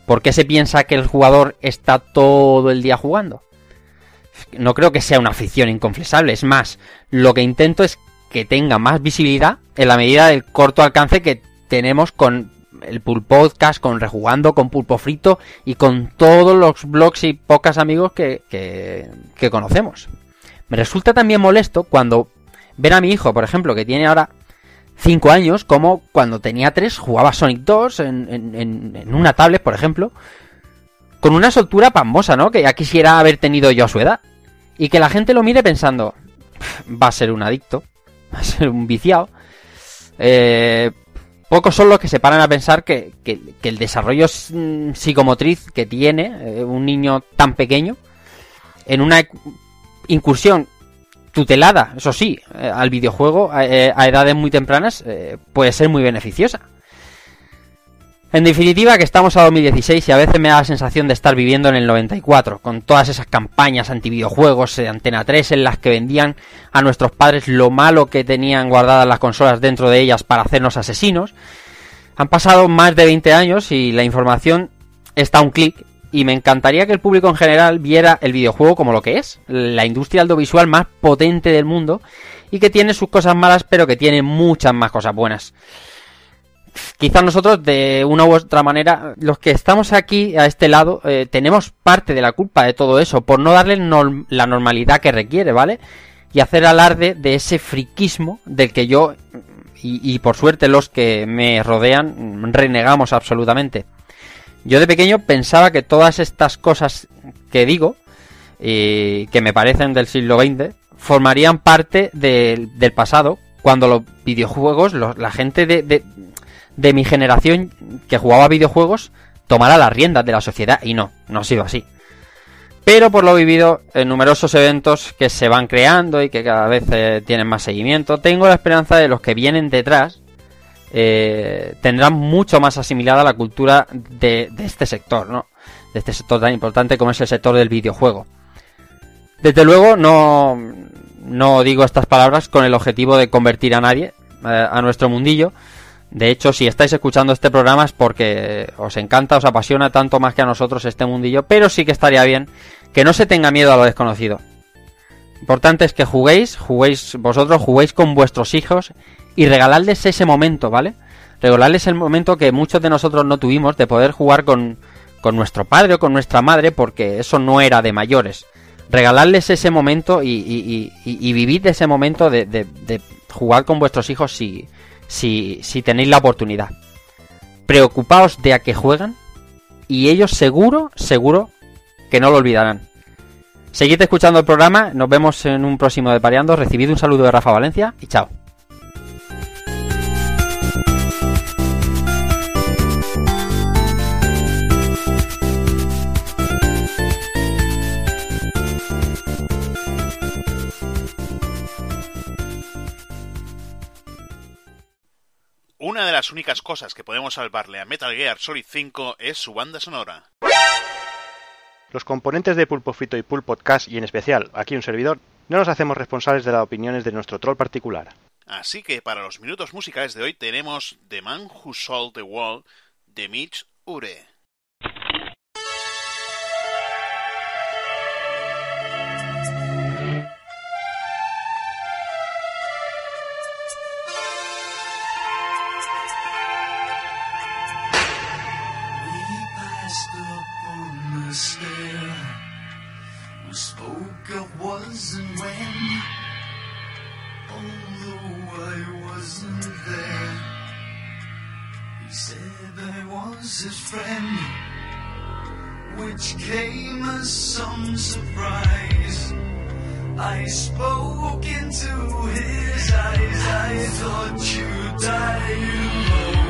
¿Por qué se piensa que el jugador está todo el día jugando? No creo que sea una afición inconfesable, es más, lo que intento es que tenga más visibilidad en la medida del corto alcance que tenemos con el Pulp Podcast, con Rejugando, con Pulpo Frito y con todos los blogs y pocas amigos que, conocemos. Me resulta también molesto cuando ver a mi hijo, por ejemplo, que tiene ahora 5 años, como cuando tenía 3 jugaba Sonic 2 en, una tablet, por ejemplo, con una soltura pambosa, ¿no? Que ya quisiera haber tenido yo a su edad. Y que la gente lo mire pensando, va a ser un adicto, va a ser un viciado. Eh, pocos son los que se paran a pensar que, el desarrollo psicomotriz que tiene eh, un niño tan pequeño, en una incursión tutelada, eso sí, eh, al videojuego eh, a edades muy tempranas, puede ser muy beneficiosa. En definitiva, que estamos a 2016 y a veces me da la sensación de estar viviendo en el 94, con todas esas campañas anti-videojuegos de Antena 3 en las que vendían a nuestros padres lo malo que tenían guardadas las consolas dentro de ellas para hacernos asesinos. Han pasado más de 20 años y la información está a un clic y me encantaría que el público en general viera el videojuego como lo que es, la industria audiovisual más potente del mundo y que tiene sus cosas malas pero que tiene muchas más cosas buenas quizás nosotros de una u otra manera, los que estamos aquí a este lado, eh, tenemos parte de la culpa de todo eso, por no darle la normalidad que requiere, ¿vale? Y hacer alarde de ese friquismo del que yo, y, por suerte los que me rodean, renegamos absolutamente. Yo de pequeño pensaba que todas estas cosas que digo, y que me parecen del siglo XX, formarían parte del pasado, cuando los videojuegos, la gente de, de mi generación que jugaba videojuegos tomara las riendas de la sociedad y no, no ha sido así. Pero por lo vivido en numerosos eventos que se van creando y que cada vez eh, tienen más seguimiento, tengo la esperanza de los que vienen detrás eh, tendrán mucho más asimilada la cultura de, este sector, ¿no? De este sector tan importante como es el sector del videojuego. Desde luego no, no digo estas palabras con el objetivo de convertir a nadie eh, a nuestro mundillo, de hecho, si estáis escuchando este programa es porque os encanta, os apasiona tanto más que a nosotros este mundillo, pero sí que estaría bien que no se tenga miedo a lo desconocido. Importante es que juguéis, juguéis vosotros, juguéis con vuestros hijos y regalarles ese momento, ¿vale? Regalarles el momento que muchos de nosotros no tuvimos de poder jugar con, con nuestro padre o con nuestra madre porque eso no era de mayores. Regalarles ese momento y, y, vivir ese momento de, de, jugar con vuestros hijos si, si, si tenéis la oportunidad. Preocupaos de a que juegan y ellos seguro, seguro que no lo olvidarán. Seguid escuchando el programa, nos vemos en un próximo de Pareando, recibid un saludo de Rafa Valencia y chao. Una de las únicas cosas que podemos salvarle a Metal Gear Solid 5 es su banda sonora. Los componentes de Pulpo Frito y Pulp Podcast, y en especial aquí un servidor, no nos hacemos responsables de las opiniones de nuestro troll particular. Así que para los minutos musicales de hoy tenemos The Man Who Sold the Wall de Mitch Ure. Which came as some surprise. I spoke into his eyes. I thought you died alone.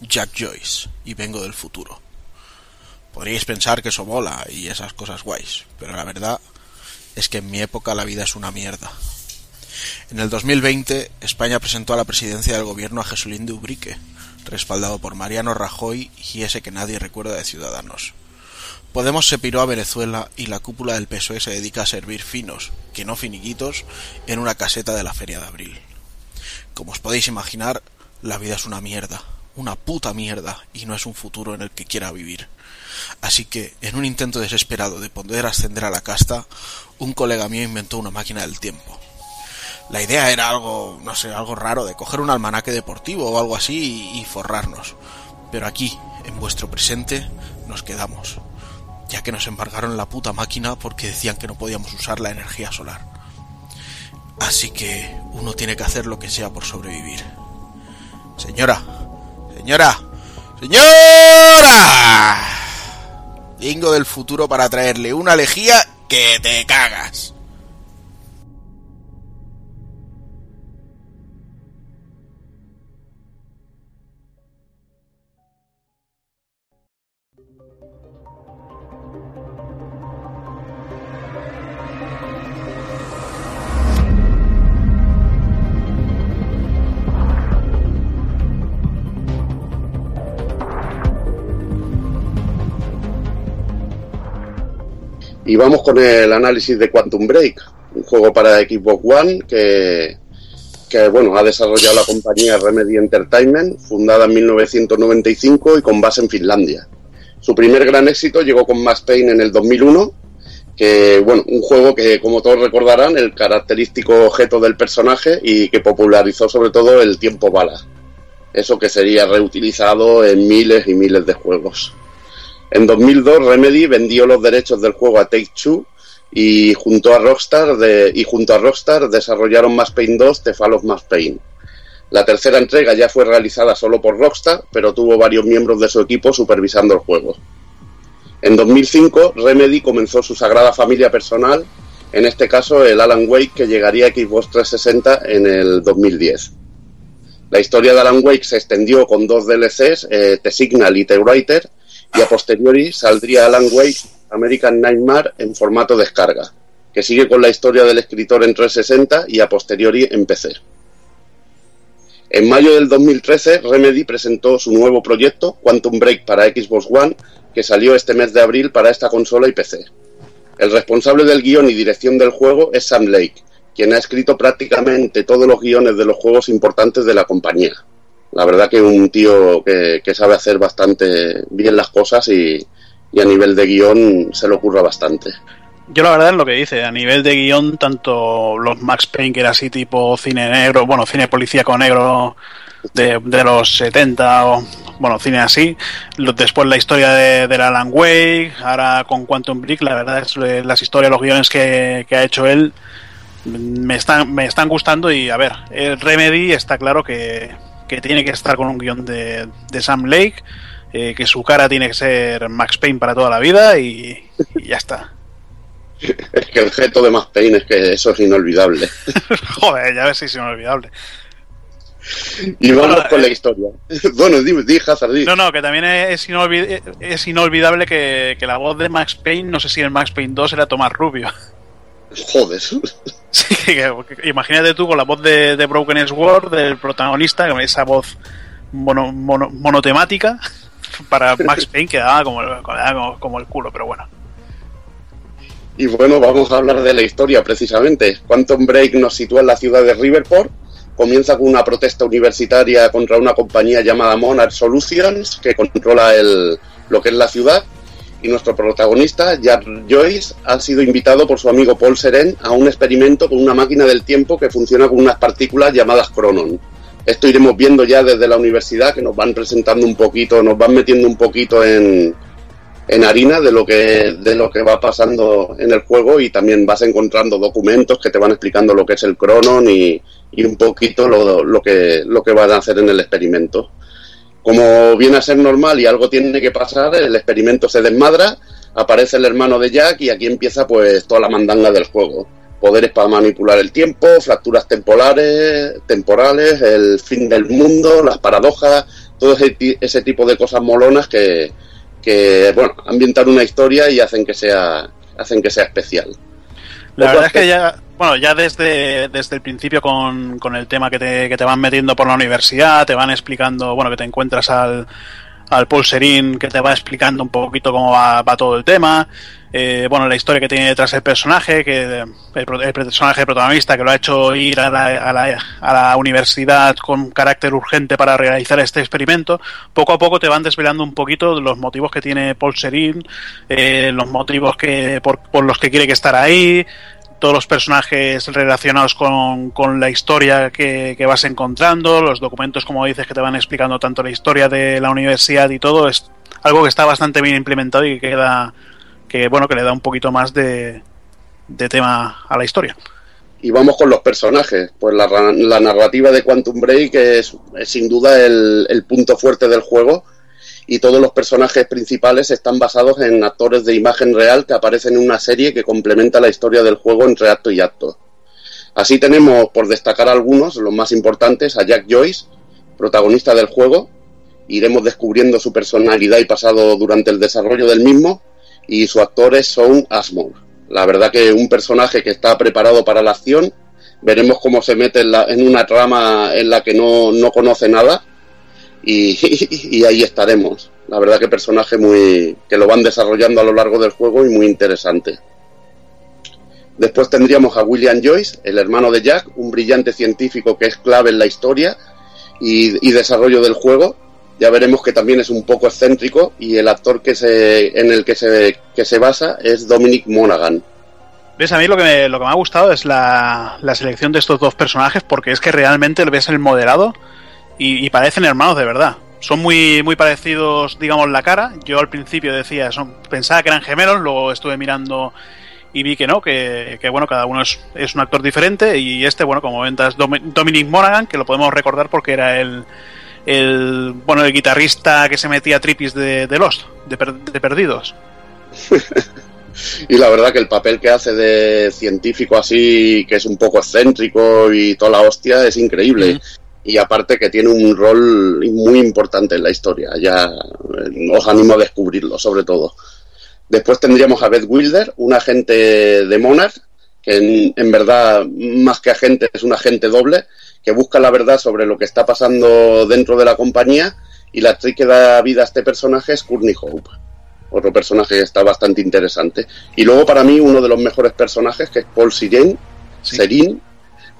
Jack Joyce, y vengo del futuro. Podríais pensar que eso mola y esas cosas guays, pero la verdad es que en mi época la vida es una mierda. En el 2020, España presentó a la presidencia del gobierno a Jesulín de Ubrique, respaldado por Mariano Rajoy y ese que nadie recuerda de Ciudadanos. Podemos se piró a Venezuela y la cúpula del PSOE se dedica a servir finos, que no finiquitos, en una caseta de la Feria de Abril. Como os podéis imaginar, la vida es una mierda, una puta mierda, y no es un futuro en el que quiera vivir. Así que, en un intento desesperado de poder ascender a la casta, un colega mío inventó una máquina del tiempo. La idea era algo, no sé, algo raro, de coger un almanaque deportivo o algo así y, forrarnos. Pero aquí, en vuestro presente, nos quedamos, ya que nos embargaron la puta máquina porque decían que no podíamos usar la energía solar. Así que uno tiene que hacer lo que sea por sobrevivir. Señora, señora, señora. Vengo del futuro para traerle una lejía que te cagas. Y vamos con el análisis de Quantum Break, un juego para Xbox One que, que bueno, ha desarrollado la compañía Remedy Entertainment, fundada en 1995 y con base en Finlandia. Su primer gran éxito llegó con Max Payne en el 2001, que bueno, un juego que como todos recordarán, el característico objeto del personaje y que popularizó sobre todo el tiempo bala. Eso que sería reutilizado en miles y miles de juegos. En 2002 Remedy vendió los derechos del juego a Take-Two y junto a Rockstar y junto a Rockstar desarrollaron Max Payne 2 The Fall of Max Payne. La tercera entrega ya fue realizada solo por Rockstar, pero tuvo varios miembros de su equipo supervisando el juego. En 2005 Remedy comenzó su sagrada familia personal, en este caso el Alan Wake que llegaría a Xbox 360 en el 2010. La historia de Alan Wake se extendió con dos DLCs, eh, The Signal y The Writer, y a posteriori saldría Alan Wake American Nightmare en formato descarga, que sigue con la historia del escritor en 360 y a posteriori en PC. En mayo del 2013, Remedy presentó su nuevo proyecto, Quantum Break para Xbox One, que salió este mes de abril para esta consola y PC. El responsable del guion y dirección del juego es Sam Lake, quien ha escrito prácticamente todos los guiones de los juegos importantes de la compañía la verdad que un tío que, que sabe hacer bastante bien las cosas y, y, a nivel de guion se le ocurra bastante. Yo la verdad es lo que dice, a nivel de guion, tanto los Max Payne, que era así tipo cine negro, bueno, cine policíaco negro de, de los 70 o, bueno, cine así, después la historia de, de Alan Wake, ahora con Quantum Break, la verdad es que las historias, los guiones que, que ha hecho él me están, me están gustando y a ver, el Remedy está claro que que tiene que estar con un guion de, de Sam Lake, eh, que su cara tiene que ser Max Payne para toda la vida y, y ya está. Es que el gesto de Max Payne es que eso es inolvidable. Joder, ya ves si es inolvidable. Y vamos bueno, con la historia. Bueno, dime, di, Hazard, di. No, no, que también es, inolvid es inolvidable que, que, la voz de Max Payne, no sé si en Max Payne 2 era Tomás Rubio. Joder. Imagínate tú con la voz de, de, Broken Sword, del protagonista, con esa voz mono, mono, monotemática, para Max Payne quedaba como, como, como el culo, pero bueno. Y bueno, vamos a hablar de la historia precisamente. Quantum Break nos sitúa en la ciudad de Riverport. Comienza con una protesta universitaria contra una compañía llamada Monarch Solutions que controla el, lo que es la ciudad y nuestro protagonista, Jack Joyce, ha sido invitado por su amigo Paul Seren a un experimento con una máquina del tiempo que funciona con unas partículas llamadas Cronon. Esto iremos viendo ya desde la universidad, que nos van presentando un poquito, nos van metiendo un poquito en, en harina de lo que de lo que va pasando en el juego y también vas encontrando documentos que te van explicando lo que es el Cronon y, y un poquito lo, lo, que lo que van a hacer en el experimento. Como viene a ser normal y algo tiene que pasar, el experimento se desmadra, aparece el hermano de Jack y aquí empieza pues toda la mandanga del juego poderes para manipular el tiempo, fracturas temporales, temporales, el fin del mundo, las paradojas, todo ese, tipo de cosas molonas que, que, bueno, ambientan una historia y hacen que sea, hacen que sea especial. La verdad es que ya, bueno, ya desde, desde el principio con, con el tema que te, que te van metiendo por la universidad, te van explicando, bueno, que te encuentras al, al Paul Serín que te va explicando un poquito cómo va, va todo el tema. Eh, bueno, la historia que tiene detrás el personaje, que el, personaje protagonista que lo ha hecho ir a la, a, la, a la, universidad con carácter urgente para realizar este experimento, poco a poco te van desvelando un poquito los motivos que tiene Paul Serín, eh, los motivos que por, por, los que quiere que estar ahí, todos los personajes relacionados con, con la historia que, que, vas encontrando, los documentos, como dices, que te van explicando tanto la historia de la universidad y todo, es algo que está bastante bien implementado y que queda que bueno que le da un poquito más de, de tema a la historia. Y vamos con los personajes. Pues la, la narrativa de Quantum Break es, es sin duda el, el, punto fuerte del juego y todos los personajes principales están basados en actores de imagen real que aparecen en una serie que complementa la historia del juego entre acto y acto. Así tenemos, por destacar algunos, los más importantes, a Jack Joyce, protagonista del juego. Iremos descubriendo su personalidad y pasado durante el desarrollo del mismo, y su actor es Sean Ashmore. La verdad que un personaje que está preparado para la acción, veremos cómo se mete en, la, en una trama en la que no, no conoce nada y, ahí estaremos. La verdad que personaje muy que lo van desarrollando a lo largo del juego y muy interesante. Después tendríamos a William Joyce, el hermano de Jack, un brillante científico que es clave en la historia y desarrollo del juego, ya veremos que también es un poco excéntrico y el actor que se, en el que se, que se basa es Dominic Monaghan. ¿Ves? A mí lo que me, lo que me ha gustado es la, la selección de estos dos personajes porque es que realmente ves el modelado y, y, parecen hermanos de verdad. Son muy, muy parecidos, digamos, la cara. Yo al principio decía, son, pensaba que eran gemelos, luego estuve mirando y vi que no, que, que bueno, cada uno es, es, un actor diferente y este, bueno, como ventas, Dominic Monaghan, que lo podemos recordar porque era el el bueno el guitarrista que se metía tripis de, de Lost, de, per, de Perdidos. y la verdad que el papel que hace de científico así, que es un poco excéntrico y toda la hostia, es increíble. Y aparte que tiene un rol muy importante en la historia. Ya os animo a descubrirlo, sobre todo. Después tendríamos a Beth Wilder, un agente de Monarch, que en, en verdad, más que agente, es un agente doble, que busca la verdad sobre lo que está pasando dentro de la compañía y la actriz que da vida a este personaje es Courtney Hope. Otro personaje que está bastante interesante. Y luego para mí uno de los mejores personajes que es Paul Siren, sí. Serin,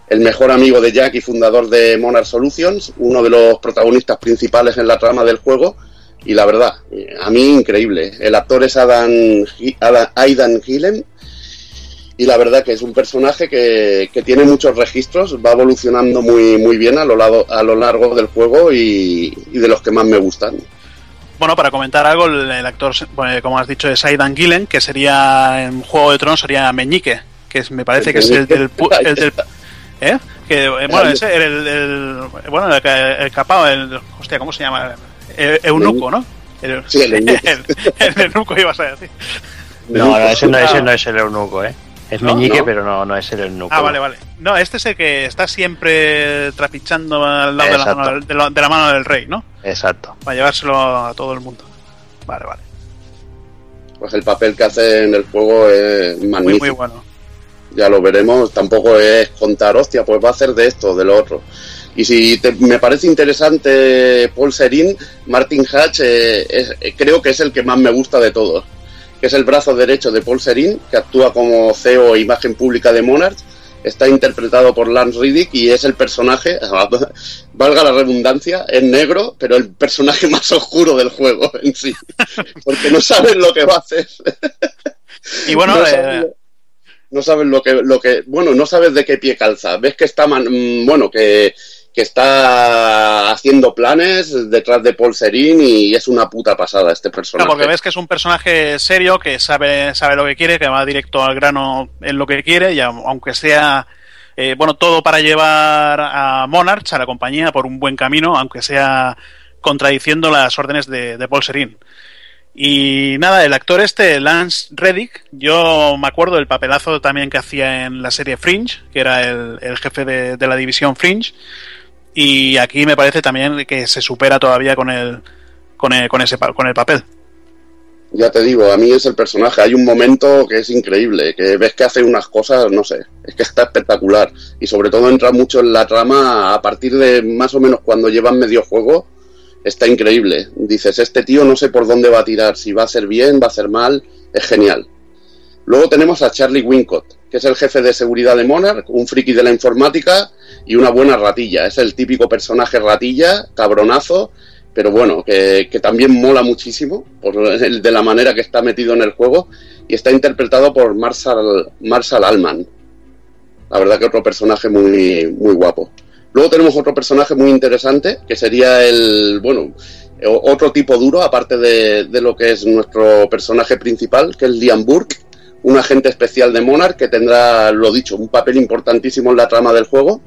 el mejor amigo de Jack y fundador de Monarch Solutions, uno de los protagonistas principales en la trama del juego. Y la verdad, a mí increíble. El actor es Adam, Adam Aidan Gillen y la verdad que es un personaje que, que, tiene muchos registros, va evolucionando muy, muy bien a lo, lado, a lo largo del juego y, y, de los que más me gustan. Bueno, para comentar algo, el, el actor, como has dicho, es Aidan Gillen, que sería en Juego de Tronos sería Meñique, que es, me parece el que es el del... El del ¿Eh? Que, bueno, ese, el, el, el, bueno, el, el capao, el, hostia, ¿cómo se llama? El, eunuco, ¿no? El, sí, el eunuco. el, eunuco ibas a decir. No, no, ese no, ese no es el eunuco, ¿eh? Es ¿No? Meñique, ¿No? pero no, no es el eunuco. Ah, vale, vale. No, este es el que está siempre trapichando al lado de la, mano, de, la, de la, mano, del rey, ¿no? Exacto. Para llevárselo a todo el mundo. Vale, vale. Pues el papel que hace en el juego es magnífico. Muy, muy bueno. Ya lo veremos. Tampoco es contar, hostia, pues va a hacer de esto, de lo otro. Y si te, me parece interesante Paul Serín, Martin Hatch eh, es, eh, creo que es el que más me gusta de todos que es el brazo derecho de Paul Serín, que actúa como CEO e imagen pública de Monarch. Está interpretado por Lance Riddick y es el personaje, valga la redundancia, es negro, pero el personaje más oscuro del juego en sí. Porque no sabes lo que va a hacer. Y bueno, no, sabes, eh... no sabes lo que, lo que, bueno, no sabes de qué pie calza. Ves que está, man, mm, bueno, que, que está haciendo planes detrás de Paul Serín y es una puta pasada este personaje. porque ves que es un personaje serio, que sabe, sabe lo que quiere, que va directo al grano en lo que quiere, y aunque sea eh, bueno, todo para llevar a Monarch, a la compañía, por un buen camino, aunque sea contradiciendo las órdenes de, de Paul Serín. Y nada, el actor este, Lance Reddick, yo me acuerdo del papelazo también que hacía en la serie Fringe, que era el, jefe de, la división Fringe. Y aquí me parece también que se supera todavía con el, con el, con ese, con el papel. Ya te digo, a mí es el personaje. Hay un momento que es increíble, que ves que hace unas cosas, no sé, es que está espectacular. Y sobre todo entra mucho en la trama a partir de más o menos cuando llevan medio juego está increíble. Dices, este tío no sé por dónde va a tirar, si va a ser bien, va a ser mal, es genial. Luego tenemos a Charlie Wincott, que es el jefe de seguridad de Monarch, un friki de la informática y una buena ratilla. Es el típico personaje ratilla, cabronazo, pero bueno, que, también mola muchísimo por el, de la manera que está metido en el juego y está interpretado por Marshall, Marshall Allman. La verdad que otro personaje muy, muy guapo. Luego tenemos otro personaje muy interesante, que sería el, bueno, otro tipo duro, aparte de, lo que es nuestro personaje principal, que es Liam Burke, un agente especial de Monarch que tendrá, lo dicho, un papel importantísimo en la trama del juego.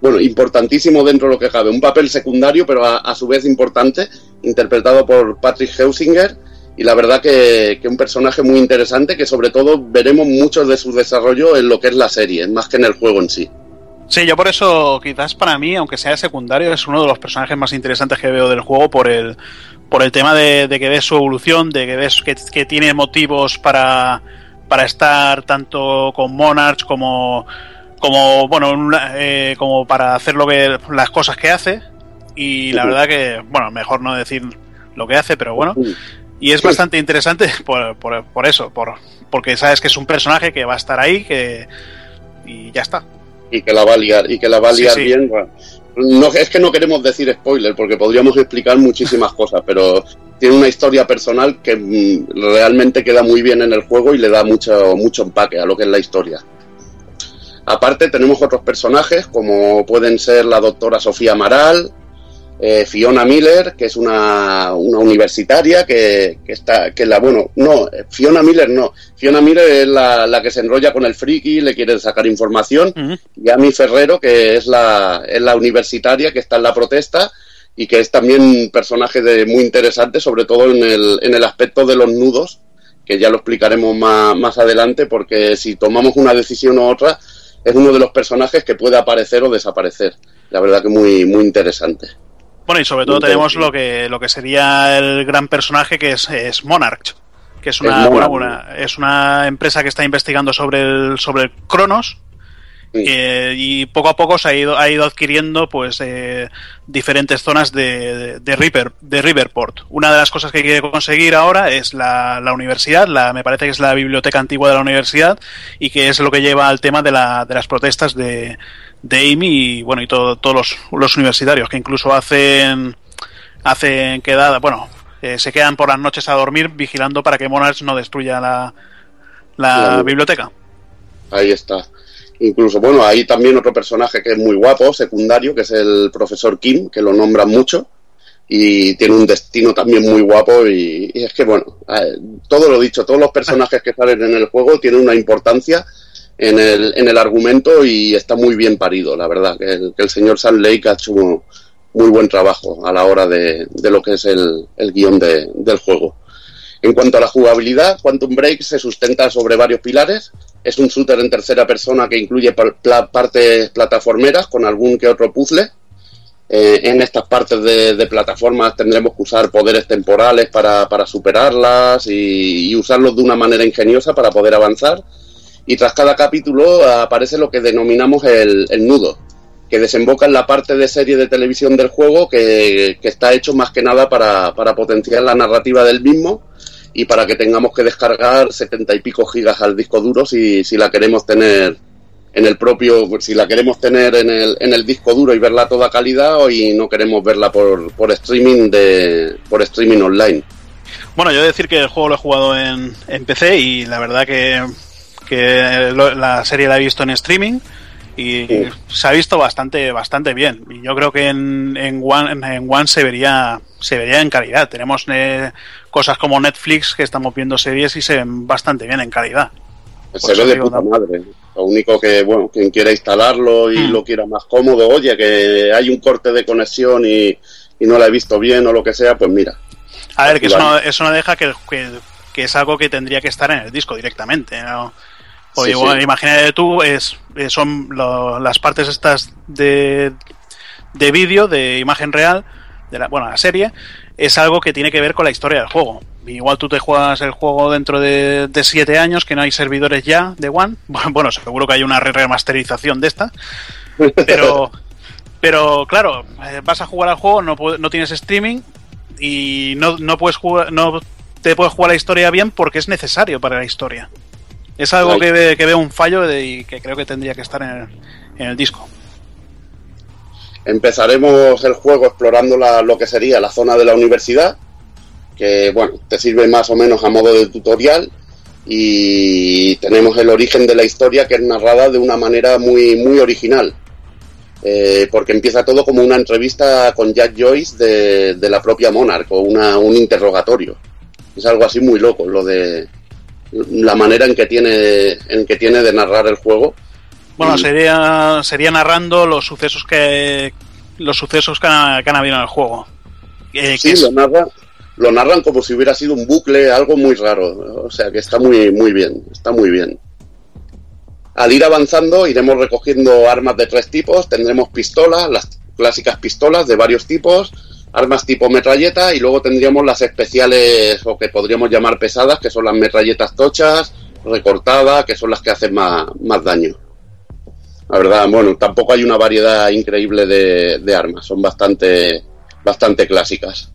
Bueno, importantísimo dentro de lo que cabe, un papel secundario, pero a, su vez importante, interpretado por Patrick Heusinger, y la verdad que, que, un personaje muy interesante que sobre todo veremos mucho de su desarrollo en lo que es la serie, más que en el juego en sí. Sí, yo por eso, quizás para mí, aunque sea secundario, es uno de los personajes más interesantes que veo del juego por el, por el tema de, que ves su evolución, de que ves que, tiene motivos para, para estar tanto con Monarch como, como bueno, eh, como para hacer lo que, las cosas que hace. Y la verdad que, bueno, mejor no decir lo que hace, pero bueno. Y es bastante interesante por, por, por eso, por, porque sabes que es un personaje que va a estar ahí, que y ya está y que la va a liar, y que la va a liar bien. No, es que no queremos decir spoiler, porque podríamos explicar muchísimas cosas, pero tiene una historia personal que mm, realmente queda muy bien en el juego y le da mucho, mucho empaque a lo que es la historia. Aparte tenemos otros personajes como pueden ser la doctora Sofía Amaral, eh, Fiona Miller, que es una, una universitaria que, que, está, que la, bueno, no, Fiona Miller no, Fiona Miller es la, la que se enrolla con el friki, le quiere sacar información, y Amy Ferrero, que es la, es la universitaria que está en la protesta y que es también un personaje de, muy interesante, sobre todo en el, en el aspecto de los nudos, que ya lo explicaremos más, más adelante, porque si tomamos una decisión u otra, es uno de los personajes que puede aparecer o desaparecer. La verdad que muy, muy interesante. Bueno, y sobre todo tenemos lo que, lo que sería el gran personaje que es, es Monarch, que es una, es una empresa que está investigando sobre el, sobre el Cronos. Eh, y poco a poco se ha ido, ha ido adquiriendo pues eh, diferentes zonas de, de, River, de Riverport. Una de las cosas que quiere conseguir ahora es la, la, universidad, la, me parece que es la biblioteca antigua de la universidad, y que es lo que lleva al tema de, la, de las protestas de, de Amy y bueno y todos los, los, universitarios que incluso hacen hacen quedada bueno eh, se quedan por las noches a dormir vigilando para que Monarch no destruya la, la, biblioteca. Ahí está incluso bueno hay también otro personaje que es muy guapo secundario que es el profesor Kim que lo nombran mucho y tiene un destino también muy guapo y, es que bueno todo lo dicho todos los personajes que salen en el juego tienen una importancia en el, en el argumento y está muy bien parido, la verdad, que el, señor Sam Lake ha hecho muy buen trabajo a la hora de, de lo que es el, el guion de, del juego. En cuanto a la jugabilidad, Quantum Break se sustenta sobre varios pilares. Es un shooter en tercera persona que incluye partes plataformeras con algún que otro puzzle. Eh, en estas partes de, plataformas tendremos que usar poderes temporales para, para superarlas y, usarlos de una manera ingeniosa para poder avanzar y tras cada capítulo aparece lo que denominamos el, nudo, que desemboca en la parte de serie de televisión del juego que, está hecho más que nada para, para, potenciar la narrativa del mismo y para que tengamos que descargar setenta y pico gigas al disco duro si, si la queremos tener en el propio, si la queremos tener en el, en el disco duro y verla toda calidad o y no queremos verla por, por streaming de por streaming online. Bueno, yo he de decir que el juego lo he jugado en, en PC y la verdad que que la serie la he visto en streaming y se ha visto bastante bastante bien. Y yo creo que en, en One en One se vería se vería en calidad. Tenemos eh, cosas como Netflix que estamos viendo series y se ven bastante bien en calidad. Pues se ve de puta madre lo único que bueno quien quiera instalarlo y Hmm. lo quiera más cómodo oye que hay un corte de conexión y, y no la he visto bien o lo que sea pues mira. A ver que eso no, eso no deja que, que, que es algo que tendría que estar en el disco directamente ¿no? Sí, igual, sí. imagínate tú, es, eh, son lo- las partes estas de, de vídeo, de imagen real, de la, bueno, la serie, es algo que tiene que ver con la historia del juego. Igual tú te juegas el juego dentro de, de siete años, que no hay servidores ya de One. Bueno, seguro que hay una re- remasterización de esta. Pero, pero claro, eh, vas a jugar al juego, no, no tienes streaming y no, no puedes jugar, no te puedes jugar la historia bien porque es necesario para la historia. Es algo que, ve- que veo un fallo de- y que creo que tendría que estar en el, en el disco. Empezaremos el juego explorando la- lo que sería la zona de la universidad, que bueno, te sirve más o menos a modo de tutorial y tenemos el origen de la historia que es narrada de una manera muy, muy original. Eh, porque empieza todo como una entrevista con Jack Joyce de, de la propia Monarch o una, un interrogatorio. Es algo así muy loco, lo de la manera en que tiene, en que tiene de narrar el juego. Bueno, sería, sería narrando los sucesos que los sucesos que han, que han habido en el juego. Eh, Sí, lo, narra- lo narran como si hubiera sido un bucle, algo muy raro. O sea que está muy, muy bien, está muy bien. Al ir avanzando iremos recogiendo armas de tres tipos. Tendremos pistolas, las clásicas pistolas de varios tipos, armas tipo metralleta y luego tendríamos las especiales o que podríamos llamar pesadas, que son las metralletas tochas, recortadas, que son las que hacen más, más daño. La verdad, bueno, tampoco hay una variedad increíble de, de armas, son bastante, bastante clásicas.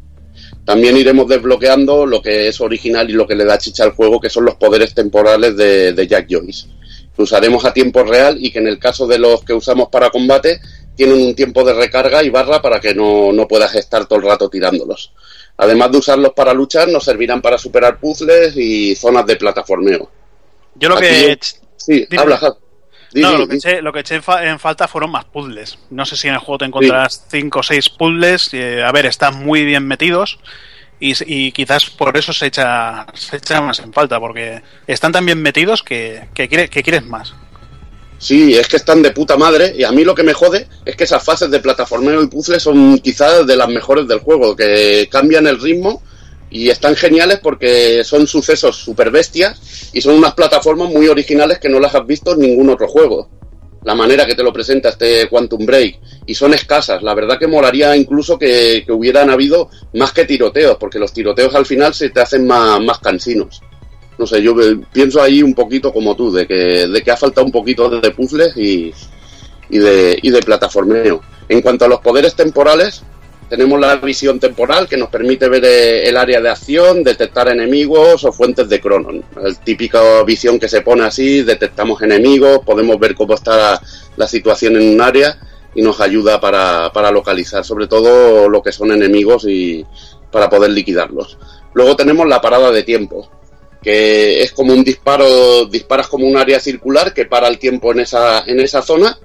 También iremos desbloqueando lo que es original y lo que le da chicha al juego, que son los poderes temporales de, de Jack Joyce. Que usaremos a tiempo real y que en el caso de los que usamos para combate, tienen un tiempo de recarga y barra para que no, no puedas estar todo el rato tirándolos. Además de usarlos para luchar, nos servirán para superar puzzles y zonas de plataformeo. yo lo aquí- que Sí, Dime. habla, no, lo que, eché, lo que eché en, fa- en falta fueron más puzzles. No sé si en el juego te encontrarás cinco o seis puzzles. eh, a ver, están muy bien metidos. Y quizás por eso se echa, se echa más en falta, porque están tan bien metidos que, que, quiere- que quieres más. Sí, es que están de puta madre y a mí lo que me jode es que esas fases de plataformeo y puzzle son quizás de las mejores del juego, que cambian el ritmo y están geniales porque son sucesos super bestias y son unas plataformas muy originales que no las has visto en ningún otro juego. La manera que te lo presenta este Quantum Break y son escasas. La verdad que molaría incluso que, hubieran habido más que tiroteos, porque los tiroteos al final se te hacen más cansinos no sé, yo pienso ahí un poquito como tú, de que, de que ha faltado un poquito de puzzles y, de, y de plataformeo. En cuanto a los poderes temporales, tenemos la visión temporal que nos permite ver eh, el área de acción, detectar enemigos o fuentes de Cronon. El típica visión que se pone así, detectamos enemigos, podemos ver cómo está la, la situación en un área y nos ayuda para, para localizar sobre todo lo que son enemigos y para poder liquidarlos. Luego tenemos la parada de tiempo, que es como un disparo, disparas como un área circular que para el tiempo en esa, en esa zona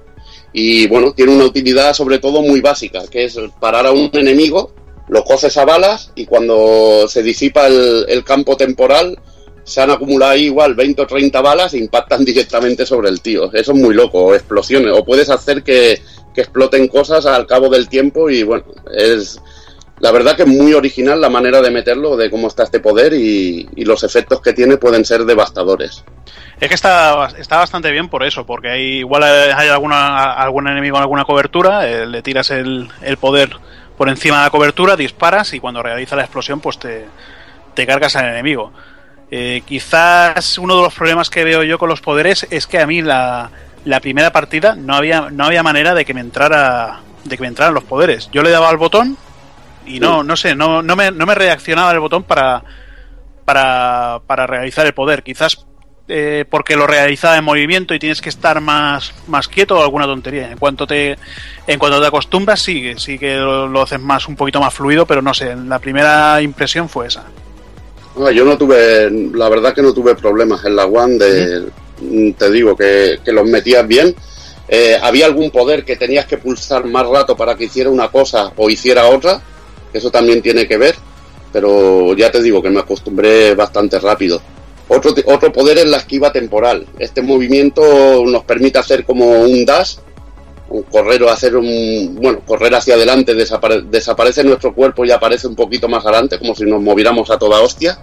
y bueno, tiene una utilidad sobre todo muy básica, que es parar a un enemigo, lo coces a balas y cuando se disipa el, campo temporal se han acumulado ahí igual 20 o 30 balas e impactan directamente sobre el tío. Eso es muy loco, explosiones, o puedes hacer que exploten cosas al cabo del tiempo y bueno, es la verdad que es muy original la manera de meterlo, de cómo está este poder y, los efectos que tiene pueden ser devastadores. Es que está, está bastante bien por eso, porque hay, igual hay alguna, algún enemigo en alguna cobertura, eh, le tiras el, el poder por encima de la cobertura, disparas y cuando realiza la explosión pues te, te cargas al enemigo. Eh, quizás uno de los problemas que veo yo con los poderes es que a mí la, la primera partida no había, no había manera de que me entrara de que me entraran los poderes. Yo le daba al botón y no, no sé, no, no, me, no me reaccionaba el botón para, para, para realizar el poder. Quizás eh, porque lo realizaba en movimiento y tienes que estar más, más quieto o alguna tontería. En cuanto te, en cuanto te acostumbras, sí, sí que lo, lo haces más, un poquito más fluido, pero no sé, la primera impresión fue esa. No, yo no tuve, la verdad que no tuve problemas en la One de, te digo, que, que los metías bien. eh, había algún poder que tenías que pulsar más rato para que hiciera una cosa o hiciera otra, eso también tiene que ver, pero ya te digo que me acostumbré bastante rápido. Otro, otro poder es la esquiva temporal. Este movimiento nos permite hacer como un dash, un correr o hacer un, bueno, correr hacia adelante, desaparece nuestro cuerpo y aparece un poquito más adelante, como si nos moviéramos a toda hostia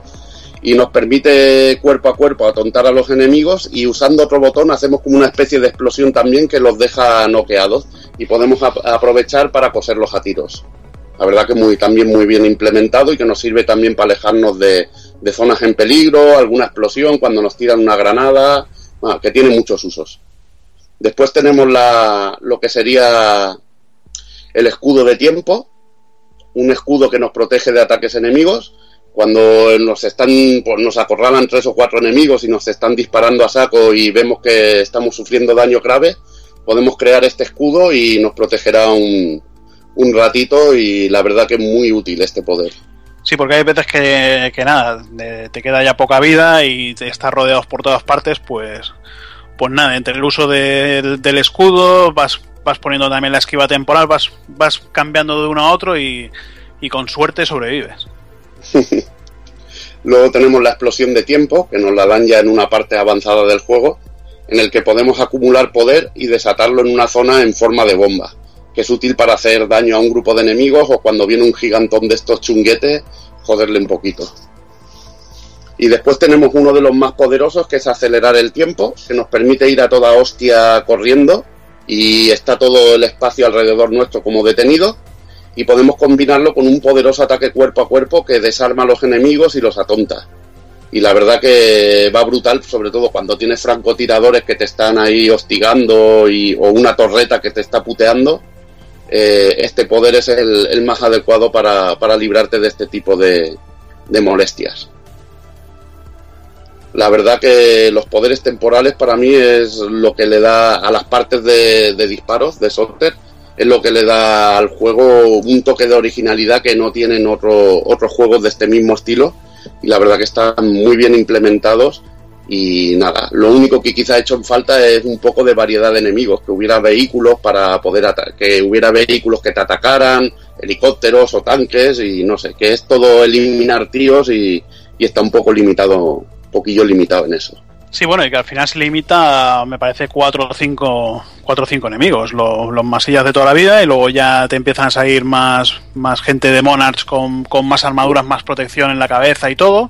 y nos permite cuerpo a cuerpo atontar a los enemigos y usando otro botón hacemos como una especie de explosión también que los deja noqueados y podemos aprovechar para coserlos a tiros. La verdad que muy también muy bien implementado y que nos sirve también para alejarnos de, zonas en peligro, alguna explosión cuando nos tiran una granada, que tiene muchos usos. Después tenemos la, lo que sería el escudo de tiempo, un escudo que nos protege de ataques enemigos cuando nos están, pues nos acorralan tres o cuatro enemigos y nos están disparando a saco y vemos que estamos sufriendo daño grave, podemos crear este escudo y nos protegerá un, un ratito y la verdad que es muy útil este poder. Sí, porque hay veces que, que nada, te queda ya poca vida y te estás rodeado por todas partes, pues, pues nada, entre el uso del, del escudo vas, vas poniendo también la esquiva temporal, vas, vas cambiando de uno a otro y, y con suerte sobrevives. Luego tenemos la explosión de tiempo, que nos la dan ya en una parte avanzada del juego, en el que podemos acumular poder y desatarlo en una zona en forma de bomba, que es útil para hacer daño a un grupo de enemigos o cuando viene un gigantón de estos chunguetes, joderle un poquito. Y después tenemos uno de los más poderosos, que es acelerar el tiempo, que nos permite ir a toda hostia corriendo y está todo el espacio alrededor nuestro como detenido y podemos combinarlo con un poderoso ataque cuerpo a cuerpo que desarma a los enemigos y los atonta. Y la verdad que va brutal, sobre todo cuando tienes francotiradores que te están ahí hostigando o una torreta que te está puteando. Eh, este poder es el, más adecuado para, para, librarte de este tipo de, molestias. La verdad que los poderes temporales para mí es lo que le da a las partes de, de disparos de Solter es lo que le da al juego un toque de originalidad que no tienen otro, otros juegos de este mismo estilo y la verdad que están muy bien implementados y nada, lo único que quizá ha hecho en falta es un poco de variedad de enemigos, que hubiera vehículos para poder que hubiera vehículos que te atacaran, helicópteros o tanques y no sé, que es todo eliminar tíos y, y está un poco limitado, un poquillo limitado en eso. Sí, bueno, y que al final se limita me parece, cuatro o cinco, cuatro o cinco enemigos, los, masillas de toda la vida, y luego ya te empiezan a salir más, más gente de Monarchs con, con más armaduras, más protección en la cabeza y todo.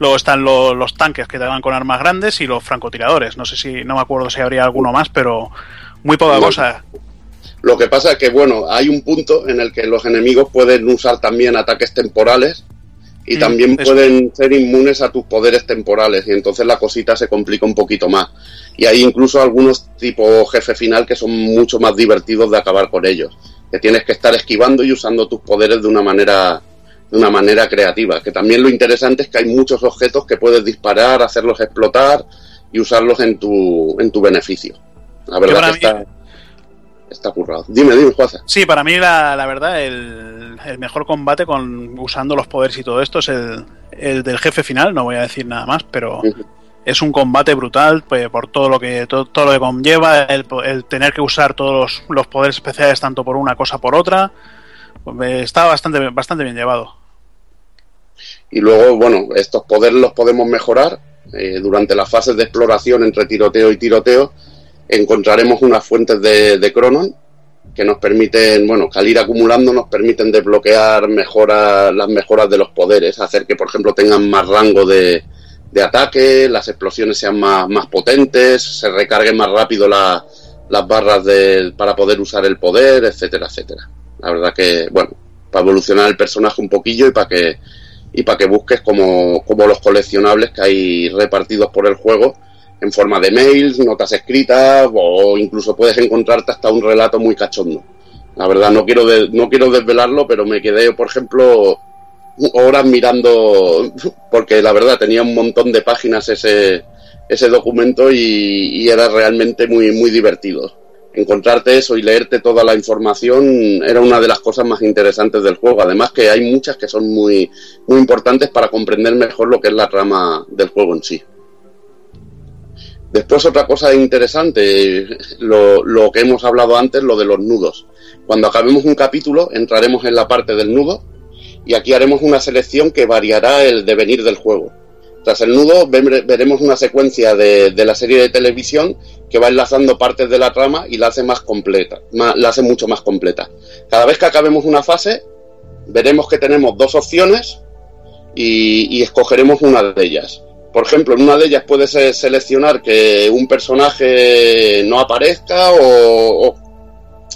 Luego están los tanques que te van con armas grandes y los francotiradores. No sé si, no me acuerdo si habría alguno más, pero muy poca cosa. Lo que pasa es que, bueno, hay un punto en el que los enemigos pueden usar también ataques temporales y mm, también pueden ser inmunes a tus poderes temporales y entonces la cosita se complica un poquito más. Y hay incluso algunos tipo jefe final que son mucho más divertidos de acabar con ellos, que tienes que estar esquivando y usando tus poderes de una manera de una manera creativa, que también lo interesante es que hay muchos objetos que puedes disparar, hacerlos explotar y usarlos en tu en tu beneficio. La verdad que está está currado. Dime, dime, Juaza. Sí, para mí la, la verdad, el, el, mejor combate con usando los poderes y todo esto es el, el del jefe final, no voy a decir nada más, pero es un combate brutal pues, por todo lo que todo, todo lo que conlleva, el, el, tener que usar todos los, los, poderes especiales tanto por una cosa por otra, pues, está bastante, bastante bien llevado. Y luego, bueno, estos poderes los podemos mejorar eh, durante las fases de exploración entre tiroteo y tiroteo encontraremos unas fuentes de, de Cronon que nos permiten, bueno, al ir acumulando nos permiten desbloquear mejoras, las mejoras de los poderes, hacer que, por ejemplo, tengan más rango de, de ataque, las explosiones sean más, más potentes, se recarguen más rápido la, las barras de, para poder usar el poder, etcétera, etcétera. La verdad que, bueno, para evolucionar el personaje un poquillo y para que, y para que busques como, como los coleccionables que hay repartidos por el juego, en forma de mails, notas escritas o incluso puedes encontrarte hasta un relato muy cachondo. La verdad no quiero no quiero desvelarlo, pero me quedé, por ejemplo, horas mirando porque la verdad tenía un montón de páginas ese ese documento y, y era realmente muy muy divertido. Encontrarte eso y leerte toda la información era una de las cosas más interesantes del juego. Además que hay muchas que son muy muy importantes para comprender mejor lo que es la trama del juego en sí. Después otra cosa interesante, lo, lo que hemos hablado antes, lo de los nudos. Cuando acabemos un capítulo, entraremos en la parte del nudo y aquí haremos una selección que variará el devenir del juego. Tras el nudo ve- veremos una secuencia de, de la serie de televisión que va enlazando partes de la trama y la hace más completa, la hace mucho más completa. Cada vez que acabemos una fase, veremos que tenemos dos opciones y, escogeremos una de ellas. Por ejemplo, en una de ellas puedes seleccionar que un personaje no aparezca o, o,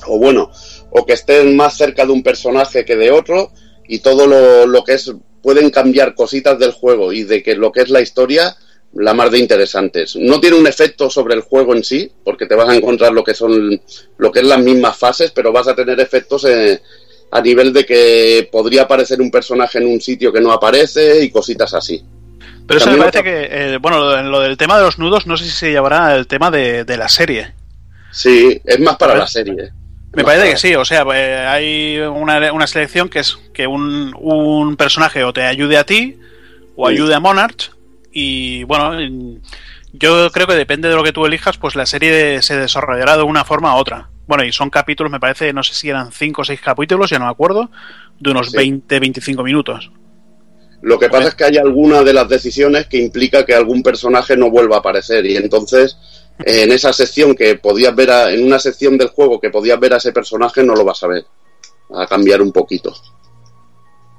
o bueno, o que estén más cerca de un personaje que de otro y todo lo, lo que es pueden cambiar cositas del juego y de que lo que es la historia la más de interesantes. No tiene un efecto sobre el juego en sí, porque te vas a encontrar lo que son lo que es las mismas fases, pero vas a tener efectos eh, a nivel de que podría aparecer un personaje en un sitio que no aparece y cositas así. Pero eso me parece que, eh, bueno, lo, de- lo del tema de los nudos, no sé si se llevará el tema de, de la serie. Sí, es más para la serie. Me parece que sí, o sea, eh, hay una, una selección que es que un, un personaje o te ayude a ti o Sí. ayude a Monarch y bueno, en- yo creo que depende de lo que tú elijas, pues la serie se desarrollará de una forma u otra. Bueno, y son capítulos, me parece, no sé si eran 5 o 6 capítulos, ya no me acuerdo, de unos Sí. 20-25 minutos. Lo que pasa es que hay alguna de las decisiones que implica que algún personaje no vuelva a aparecer y entonces en esa sección que podías ver a- en una sección del juego que podías ver a ese personaje no lo vas a ver. A cambiar un poquito.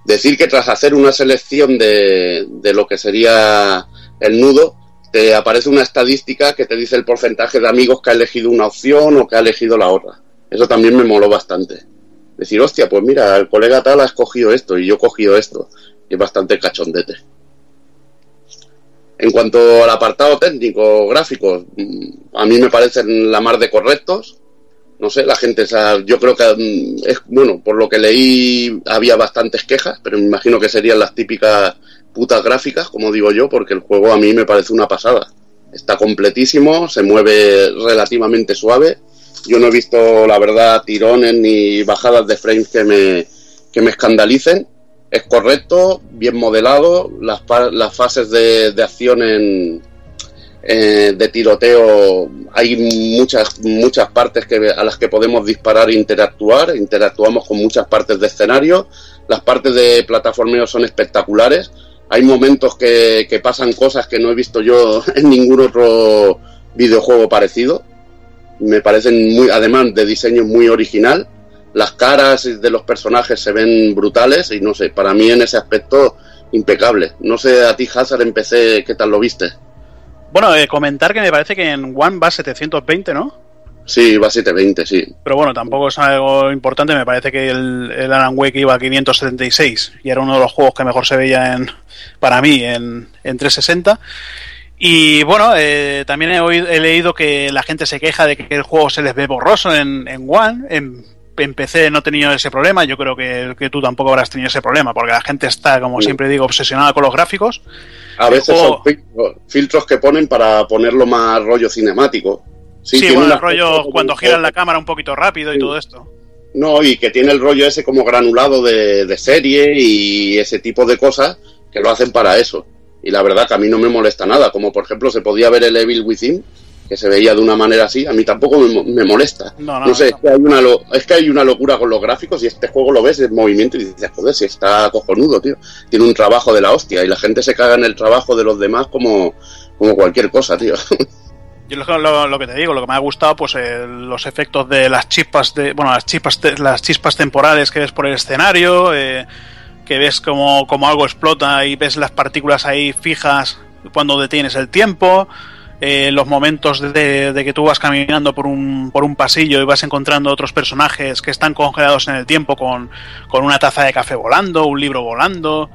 Decir que tras hacer una selección de, de lo que sería el nudo, te aparece una estadística que te dice el porcentaje de amigos que ha elegido una opción o que ha elegido la otra. Eso también me moló bastante. Decir, hostia, pues mira, el colega tal ha escogido esto y yo he cogido esto. Y es bastante cachondete. En cuanto al apartado técnico, gráficos, mm, a mí me parecen la mar de correctos. No sé, la gente, yo creo que mm, es, bueno, por lo que leí había bastantes quejas, pero me imagino que serían las típicas putas gráficas, como digo yo, porque el juego a mí me parece una pasada. Está completísimo, se mueve relativamente suave. Yo no he visto, la verdad, tirones ni bajadas de frames que me, que me escandalicen. Es correcto, bien modelado, las, las fases de, de acción en, eh, de tiroteo hay muchas muchas partes que, a las que podemos disparar e interactuar. Interactuamos con muchas partes de escenario. Las partes de plataformeo son espectaculares. Hay momentos que, que pasan cosas que no he visto yo en ningún otro videojuego parecido. Me parecen muy, además de diseño muy original. Las caras de los personajes se ven brutales y no sé, para mí en ese aspecto impecable. No sé a ti, Hazard, en PC, ¿qué tal lo viste? Bueno, eh, comentar que me parece que en One va 720, ¿no? Sí, va a 720, sí. Pero bueno, tampoco es algo importante. Me parece que el, el Alan Wake iba a 576 y era uno de los juegos que mejor se veía en, para mí en, en 360. Y bueno, eh, también he, oído- he leído que la gente se queja de que el juego se les ve borroso en, en One. En, en PC no he tenido ese problema. Yo creo que, que tú tampoco habrás tenido ese problema, porque la gente está, como Sí. siempre digo, obsesionada con los gráficos. A veces son filtros, que ponen para ponerlo más rollo cinemático. Sí, tiene bueno, el rollo cuando giran la cámara un poquito rápido y Sí. todo esto. No, y que tiene el rollo ese como granulado de, de serie y ese tipo de cosas que lo hacen para eso. Y la verdad que a mí no me molesta nada, como por ejemplo se podía ver el Evil Within, que se veía de una manera así, a mí tampoco me, me molesta. No, no, No sé, no. Es, que hay una lo- es que hay una locura con los gráficos y este juego lo ves en movimiento y dices, joder, si está cojonudo, tío. Tiene un trabajo de la hostia y la gente se caga en el trabajo de los demás como, como cualquier cosa, tío. Yo lo, lo- lo que te digo, lo que me ha gustado, pues eh, los efectos de las chispas de, bueno, las chispas, te- las chispas temporales que ves por el escenario, eh, que ves como, como algo explota y ves las partículas ahí fijas cuando detienes el tiempo, eh, los momentos de, de que tú vas caminando por un, por un pasillo y vas encontrando otros personajes que están congelados en el tiempo con, con una taza de café volando, un libro volando.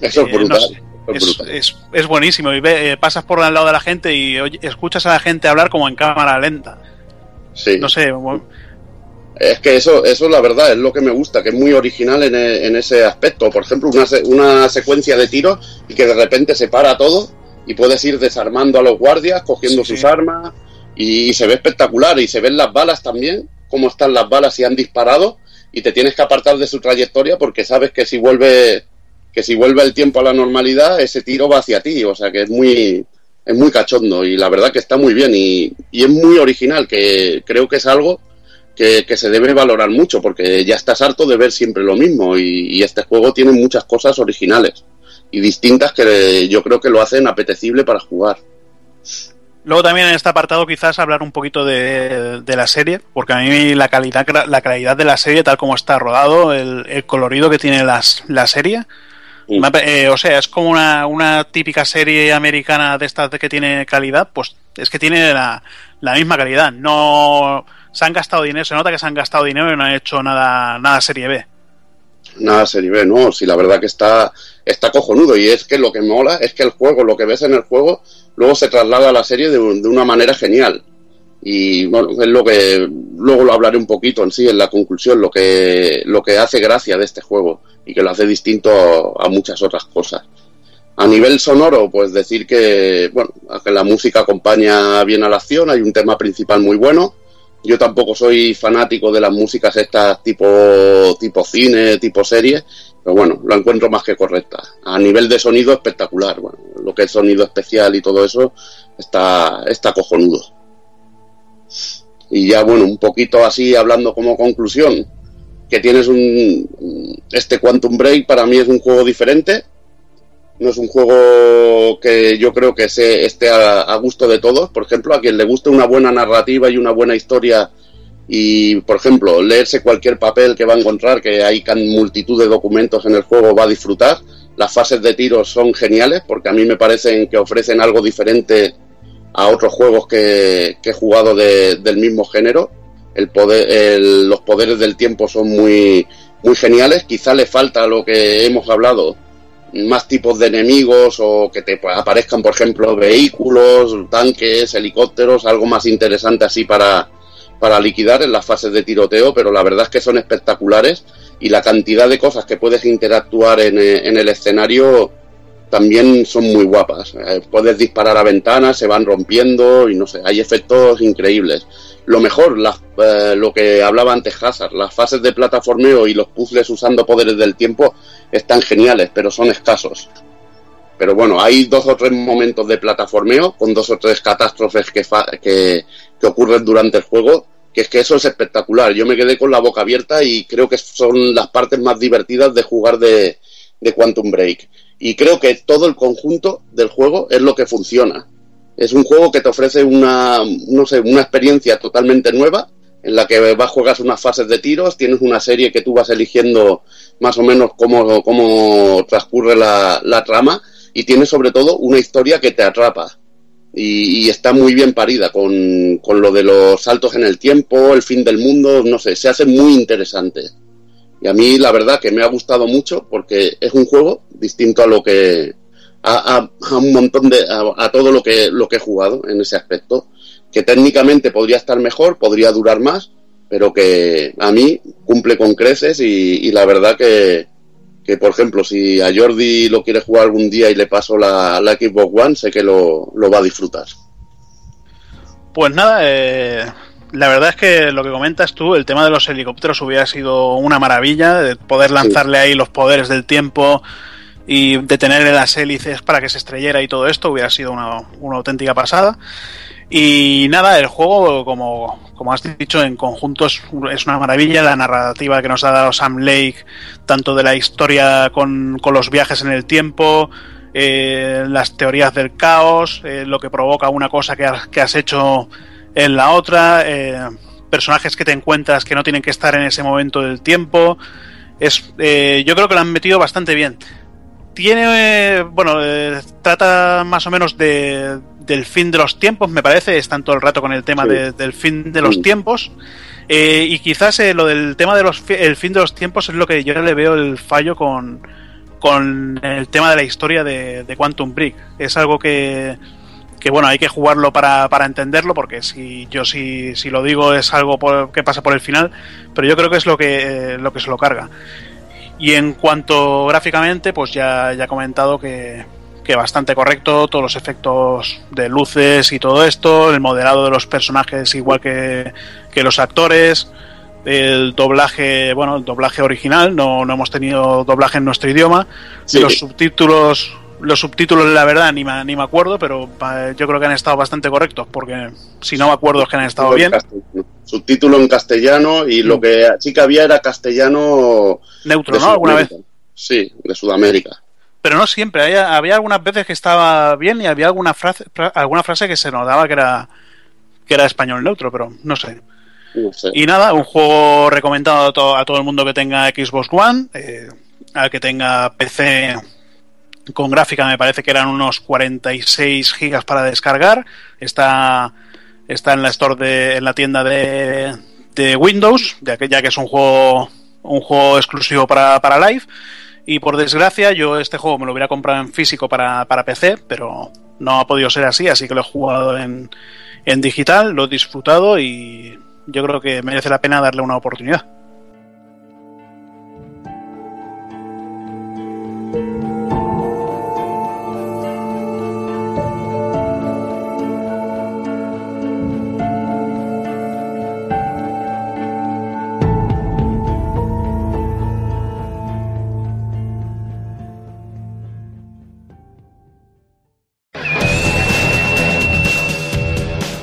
Eso es Eh, no brutal. sé. es buenísimo y ve- eh, pasas por al lado de la gente y oye- escuchas a la gente hablar como en cámara lenta. Sí. No sé, bueno, Es que eso, eso la verdad es lo que me gusta, que es muy original en, en ese aspecto. Por ejemplo, una, una secuencia de tiros y que de repente se para todo y puedes ir desarmando a los guardias, cogiendo Sí, sus sí. armas y, se ve espectacular. Y se ven las balas también, cómo están las balas si han disparado y te tienes que apartar de su trayectoria porque sabes que si vuelve que si vuelve el tiempo a la normalidad ese tiro va hacia ti. O sea que es muy es muy cachondo y la verdad que está muy bien y, y es muy original, que creo que es algo que, que, se debe valorar mucho porque ya estás harto de ver siempre lo mismo y, y, este juego tiene muchas cosas originales y distintas que yo creo que lo hacen apetecible para jugar. Luego también en este apartado quizás hablar un poquito de, de, la serie, porque a mí la calidad, la calidad de la serie, tal como está rodado, el, el colorido que tiene las, la serie, eh, o sea, es como una, una, típica serie americana de estas que tiene calidad, pues es que tiene la, la, misma calidad. No se han gastado dinero, se nota que se han gastado dinero y no han hecho nada, nada serie B. Nada B, no, sí, la verdad que está, está cojonudo y es que lo que mola es que el juego, lo que ves en el juego, luego se traslada a la serie de, de, una manera genial. Y bueno, es lo que luego lo hablaré un poquito en sí, en la conclusión, lo que, lo que hace gracia de este juego y que lo hace distinto a, muchas otras cosas. A nivel sonoro, pues decir que, bueno, que la música acompaña bien a la acción, hay un tema principal muy bueno. Yo tampoco soy fanático de las músicas estas tipo, tipo cine, tipo serie, pero bueno, lo encuentro más que correcta. A nivel de sonido espectacular, bueno, lo que es sonido especial y todo eso está, está cojonudo. Y ya bueno, un poquito así hablando como conclusión, que tienes un este Quantum Break para mí es un juego diferente. No es un juego que yo creo que se, esté a, gusto de todos. Por ejemplo, a quien le guste una buena narrativa y una buena historia y, por ejemplo, leerse cualquier papel que va a encontrar, que hay multitud de documentos en el juego, va a disfrutar. Las fases de tiro son geniales porque a mí me parecen que ofrecen algo diferente a otros juegos que, que he jugado de, del mismo género. El poder, el, los poderes del tiempo son muy, muy geniales. Quizá le falta lo que hemos hablado, más tipos de enemigos o que te aparezcan, por ejemplo, vehículos, tanques, helicópteros, algo más interesante así para, para liquidar en las fases de tiroteo, pero la verdad es que son espectaculares y la cantidad de cosas que puedes interactuar en, en el escenario también son muy guapas. Eh, puedes disparar a ventanas, se van rompiendo y no sé, hay efectos increíbles. Lo mejor, eh, lo que hablaba antes Hazard, las fases de plataformeo y los puzzles usando poderes del tiempo están geniales, pero son escasos. Pero bueno, hay dos o tres momentos de plataformeo con dos o tres catástrofes que, que, que ocurren durante el juego, que es que eso es espectacular. Yo me quedé con la boca abierta y creo que son las partes más divertidas de jugar de, de Quantum Break. Y creo que todo el conjunto del juego es lo que funciona. Es un juego que te ofrece una, no sé, una experiencia totalmente nueva, en la que vas, juegas unas fases de tiros, tienes una serie que tú vas eligiendo más o menos cómo, cómo transcurre la, trama, y tienes sobre todo una historia que te atrapa y, está muy bien parida con, con, lo de los saltos en el tiempo, el fin del mundo, no sé, se hace muy interesante. Y a mí la verdad que me ha gustado mucho porque es un juego distinto a lo que a un montón de a, a, todo lo que lo que he jugado en ese aspecto, que técnicamente podría estar mejor, podría durar más, pero que a mí cumple con creces y, y la verdad que, que por ejemplo si a Jordi lo quiere jugar algún día y le paso la, la Xbox One sé que lo, lo, va a disfrutar pues nada eh, la verdad es que lo que comentas tú el tema de los helicópteros hubiera sido una maravilla de poder lanzarle sí. ahí los poderes del tiempo y detenerle las hélices para que se estrellara y todo esto hubiera sido una, una auténtica pasada y nada, el juego, como, como has dicho, en conjunto es, es, una maravilla. La narrativa que nos ha dado Sam Lake, tanto de la historia con, con los viajes en el tiempo, eh, las teorías del caos, eh, lo que provoca una cosa que, ha, que, has hecho en la otra, eh, personajes que te encuentras que no tienen que estar en ese momento del tiempo. Es, eh, yo creo que lo han metido bastante bien. Tiene, bueno, eh, trata más o menos de, del fin de los tiempos, me parece, están todo el rato con el tema sí. de, del fin de los sí. tiempos. Eh, y quizás eh, lo del tema de los el fin de los tiempos es lo que yo le veo el fallo con, con el tema de la historia de, de Quantum Break. Es algo que, que bueno, hay que jugarlo para, para entenderlo, porque si yo si, si lo digo es algo por, que pasa por el final, pero yo creo que es lo que, eh, lo que se lo carga. Y en cuanto gráficamente, pues ya, ya he comentado que, que bastante correcto, todos los efectos de luces y todo esto, el modelado de los personajes igual que, que los actores, el doblaje, bueno, el doblaje original, no, no hemos tenido doblaje en nuestro idioma, sí. los subtítulos los subtítulos, la verdad, ni me, ni me acuerdo, pero yo creo que han estado bastante correctos, porque si no me acuerdo es que han estado bien. Subtítulo en castellano y lo que sí que había era castellano. Neutro, ¿no? ¿Alguna vez? Sí, de Sudamérica. Pero no siempre, había, había algunas veces que estaba bien y había alguna frase, alguna frase que se notaba que era, que era español neutro, pero no sé. Y nada, un juego recomendado a todo, a todo el mundo que tenga Xbox One, eh, al que tenga PC con gráfica me parece que eran unos 46 gigas para descargar. Está, está en la store de, en la tienda de, de Windows, ya que, ya que es un juego, un juego exclusivo para, para Live. Y por desgracia, yo este juego me lo hubiera comprado en físico para, para PC, pero no ha podido ser así, así que lo he jugado en, en digital, lo he disfrutado y yo creo que merece la pena darle una oportunidad.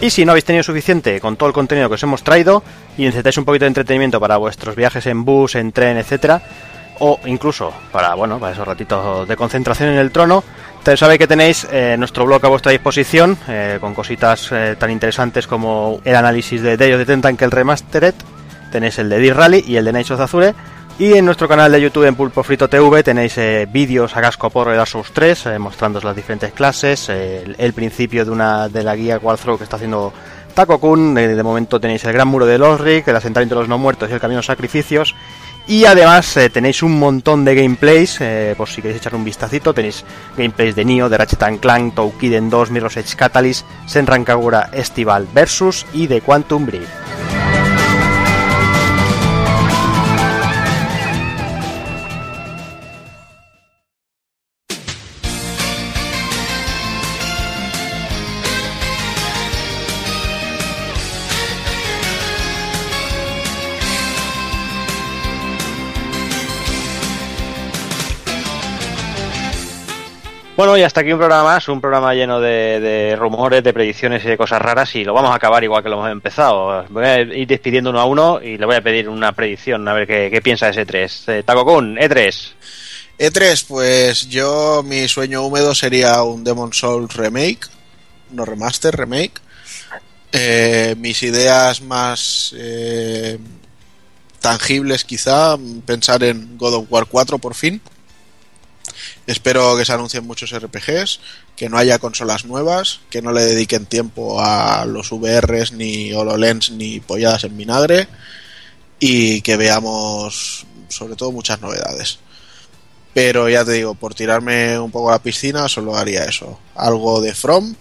Y si no habéis tenido suficiente con todo el contenido que os hemos traído y necesitáis un poquito de entretenimiento para vuestros viajes en bus, en tren, etcétera, o incluso para bueno, para esos ratitos de concentración en el trono, sabéis que tenéis eh, nuestro blog a vuestra disposición eh, con cositas eh, tan interesantes como el análisis de Day of the el Remastered, tenéis el de D-Rally y el de Knights of Azure y en nuestro canal de YouTube en Pulpo Frito TV tenéis eh, vídeos a casco porro de Dark Souls 3, eh, mostrando las diferentes clases, eh, el, principio de una de la guía Walthrough que está haciendo Taco Kun, de momento tenéis el gran muro de Losric, el asentamiento de los no muertos y el camino de sacrificios. Y además tenéis un montón de gameplays, por si queréis echar un vistacito, tenéis gameplays de Nioh, de Ratchet Clank, Toukiden 2, Mirror's Edge Catalyst, Senran Kagura Estival Versus y de Quantum Break. Bueno, y hasta aquí un programa más, un programa lleno de, rumores, de predicciones y de cosas raras y lo vamos a acabar igual que lo hemos empezado. Voy a ir despidiendo uno a uno y le voy a pedir una predicción, a ver qué, piensa ese 3. Eh, Taco Kun, E3. E3, pues yo mi sueño húmedo sería un Demon Souls remake, no remaster, remake. Eh, mis ideas más eh, tangibles quizá, pensar en God of War 4 por fin Espero que se anuncien muchos RPGs, que no haya consolas nuevas, que no le dediquen tiempo a los VRs, ni HoloLens, ni polladas en vinagre, y que veamos, sobre todo, muchas novedades. Pero ya te digo, por tirarme un poco a la piscina, solo haría eso. Algo de From,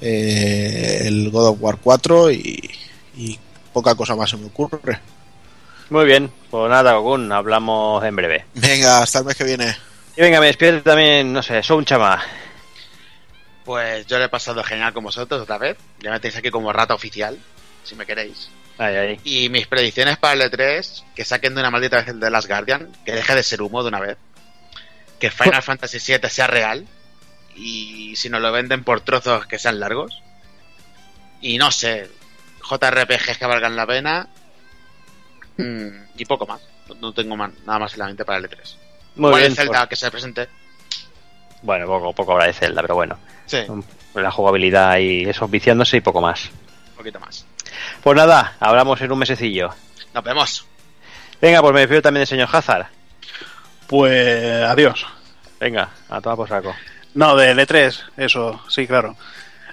eh, el God of War 4 y, y, poca cosa más se me ocurre. Muy bien, pues nada, Gogun, hablamos en breve. Venga, hasta el mes que viene. Y venga, me despierto también, no sé, soy un chama. Pues yo le he pasado genial con vosotros otra vez. Ya me tenéis aquí como rata oficial, si me queréis. Y mis predicciones para el E3, que saquen de una maldita vez el de Last Guardian, que deje de ser humo de una vez. Que Final Fantasy VII sea real. Y si nos lo venden por trozos que sean largos. Y no sé, JRPGs que valgan la pena. Mm, y poco más. No tengo nada más en la mente para el E3. Muy bien, Zelda que se presente. Bueno, poco, poco habrá de Zelda, pero bueno. Sí. La jugabilidad y eso viciándose y poco más. Un poquito más. Pues nada, hablamos en un mesecillo. Nos vemos. Venga, pues me despido también del señor Hazard. Pues adiós. Venga, a tomar por saco. No, de L3, eso, sí, claro.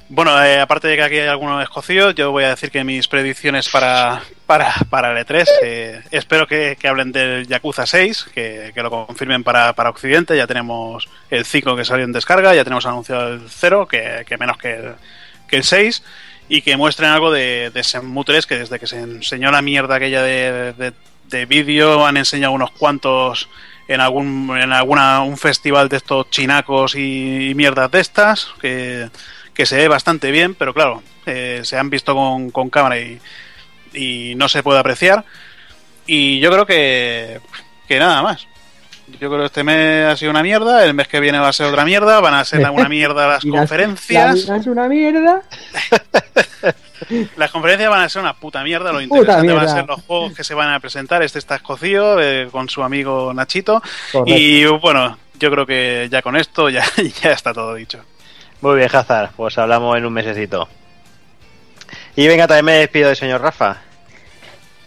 Bueno, eh, aparte de que aquí hay algunos escocidos, yo voy a decir que mis predicciones para, para, para el E3, eh, espero que, hablen del Yakuza 6, que, lo confirmen para, para, Occidente, ya tenemos el 5 que salió en descarga, ya tenemos anunciado el 0, que, menos que el, que el 6, y que muestren algo de, de Shenmue 3, que desde que se enseñó la mierda aquella de, de, vídeo, han enseñado unos cuantos en algún en alguna un festival de estos chinacos y, y mierdas de estas, que que se ve bastante bien, pero claro, eh, se han visto con, con cámara y, y, no se puede apreciar. Y yo creo que, que nada más. Yo creo que este mes ha sido una mierda, el mes que viene va a ser otra mierda, van a ser una mierda las conferencias. la es una mierda. Las conferencias van a ser una puta mierda, lo interesante van a mierda. ser los juegos que se van a presentar. Este está escocido eh, con su amigo Nachito. Correcto. Y bueno, yo creo que ya con esto ya, ya está todo dicho. Muy bien, Hazard, pues hablamos en un mesecito. Y venga, también me despido del señor Rafa.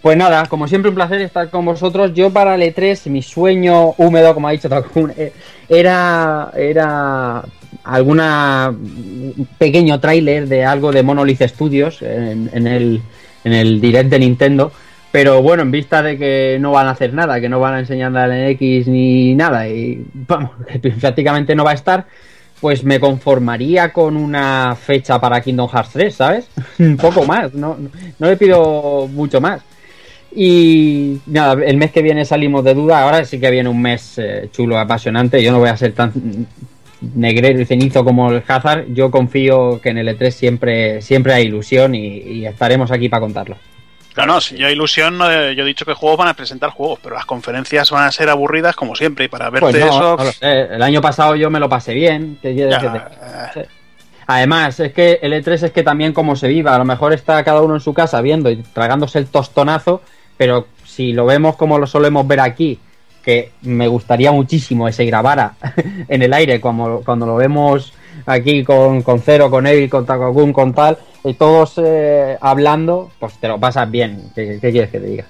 Pues nada, como siempre un placer estar con vosotros. Yo para el E3, mi sueño húmedo, como ha dicho Takun, eh, era, era alguna pequeño tráiler de algo de Monolith Studios en, el, en el direct de Nintendo. Pero bueno, en vista de que no van a hacer nada, que no van a enseñar la NX ni nada, y vamos, que prácticamente no va a estar, pues me conformaría con una fecha para Kingdom Hearts 3, ¿sabes? Un poco más, no, no le pido mucho más. Y nada, el mes que viene salimos de duda. Ahora sí que viene un mes eh, chulo, apasionante. Yo no voy a ser tan negrero y cenizo como el Hazard. Yo confío que en el E3 siempre, siempre hay ilusión y, y estaremos aquí para contarlo. No, no, si yo ilusión, no, yo he dicho que juegos van a presentar juegos, pero las conferencias van a ser aburridas como siempre. Y para verte Pues no, eso, no lo sé. El año pasado yo me lo pasé bien. ¿Qué quieres Ya, que te- Sí. Además, es que el E3 es que también como se viva, a lo mejor está cada uno en su casa viendo y tragándose el tostonazo, pero si lo vemos como lo solemos ver aquí, que me gustaría muchísimo que se grabara en el aire como cuando lo vemos aquí con, con Cero, con Evil, con Takokun, con tal, y todos eh, hablando, pues te lo pasas bien. ¿Qué, qué quieres que te diga?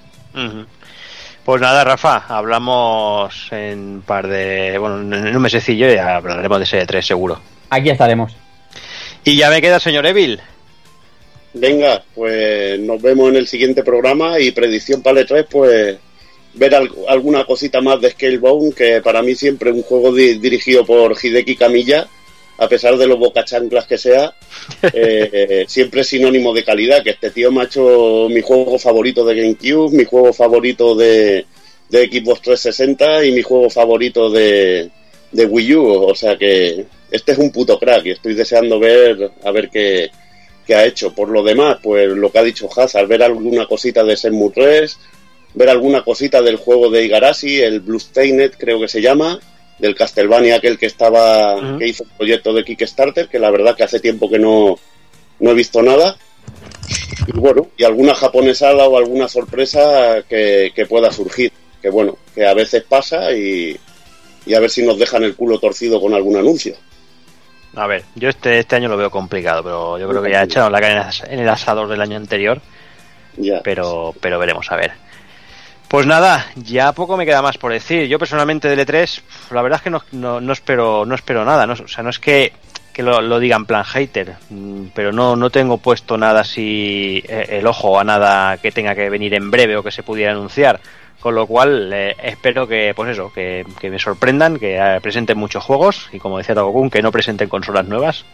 Pues nada, Rafa, hablamos en un par de. Bueno, en un mesecillo y hablaremos de ese 3 seguro. Aquí estaremos. Y ya me queda, señor Evil. Venga, pues nos vemos en el siguiente programa y predicción para el E3, pues ver al- alguna cosita más de Scalebound, que para mí siempre un juego di- dirigido por Hideki Kamiya, a pesar de los bocachanclas que sea, eh, siempre es sinónimo de calidad, que este tío me ha hecho mi juego favorito de GameCube, mi juego favorito de, de Xbox 360 y mi juego favorito de, de Wii U, o sea que este es un puto crack y estoy deseando ver a ver qué, qué ha hecho. Por lo demás, pues lo que ha dicho Hazard, ver alguna cosita de Shenmue 3, ver alguna cosita del juego de Igarashi, el Bluestained creo que se llama, del Castlevania aquel que estaba que hizo el proyecto de Kickstarter, que la verdad que hace tiempo que no, no he visto nada. Y bueno, y alguna japonesada o alguna sorpresa que, que pueda surgir. Que bueno, que a veces pasa y, y a ver si nos dejan el culo torcido con algún anuncio. A ver, yo este, este año lo veo complicado, pero yo creo que ya echaron la carne en el asador del año anterior. Ya. Pero, pero veremos a ver. Pues nada, ya poco me queda más por decir. Yo personalmente del E3, la verdad es que no, no, no espero, no espero nada. No, o sea, no es que, que lo, lo diga en plan hater, mm, pero no, no tengo puesto nada así eh, el ojo a nada que tenga que venir en breve o que se pudiera anunciar. Con lo cual, eh, espero que, pues eso, que, que me sorprendan, que eh, presenten muchos juegos y como decía Tagokun, que no presenten consolas nuevas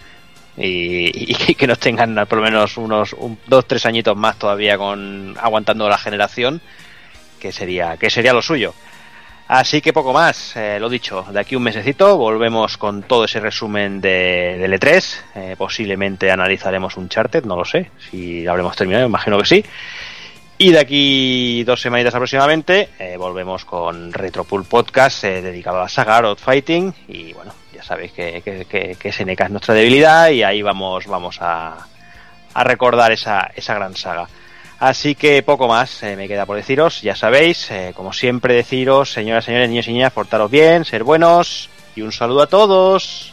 y, y que nos tengan por lo menos unos un- dos, tres añitos más todavía con aguantando la generación, que sería, que sería lo suyo. Así que poco más, eh, lo dicho, de aquí un mesecito volvemos con todo ese resumen de, del E3, eh, posiblemente analizaremos un charter, no lo sé, si lo habremos terminado, imagino que sí. Y de aquí dos semanitas aproximadamente eh, volvemos con Retropool Podcast dedicado a la saga Art Fighting y bueno, ya sabéis que, que, que, que SNK es nuestra debilidad y ahí vamos, vamos a, a recordar esa, esa gran saga. Así que poco más eh, me queda por deciros, ya sabéis, eh, como siempre deciros, señoras, señores, niños y niñas, portaros bien, ser buenos y un saludo a todos.